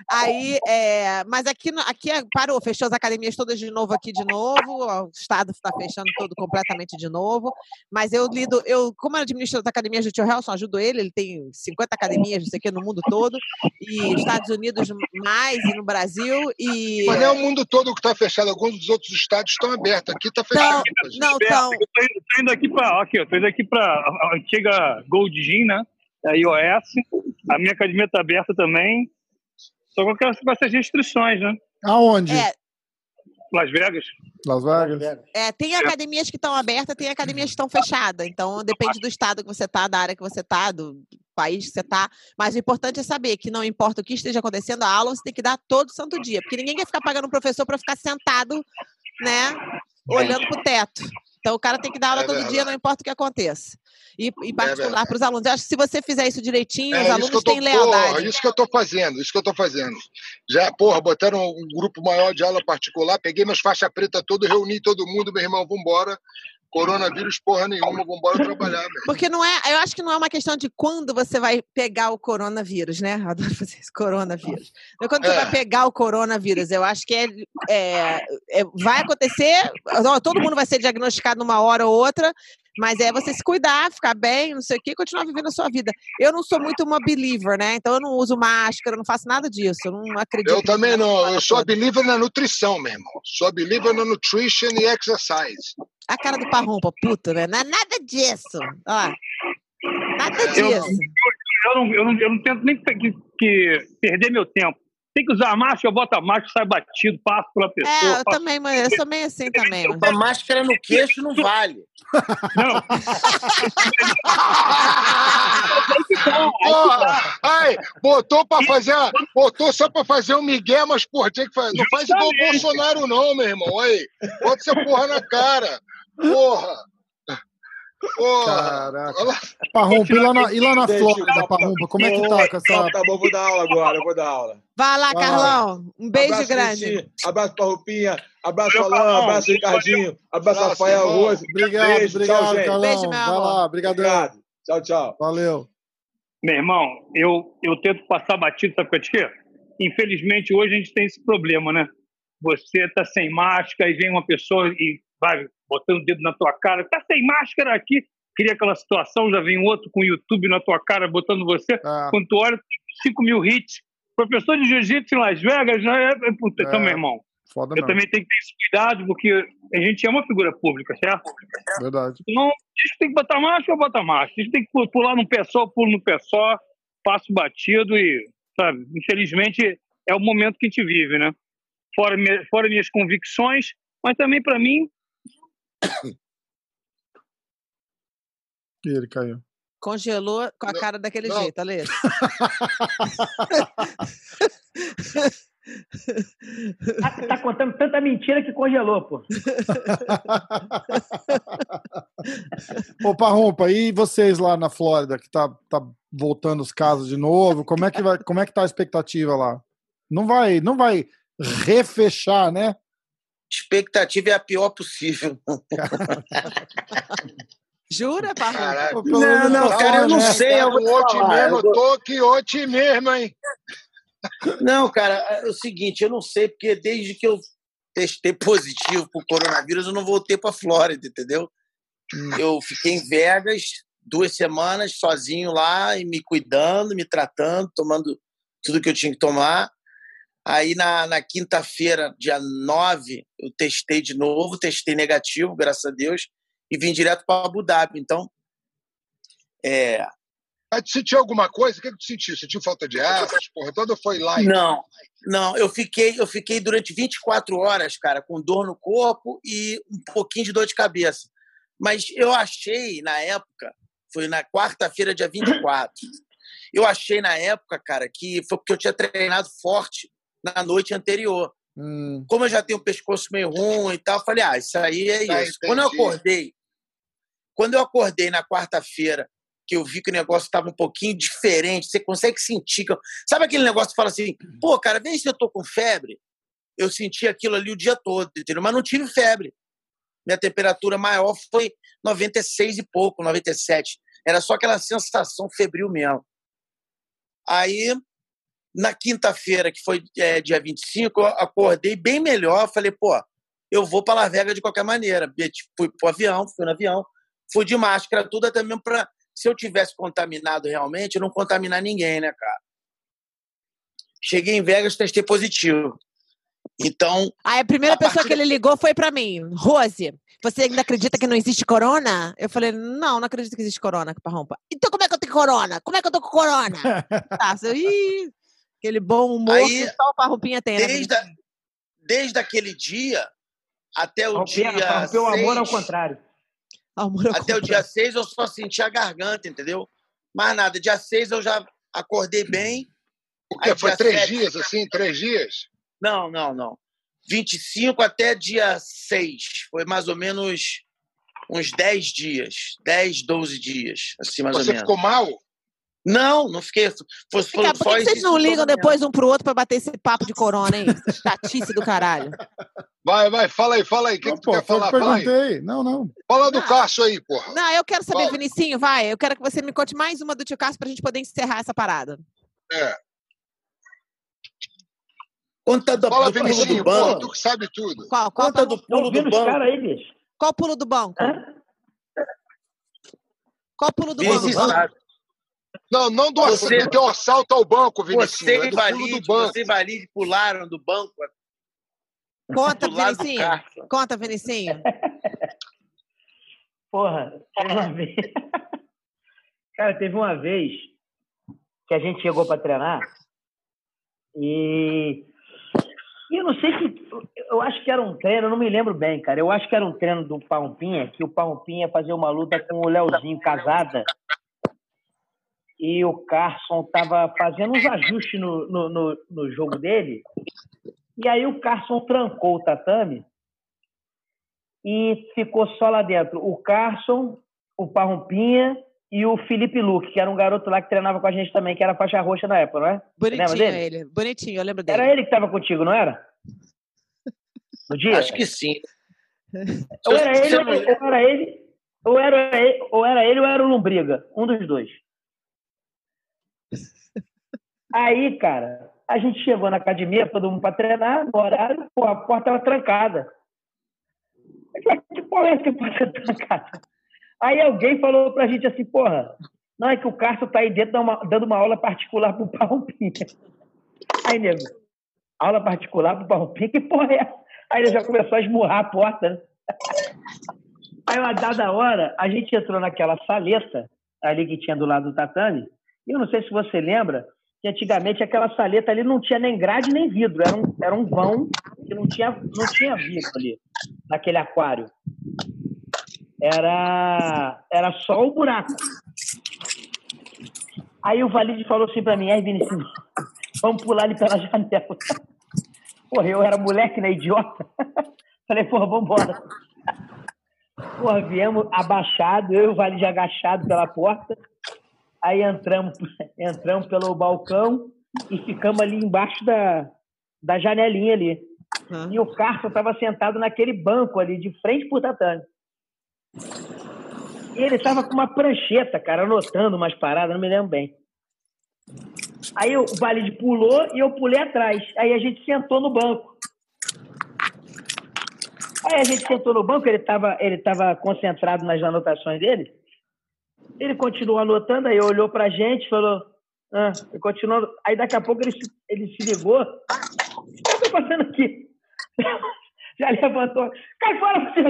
B: Aí, é, mas aqui, aqui é- parou, fechou as academias todas de novo aqui de novo, o estado está fechando todo completamente de novo. Mas eu lido, eu, como eu administro as academias do tio Helson, ajudo ele, ele tem 50 academias, não sei o que, no mundo todo, e Estados Unidos mais, e no Brasil, e.
D: Mas não é o mundo todo que está fechado. Alguns dos outros estados estão abertos. Aqui está fechado.
B: não,
K: Eu tô, indo- aqui para aqui, eu tô indo aqui para a antiga Gold Gym, né? A iOS. A minha academia está aberta também. Só com essas restrições, né?
A: Aonde?
B: É,
K: Las Vegas.
A: Las Vegas?
B: É, tem academias que estão abertas, tem academias que estão fechadas. Então, depende do estado que você está, da área que você está, do país que você está. Mas o importante é saber que não importa o que esteja acontecendo, a aula você tem que dar todo santo dia. Porque ninguém quer ficar pagando um professor para ficar sentado, né, olhando para o teto. Então, o cara tem que dar aula
D: É
B: todo dia, não importa o que aconteça. E, e particular
D: verdade.
B: para os alunos. Eu acho que se você fizer isso direitinho, os
D: É que
B: alunos têm lealdade.
D: porra, isso que eu tô fazendo, isso que eu tô fazendo. Já, porra, botaram um grupo maior de aula particular, peguei meus faixa preta todo, reuni todo mundo, meu irmão, vambora. Coronavírus, porra nenhuma, vambora trabalhar.
B: Porque não é, eu acho que não é uma questão de quando você vai pegar o coronavírus, né? Eu adoro fazer isso, coronavírus. Não é quando você
D: É.
B: vai pegar o coronavírus. Eu acho que é, é- é- vai acontecer, todo mundo vai ser diagnosticado numa hora ou outra, mas é você se cuidar, ficar bem, não sei o quê, continuar vivendo a sua vida. Eu não sou muito uma believer, né? Então eu não uso máscara, eu não faço nada disso. Eu não acredito.
D: Eu também não, eu sou a believer na nutrição, meu irmão. Sou a believer na nutrition e exercise.
B: A cara do Parrumpa, puta, né? Não é nada disso. Ó, nada
K: Eu,
B: disso.
K: eu, não, eu, não, eu não tento nem que, que perder meu tempo. Tem que usar a máscara, eu boto a máscara, sai batido, passo pela pessoa.
B: É, eu
K: faço-
B: também, mas eu sou meio assim também. mas-
H: A máscara no queixo não vale.
K: Não, [LAUGHS]
D: Porra, ai, botou pra fazer, botou só pra fazer um migué, mas, porra, tinha que fazer. Não faz igual o. Bolsonaro, não, meu irmão. Aí, bota essa porra na cara. Porra. Porra.
A: Caraca.
D: Olha lá.
A: Parrumpa, e lá na, e lá na Flórida, Parrumpa, como é que tá com essa...
C: Tá, tá bom, vou dar aula agora, eu vou dar aula.
B: Vai lá,
A: Vai lá.
B: Carlão. Um beijo
C: abraço,
B: grande.
C: Abraço pra Roupinha, abraço Alain,
K: Carlão.
C: abraço Ricardinho, abraço Rafael. Rose.
A: Obrigado,
C: Beijo,
A: obrigado,
C: tchau, gente.
A: Carlão.
B: Beijo, meu
A: Vai
B: amor.
A: lá, brigadão.
C: Obrigado. Tchau, tchau.
A: Valeu.
K: Meu irmão, eu, eu tento passar batido, sabe por quê? Infelizmente, hoje a gente tem esse problema, né? Você tá sem máscara e vem uma pessoa e vai botando o dedo na tua cara, tá sem máscara aqui. Cria aquela situação, já vem outro com o YouTube na tua cara, botando você.
A: Ah.
K: Quando tu olha, 5 mil hits. Professor de jiu-jitsu em Las Vegas, já é. é puta, Então,
A: É.
K: meu irmão,
A: Foda
K: eu
A: não.
K: também tenho que ter esse cuidado, porque a gente é uma figura pública, certo?
A: Verdade.
K: A gente tem que botar máscara, bota máscara. A gente tem que pu- pular num pé só, pulo no pé só, passo batido e, sabe, infelizmente é o momento que a gente vive, né? Fora, fora minhas convicções, mas também para mim,
A: E ele caiu.
B: Congelou com a cara daquele
D: não.
B: jeito, Ale.
G: Tá, tá contando tanta mentira que congelou, pô. [LAUGHS]
A: Ô, Parrompa, e vocês lá na Flórida, que tá, tá voltando os casos de novo, como é que vai, como é que tá a expectativa lá? Não vai, não vai refechar, né?
H: Expectativa é a pior possível. [LAUGHS]
B: Jura,
A: pelo
H: Não, não,
A: tá
H: cara, eu não
A: né?
H: sei. Eu vou te
D: mesmo,
H: eu
D: eu tô aqui ontem mesmo, hein?
H: Não, cara, é o seguinte, eu não sei, porque desde que eu testei positivo pro coronavírus, eu não voltei pra Flórida, entendeu? Eu fiquei em Vegas duas semanas sozinho lá e me cuidando, me tratando, tomando tudo que eu tinha que tomar. Aí na, na quinta-feira, dia 9, eu testei de novo, testei negativo, graças a Deus, e vim direto para Abu Dhabi. Então, é,
D: Mas tu sentiu alguma coisa? O que, que tu sentiu? Sentiu falta de ar? Porra toda foi lá?
H: Não, não, eu fiquei, eu fiquei durante 24 horas, cara, com dor no corpo e um pouquinho de dor de cabeça. Mas eu achei na época, foi na quarta-feira, dia 24. Eu achei na época, cara, que foi porque eu tinha treinado forte na noite anterior.
A: Hum,
H: Como eu já tenho o pescoço meio ruim e tal, eu falei, ah, isso aí é
D: Ah,
H: isso. Quando eu
D: entendi.
H: acordei, quando eu acordei na quarta-feira, que eu vi que o negócio estava um pouquinho diferente, você consegue sentir. que eu- Sabe aquele negócio que fala assim, pô, cara, vê se eu tô com febre. Eu senti aquilo ali o dia todo, entendeu? Mas não tive febre. Minha temperatura maior foi 96 e pouco, 97. Era só aquela sensação febril mesmo. Aí, na quinta-feira, que foi é, dia 25, eu acordei bem melhor. Falei, pô, eu vou para Las Vegas de qualquer maneira. Tipo, Fui pro avião, fui no avião, fui de máscara, tudo até mesmo para se eu tivesse contaminado realmente, eu não contaminar ninguém, né, cara? Cheguei em Vegas, testei positivo. Então,
B: Aí a primeira
H: A
B: pessoa
H: partir
B: que ele ligou foi pra mim. Rose, você ainda acredita que não existe corona? Eu falei, não, não acredito que existe corona, Parrompa. Então como é que eu tenho corona? Como é que eu tô com corona? [LAUGHS] tá, seu, ih, aquele bom humor
H: Aí,
B: que só o Parrompinha tem, né?
H: desde, a- desde aquele dia até o
G: Rompeu
H: dia
G: rompeu o amor ao
H: 6,
G: contrário. [LAUGHS]
B: Amor ao
H: até o
B: contrário.
H: dia 6 eu só senti a garganta, entendeu? Mais nada. Dia 6 eu já acordei bem.
D: O quê?
H: Aí,
D: Foi três
H: sete-
D: dias, assim? Três dias?
H: Não, não, não. 25 até dia 6. Foi mais ou menos uns 10 dias. 10, 12 dias, assim, mais ou
D: Você
H: menos.
D: ficou mal?
H: Não, não fiquei. Foi, foi,
B: Cara, por que, que vocês não ligam depois um pro outro pra bater esse papo de corona, hein? Chatice do caralho.
D: Vai, vai, fala aí, fala aí. O que,
A: não,
D: que tu
A: pô,
D: quer
A: o
D: falar?
A: eu
D: Fala aí.
A: perguntei. Não, não.
D: Fala do Cássio aí, porra.
B: Não, eu quero saber,
D: Fala.
B: Vinicinho, vai. Eu quero que você me conte mais uma do tio Cássio pra gente poder encerrar essa parada.
D: É.
H: Conta do,
D: Fala,
H: do pulo do
D: porra,
H: banco.
D: tu que sabe tudo.
B: Qual, qual,
H: Conta do pulo do banco.
G: aí, bicho?
B: qual pulo do banco?
G: Hã?
B: Qual pulo do banco?
D: Não, não do
H: Você-
D: assalto, teu assalto ao banco,
H: Você
D: Vinicinho.
H: e
D: É do pulo do
H: Valide,
D: banco.
H: você e Valide pularam do banco
B: Conta, [LAUGHS]
H: do lado do
B: Vinicinho. Conta, Vinicinho. [LAUGHS]
G: Porra, teve uma vez. [LAUGHS] Cara, teve uma vez que a gente chegou para treinar e. e eu não sei se. Eu acho que era um treino, eu não me lembro bem, cara. Eu acho que era um treino do Paumpinha, que o Paumpinha ia fazer uma luta com o Leozinho casada. E o Carson tava fazendo uns ajustes no, no, no, no jogo dele. E aí o Carson trancou o tatame e ficou só lá dentro. O Carson, o Parrompinha e o Felipe Luque, que era um garoto lá que treinava com a gente também, que era faixa roxa na época, não é? lembra
B: Bonitinho
G: dele?
B: ele. Bonitinho, eu lembro dele.
G: Era ele que estava contigo, não era? No dia?
H: Acho que sim.
G: Ou era ele, ou era ele, ou era ele, ou era ele ou era o Lombriga, um dos dois. Aí, cara, a gente chegou na academia, todo mundo para treinar, no horário, pô, a porta estava trancada. Que porra é essa que porta tá trancada? Aí alguém falou pra gente assim, porra, não, é que o Cássio tá aí dentro dando uma, dando uma aula particular pro Parrompinha. Aí, nego, aula particular pro Parrompinha, que porra é essa? Aí ele já começou a esmurrar a porta, né? Aí, uma dada hora, a gente entrou naquela saleta ali que tinha do lado do tatame. Eu não sei se você lembra que antigamente aquela saleta ali não tinha nem grade nem vidro. Era um, era um vão que não tinha, não tinha vidro ali, naquele aquário. Era, era só o buraco. Aí o Valide falou assim pra mim, aí Vinicius, vamos pular ali pela [LAUGHS] janela. Porra, eu era moleque, né, idiota? [LAUGHS] Falei, porra, vambora. Porra, viemos abaixado, eu e o Valide agachado pela porta. Aí entramos, [LAUGHS] entramos pelo balcão e ficamos ali embaixo da, da janelinha ali.
B: Hã?
G: E o Carson estava sentado naquele banco ali, de frente pro tatame. E ele estava com uma prancheta, cara, anotando umas paradas, não me lembro bem. Aí o Valide pulou e eu pulei atrás. Aí a gente sentou no banco. Aí a gente sentou no banco, ele estava ele tava concentrado nas anotações dele. Ele continuou anotando, aí olhou pra gente falou. Ah, continuou. Aí daqui a pouco ele se, ele se ligou. O que eu tô fazendo aqui? [LAUGHS] Já levantou. Cai fora, você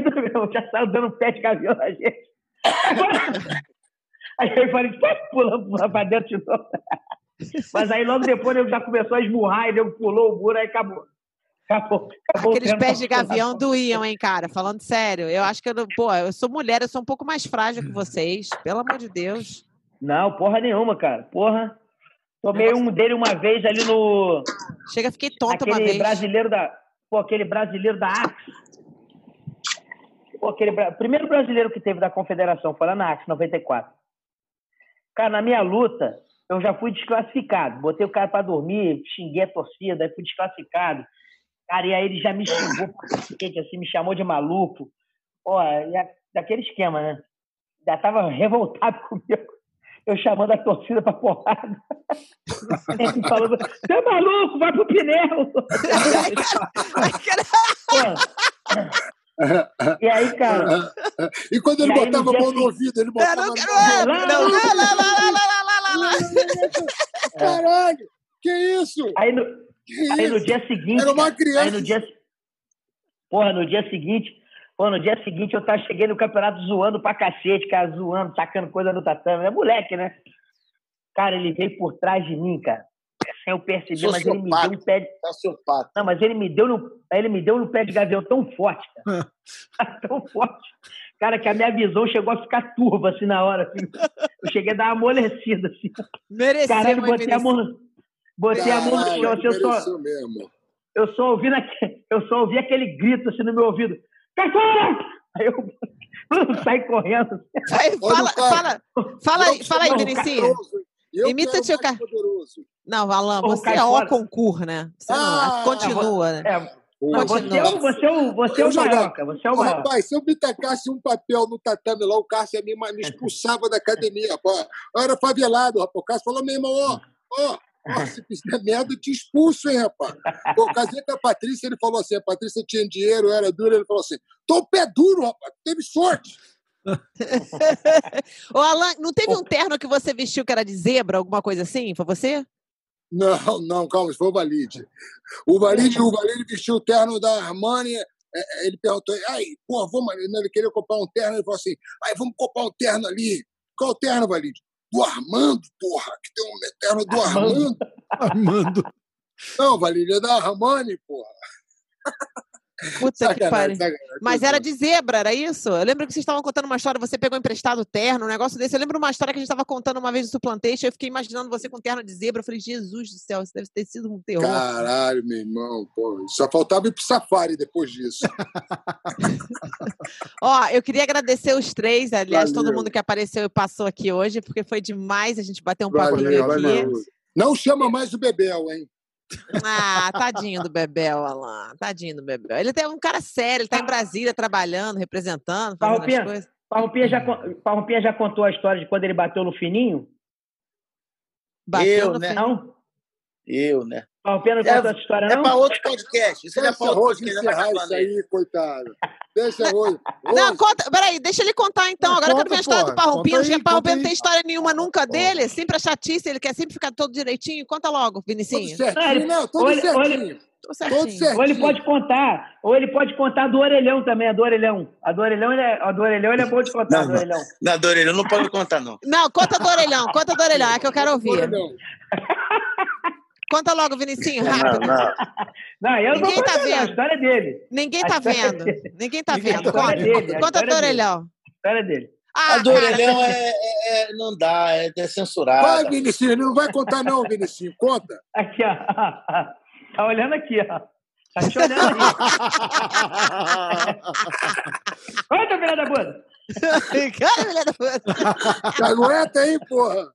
G: já saiu dando pé de gavião na gente. Cai [LAUGHS] fora. Aí eu falei, pula, pula pra dentro de novo. [LAUGHS] Mas aí logo depois ele já começou a esmurrar, ele pulou o muro, aí acabou. Acabou.
B: Aqueles pés de gavião doíam, hein, cara? Falando sério. Eu acho que eu não. Pô, eu sou mulher, eu sou um pouco mais frágil que vocês. Pelo amor de Deus.
G: Não, porra nenhuma, cara. Porra. Tomei um dele uma vez ali no.
B: Chega, fiquei tonta uma
G: aquele
B: vez.
G: brasileiro da. Pô, aquele brasileiro da Axe. Pô, aquele primeiro brasileiro que teve da Confederação foi lá na Axe, 94. Cara, na minha luta, eu já fui desclassificado. Botei o cara pra dormir, xinguei a torcida, aí fui desclassificado. Cara, e aí ele já me xingou assim, me chamou de maluco. E a- daquele esquema, né? Já tava revoltado [LAUGHS] comigo. Eu chamando a torcida pra porrada. [LAUGHS] Ele falando, você é maluco, vai pro pneu. [LAUGHS] Pô, e aí, cara.
D: E quando ele
G: E aí,
D: botava a mão no ouvido, ele botava
B: não
D: a
B: quero.
D: mão
B: é,
D: no
B: Não,
D: ouvido.
B: não, lá, lá, lá, lá, lá, lá, lá.
D: Caralho, que isso?
G: Aí no,
D: Que
G: aí no dia seguinte.
D: Era uma criança.
G: Aí no dia, porra, no dia seguinte. Pô, no dia seguinte eu tava, cheguei no campeonato zoando pra cacete, cara, zoando, tacando coisa no tatame. É moleque, né? Cara, ele veio por trás de mim, cara. Sem eu perceber, mas ele me deu um pé de...
D: Sociopata.
G: Não, mas ele me deu no, ele me deu no pé de gavião tão forte, cara. [LAUGHS] [LAUGHS] tão forte. Cara, que a minha visão chegou a ficar turva, assim, na hora. Assim. Eu cheguei a dar uma amolecida, assim.
B: Mereceu,
G: Caralho, botei a mão botei a mão no chão, assim, eu só,
D: mesmo.
G: eu só ouvi naque- eu só ouvi aquele grito assim no meu ouvido. Cai fora! Aí eu [LAUGHS] saí correndo.
B: Fala, fala, fala aí, fala aí.
D: Eu
B: Imita. Não, Alan, você é o concurso, né? Você não,
D: Ah,
B: continua, né?
G: É, não, você, é o, você, é o, você é o maior. Você é o
D: Ô,
G: maior.
D: rapaz, se eu me tacasse um papel no tatame lá, o Cássio me, me [LAUGHS] expulsava da academia, rapaz. Eu era favelado, rapaz. O Cássio falou, meu irmão, ó, ó, se fizer merda, eu te expulso, hein, rapaz. Eu casei com a Patrícia, ele falou assim, a Patrícia tinha dinheiro, era dura, ele falou assim, tô pé duro, rapaz, teve sorte. [LAUGHS]
B: Ô, Alan, não teve um terno que você vestiu que era de zebra, alguma coisa assim? Foi você?
D: Não, não, calma, foi o Valide. O Valide, o Valide vestiu o terno da Armani, é, é, ele perguntou, aí, pô, vamos ele queria comprar um terno, ele falou assim, aí, vamos comprar um terno ali. Qual terno, Valide? Do Armando, porra, que tem um terno do Armando.
A: Armando.
D: Não, Valide, é da Armani, porra.
B: Puta que
D: Sacanagem,
B: pariu.
D: sacanagem.
B: Mas era de zebra, era isso? Eu lembro que vocês estavam contando uma história, você pegou emprestado o terno, um negócio desse. Eu lembro uma história que a gente estava contando uma vez no Suplantation, eu fiquei imaginando você com terno de zebra. Eu falei, Jesus do céu, isso deve ter sido um terror.
D: Caralho, meu irmão, pô, só faltava ir pro safari depois disso. [LAUGHS]
B: Ó, eu queria agradecer os três, aliás, todo
D: Valeu.
B: mundo que apareceu e passou aqui hoje, porque foi demais a gente bater um
D: Valeu,
B: aqui.
D: valeu. Não chama mais o Bebel, hein?
B: Ah, tadinho do Bebel, Alan. Tadinho do Bebel. Ele é um cara sério, ele tá em Brasília trabalhando, representando, fazendo as
G: Parrupinha,
B: coisas.
G: Parrupinha, já, Parrupinha já contou a história de quando ele bateu no fininho?
B: Bateu
H: eu,
B: no
H: né?
B: fim.
G: Não?
H: Eu, né?
G: O Pena não
H: É-
G: contou essa história,
H: É
G: não?
H: pra outro podcast. Isso é
L: Deixa
H: pra
L: a
H: outro podcast.
L: encerrar isso
H: aí.
L: coitado. Deixa Rose. [LAUGHS]
B: Não, conta, peraí, deixa ele contar então.
A: Não,
B: Agora eu quero ver a
A: conta,
B: história
A: pô.
B: do Parrumpinho.
A: Conta aí,
B: O Parrumpinho não
A: conta
B: tem história nenhuma nunca dele. Sempre a chatice, ele quer sempre ficar todo direitinho. Conta logo, Vinicinho.
L: certinho, não, tudo
G: Olha, olha-
L: certinho. Todo
B: certinho.
G: Ou ele pode contar, ou ele pode contar do orelhão também, a do orelhão. A do orelhão, ele é, a do orelhão, ele é bom de contar, a do
H: Não, não.
G: orelhão.
H: Na Dorelha, não pode contar, não.
B: Não, conta do orelhão, conta do orelhão, é que eu quero ouvir. Conta logo, Vinicinho,
H: Não,
B: rápido.
H: não. [LAUGHS]
G: Não, eu não vou
B: Ninguém tá
G: contar, não, a
B: vendo.
G: história é dele.
B: Ninguém
G: A
B: tá
G: história
B: vendo.
G: dele.
B: Ninguém tá
A: Ninguém
B: vendo.
A: tá
B: Conta.
G: A
B: conta
G: história
B: do
G: dele.
B: orelhão.
G: A história é dele.
B: Ah,
H: A do
B: cara,
H: orelhão é, é- é- não dá, é, é censurada.
L: Vai, Vinicinho, não vai contar não, Vinicinho. Conta.
G: Aqui, ó. [LAUGHS] Tá olhando aqui, ó. Tá te olhando aí. [LAUGHS] Conta, filha da puta.
B: Cara, filha da puta.
L: Aguenta aí, porra.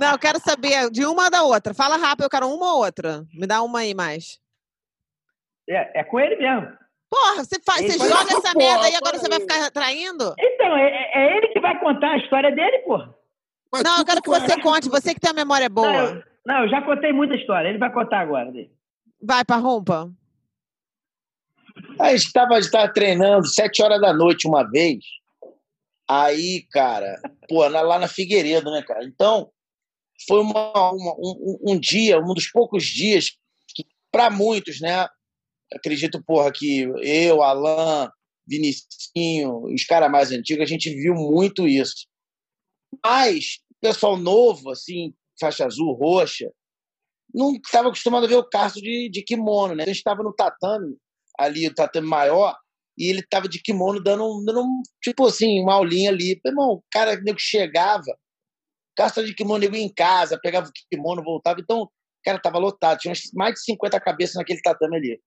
B: Não, eu quero saber de uma ou da outra. Fala rápido, eu quero uma ou outra. Me dá uma aí mais.
G: É, é com ele mesmo.
B: Porra, você, faz, você joga essa
L: Porra,
B: merda aí, agora
L: para
B: você vai ficar traindo?
G: Então, é, é ele que vai contar a história dele, porra.
L: Mas
B: Não, eu quero que
L: conta.
B: você conte, você que tem a memória
G: Não,
B: boa.
G: eu, não, eu já contei muita história. Ele vai contar agora dele.
B: Vai, Parrumpa.
H: Aí estava, estava treinando sete horas da noite uma vez. Aí, cara, pô, lá na Figueiredo, né, cara? Então, foi uma, uma- um, um dia, um dos poucos dias que, para muitos, né? Acredito, porra, que eu, Alain, Vinicinho, os caras mais antigos, a gente viu muito isso. Mas, pessoal novo, assim, faixa azul, roxa, não estava acostumado a ver o Cássio de, de kimono, né? A gente estava no tatame, ali, o tatame maior, e ele estava de kimono dando, um- dando um, tipo assim, uma aulinha ali. Irmão, o cara nego chegava, Cássio de kimono, nego ia em casa, pegava o kimono, voltava. Então, o cara estava lotado, tinha mais de 50 cabeças naquele tatame ali.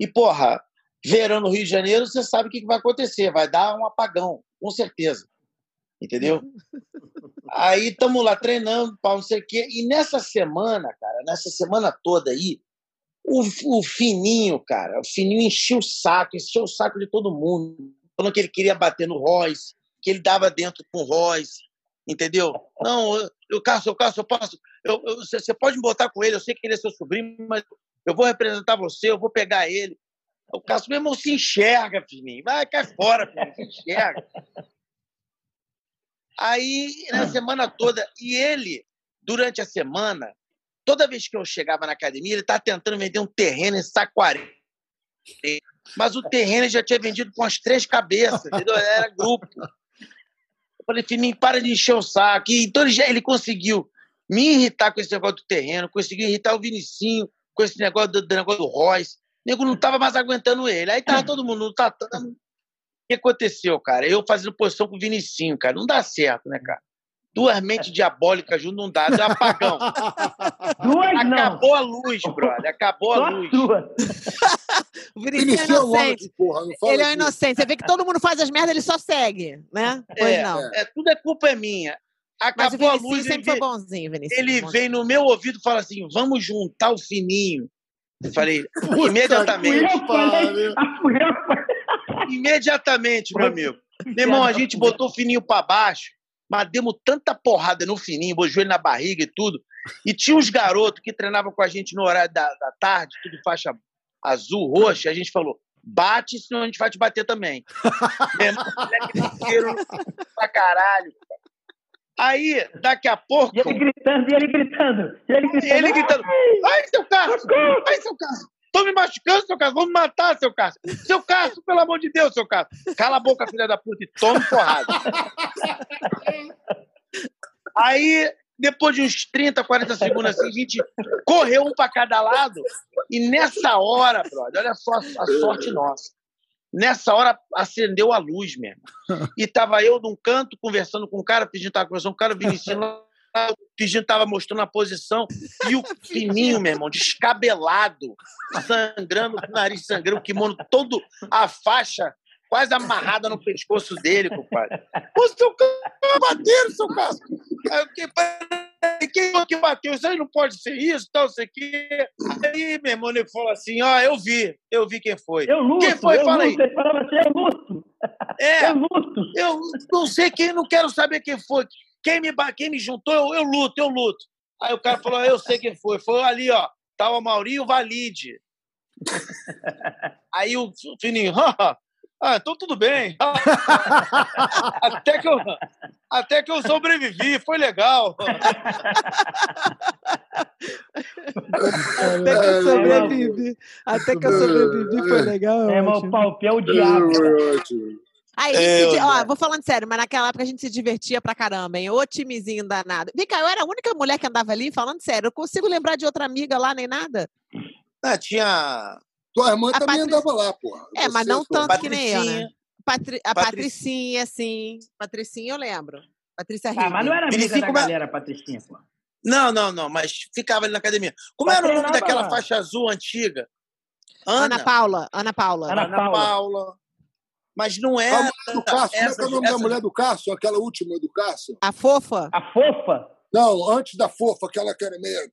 H: E, porra, verão no Rio de Janeiro, você sabe o que que vai acontecer, vai dar um apagão, com certeza. Entendeu? Aí estamos lá treinando, pau, não sei o quê. E nessa semana, cara, nessa semana toda aí, o, o Fininho, cara, o Fininho encheu o saco, encheu o saco de todo mundo. Falando que ele queria bater no Royce, que ele dava dentro com o Royce, entendeu? Não, eu, eu Cássio, eu, eu posso. você pode me botar com ele, eu sei que ele é seu sobrinho, mas eu vou representar você, eu vou pegar ele. O Cássio, meu irmão, se enxerga, Fininho. Vai, cai fora, Fininho, se enxerga. Aí, na semana toda, e ele, durante a semana, toda vez que eu chegava na academia, ele estava tentando vender um terreno em Saquarema. Mas o terreno já tinha vendido com as três cabeças, entendeu? Era grupo. Eu falei, Fininho, para de encher o saco. E, então ele, já, ele conseguiu me irritar com esse negócio do terreno, conseguiu irritar o Vinicinho com esse negócio do, do negócio do Royce. O nego não estava mais aguentando ele. Aí tava todo mundo tatame. O que aconteceu, cara? Eu fazendo posição com o Vinicinho, cara. Não dá certo, né, cara? Duas mentes diabólicas junto não dá. Deu apagão. [LAUGHS]
G: Duas não.
H: Acabou a luz, brother. Acabou a luz.
G: duas. [LAUGHS]
B: O é
L: Vinicius é
B: inocente.
L: Porra. Não fala
B: Ele é um
L: assim.
B: inocente. Você vê que todo mundo faz as merdas, ele só segue, né? Pois
H: É,
B: não.
H: é, tudo é culpa é minha.
B: Mas o
H: Acabou a luz, ele,
B: sempre foi
H: veio-
B: bonzinho, Vinicinho.
H: ele
B: Bonzinho.
H: vem no meu ouvido e fala assim: vamos juntar o fininho. Eu falei, [LAUGHS]
G: Fui
H: imediatamente.
G: eu falei. Fui eu falei.
H: Imediatamente, meu amigo. Meu irmão, a gente botou o fininho pra baixo, mas demos tanta porrada no fininho, botou ele na barriga e tudo. E tinha uns garotos que treinavam com a gente no horário da, da tarde, tudo faixa azul, roxa. A gente falou: bate, senão a gente vai te bater também. [LAUGHS] Meu irmão, moleque pra caralho. Aí, daqui a pouco.
G: E ele gritando, e ele gritando. E ele gritando.
H: Ele gritando: Ai, seu Cássio! Ai, seu Cássio! Tô me machucando, seu Cássio! Vamos matar, seu Cássio! Seu Cássio, pelo amor de Deus, seu Cássio! Cala a boca, filha da puta, e tome porrada. Aí, depois de uns 30, 40 segundos assim, a gente correu um pra cada lado. E nessa hora, brother, olha só a sorte nossa. Nessa hora acendeu a luz mesmo. E tava eu num canto conversando com o cara, pedindo tava conversando com o cara, o Vinicius lá, pedindo tava mostrando a posição. E o [LAUGHS] fininho, meu irmão, descabelado, sangrando, o nariz sangrando, o kimono todo, a faixa quase amarrada no pescoço dele, compadre. Ô, seu bateram, seu Cássio. Aí eu fiquei, "Peraí, quem que bateu? Isso aí não pode ser isso, tal, sei que. Aí, meu irmão, ele falou assim: ó, eu vi, eu vi quem foi.
G: Eu luto,
H: Quem foi?
G: eu
H: Fala aí.
G: luto. Ele falava assim, eu luto.
H: É,
G: Eu luto.
H: eu não sei quem, não quero saber quem foi. Quem me, ba- quem me juntou, eu, eu luto, eu luto. Aí o cara falou, eu sei quem foi. Foi ali, ó, tá o Mauri e o Valide. [LAUGHS] Aí o Fininho, "Ah, ah, então tudo bem. [LAUGHS] até, que eu, até que eu sobrevivi, foi legal.
B: Até que eu sobrevivi. Até que eu sobrevivi, foi legal.
G: É, irmão, o Palpé é o diabo.
B: Aí,
H: É,
B: se ó, vou falando sério, mas naquela época a gente se divertia pra caramba, hein? Ô timezinho danado. Vem cá, eu era a única mulher que andava ali, falando sério. Eu consigo lembrar de outra amiga lá, nem nada?
H: Ah, tinha.
D: Tua irmã
B: A
D: também
B: Patrícia-
D: andava lá, porra.
B: É, mas
D: Você,
B: não
D: tua-
B: tanto que nem eu, né?
H: Patricinha.
B: Patri- a
H: Patric-
B: Patricinha, sim. Patricinha eu lembro. Patrícia
G: Ah, mas não era amiga
H: Vinicius,
G: da
H: como
G: galera, Patricinha, pô.
H: Não, não, não, mas ficava ali na academia. Como
G: Mas
H: era o nome daquela
G: lá.
H: faixa azul antiga?
B: Ana,
H: Ana,
B: Paula. Ana Paula.
G: Ana
H: Ana
G: Paula.
H: Paula. Mas não
D: A
H: era.
D: mulher do Cássio, como é que é o nome da
H: essas-
D: mulher do Cássio? Aquela última do Cássio?
B: A fofa?
G: A fofa?
D: Não, antes da fofa, aquela que era meio.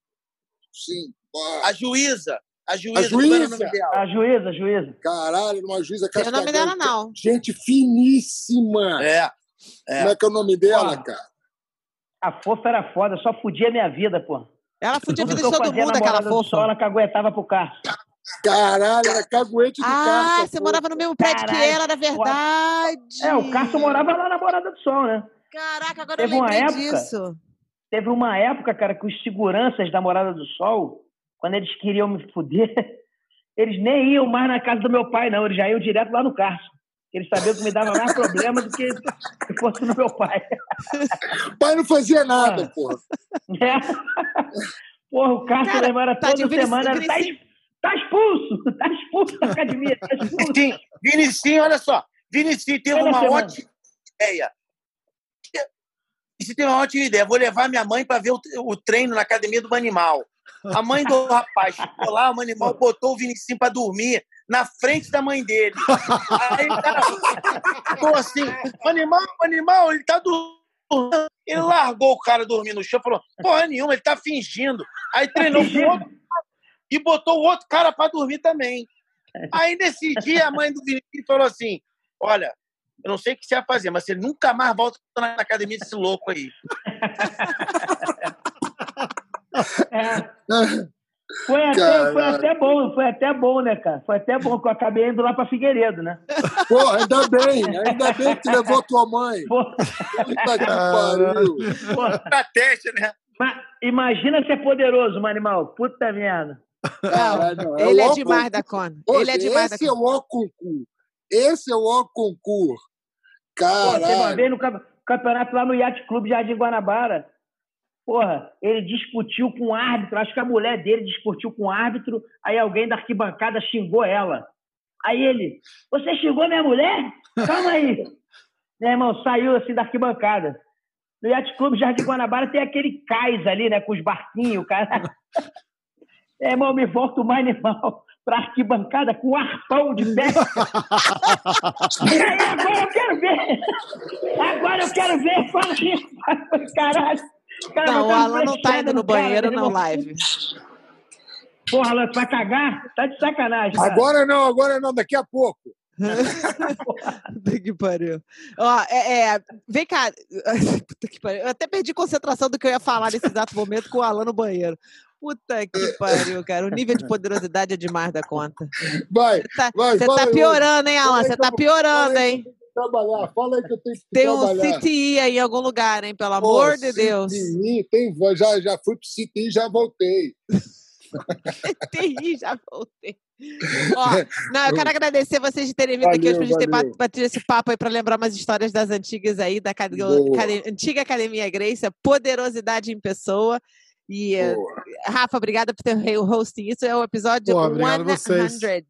D: Sim. pá.
H: A juíza. A juíza.
D: A
H: como era o
D: juíza.
H: nome dela?
G: A juíza, a juíza.
D: Caralho, uma juíza
B: Não sei o nome dela, não.
D: Gente finíssima.
H: É.
D: Como é que é o nome dela, cara?
G: A fofa era foda, só fudia minha vida, pô.
B: Ela fudia a vida
G: que
B: de todo mundo, aquela
G: namorada do sol,
B: fofa.
G: ela caguetava pro carro.
D: Caralho, era caguete do
B: Ah,
D: Cássio.
B: você morava no mesmo prédio que
G: Caralho,
B: ela, era verdade.
G: É, o Cássio morava lá na Morada do Sol, né?
B: Caraca, agora
G: Teve
B: eu
G: uma
B: lembrei
G: época-
B: disso.
G: Teve uma época, cara, que os seguranças da Morada do Sol, quando eles queriam me fuder, [LAUGHS] eles nem iam mais na casa do meu pai, não. Eles já iam direto lá no Cássio. Eles sabiam que me dava mais problema do que se fosse no meu pai.
D: O [LAUGHS] pai não fazia nada,
G: Ah.
D: porra. [LAUGHS]
G: É. Porra, o
B: Cara,
G: levava toda
B: Vinici-
G: semana. Era, tá, tá expulso! [LAUGHS] Tá expulso da academia, tá expulso.
H: Sim, Vinicinho, olha só. Vinicinho teve uma
G: semana.
H: ótima ideia. Vinicinho teve uma ótima ideia. Vou levar minha mãe para ver o, treino na academia do animal. A mãe do rapaz ficou lá, o animal botou o Vinicinho para dormir na frente da mãe dele. Aí o cara ficou assim: animal, animal, ele tá dormindo. Ele largou o cara dormir no chão e falou: porra nenhuma, ele tá fingindo. Aí treinou com outro e botou o outro cara para dormir também. Aí, nesse dia, a mãe do Vinícius falou assim: Olha, eu não sei o que você vai fazer, mas você nunca mais volta na academia desse louco aí. [LAUGHS]
G: É. Foi até,
D: Caralho.
G: foi até bom, foi até bom, né, cara? Foi até bom que eu acabei indo lá pra Figueiredo, né?
D: Porra, ainda bem. Ainda bem que tu levou tua mãe.
G: Pô,
D: Puta que pariu.
G: pô,
H: Estratégia, né?
G: mas imagina ser poderoso, um animal. Puta merda.
D: Não.
B: Ele é
D: o
B: demais
D: Ocon-
B: da.
D: Poxa,
B: Ele é demais da
D: esse é o concurso. Esse é o concurso.
G: Pô, teve uma vez no camp- campeonato lá no Yacht Clube Jardim Guanabara. Porra, ele discutiu com o árbitro, acho que a mulher dele discutiu com o árbitro, aí alguém da arquibancada xingou ela. Aí ele, você xingou minha mulher? Calma aí. [LAUGHS] Meu irmão, saiu assim da arquibancada. No Yacht Clube Jardim Guanabara tem aquele cais ali, né, com os barquinhos, cara. [LAUGHS] Meu irmão, me volta o animal [LAUGHS] pra arquibancada com um arpão de pé. E [LAUGHS] aí, agora eu quero ver. Agora eu quero ver. Fala aí. Caralho. Cara,
B: Não, o Alan não tá indo no
G: cara,
B: banheiro na
G: irmão.
B: live.
G: Porra, Alan, tu vai cagar? Tá de sacanagem. cara.
D: Agora não, agora não, daqui a pouco. [LAUGHS]
B: Puta que pariu. Ó, é, é, vem cá. Puta que pariu. Eu até perdi concentração do que eu ia falar nesse exato momento com o Alan no banheiro. Puta que pariu, cara. O nível de poderosidade é demais da conta.
D: Vai,
B: Você tá,
D: vai,
B: você tá piorando, hein, Alan? Você tá piorando, hein?
D: Trabalhar. Fala aí que eu tenho que
B: Tem um
D: trabalhar.
B: CTI aí em algum lugar, hein? Pelo amor de Deus.
D: CTI, tem, voz. já, já fui pro CTI e já voltei.
B: CTI, já voltei. Ó, não, eu quero agradecer vocês de terem vindo aqui hoje
D: Valeu,
B: pra gente ter
D: valeu.
B: bat- batido esse papo aí pra lembrar umas histórias das antigas aí, da antiga Academia Grace, poderosidade em pessoa. E, eh,
D: Boa.
B: Rafa, obrigada por ter o hosting. Isso é o episódio
A: Pô, obrigado a vocês.
B: 100.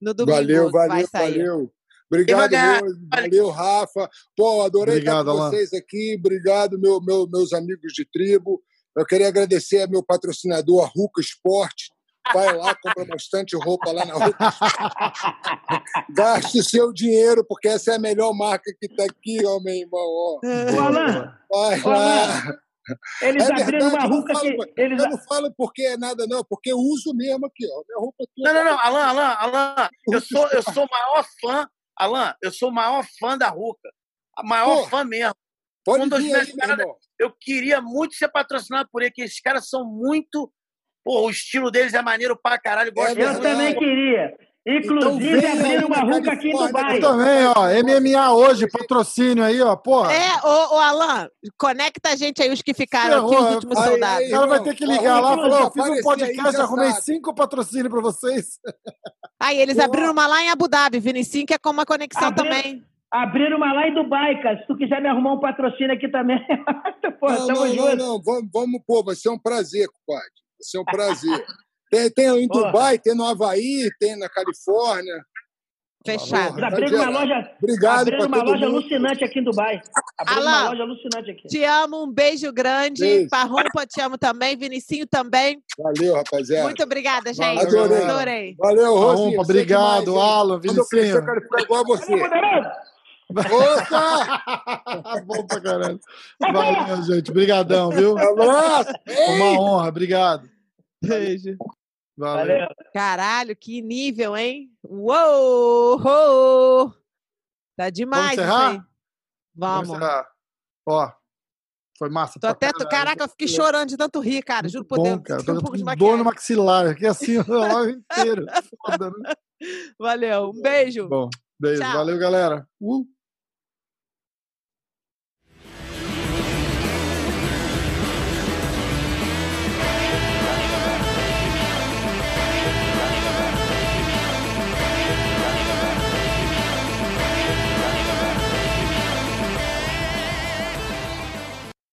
B: No domingo
D: Valeu, valeu,
B: sair.
D: valeu. Obrigado, meu, valeu, Rafa. Pô, adorei
A: Obrigado,
D: estar com
A: Alan.
D: vocês aqui. Obrigado, meu, meu- meus amigos de tribo. Eu queria agradecer a meu patrocinador, a Ruca Esporte. Vai lá, compra bastante roupa lá na Ruca Gaste seu dinheiro, porque essa é a melhor marca que está aqui, ó, meu irmão. Ó.
G: Ô, Alan,
D: Vai
G: Ô,
D: lá.
G: Eles
D: É
G: abriram uma
D: verdade, eu não
G: ruca
D: falo-
G: que. Eles...
D: Eu não falo porque é nada, não, porque eu uso mesmo aqui, ó. Minha roupa toda.
H: Não, não, não, Alan, Alan, Alan, eu sou, eu sou o maior fã, Alan, eu sou o maior fã da Ruca. A maior
D: Pô,
H: fã mesmo.
D: Pode
H: um dos
D: vir
H: meus
D: aí, meu
H: caras-
D: irmão.
H: Eu queria muito ser patrocinado por ele, porque esses caras são muito. Pô, o estilo deles é maneiro pra caralho. eu Gosto
G: Eu também queria. Inclusive,
A: vem
G: abriram uma ruca aqui em Dubai.
A: Eu também, ó. MMA hoje, patrocínio aí, ó. Porra.
B: É, ô, ô Alan, conecta a gente aí, os que ficaram aqui, os
A: Ferrou,
B: últimos
A: aí,
B: soldados.
A: O cara vai ter que ligar lá e falar: fiz um podcast, arrumei cinco patrocínios pra vocês. [LAUGHS]
B: Aí, eles abriram uma lá em Abu Dhabi, Vinicinho, que é com uma conexão
G: Abriram-
B: também.
G: Abriram uma lá em Dubai, cara. Se tu quiser me arrumar um patrocínio aqui também. [LAUGHS] Porra,
D: Não,
G: tamo
D: não, não,
G: junto.
D: não. Vamos, vamos pô, vai ser um prazer, compadre. Vai ser um prazer. Tem, tem em
G: Porra.
D: Dubai, tem no Havaí, tem na Califórnia.
B: Fechado.
G: Abriram uma loja.
D: Obrigado pra
G: uma loja
D: mundo.
G: alucinante aqui em Dubai. Abriram uma loja alucinante aqui.
B: Te amo, um beijo grande.
D: Beijo.
B: Parrumpa, te amo também. Vinicinho também.
D: Valeu, rapaziada.
B: Muito obrigada, gente.
D: Adorei.
B: Adorei.
D: Valeu, Rosinha.
A: Obrigado,
D: demais?
A: Alan,
D: Quando eu crescer,
A: Vinicinho.
D: eu quero ficar igual a você. Opa! [LAUGHS]
A: Bom pra caralho. Valeu, gente. Obrigadão, viu?
D: Abraço!
A: Uma honra, obrigado.
B: Beijo.
A: Valeu.
G: Valeu.
B: Caralho, que nível, hein? Uou! Tá demais
A: encerrar?
B: aí. Vamos.
A: encerrar. Ó, foi massa.
B: Tô até,
A: caralho.
B: caraca, eu fiquei chorando de tanto rir, cara. Juro por Deus.
A: cara. [LAUGHS] Tô
B: um pouco de
A: dor no maxilar, aqui assim, [LAUGHS] o live inteiro. Foda, né?
B: Valeu. Um beijo.
A: Bom, beijo.
B: Tchau.
A: Valeu, galera. Uh.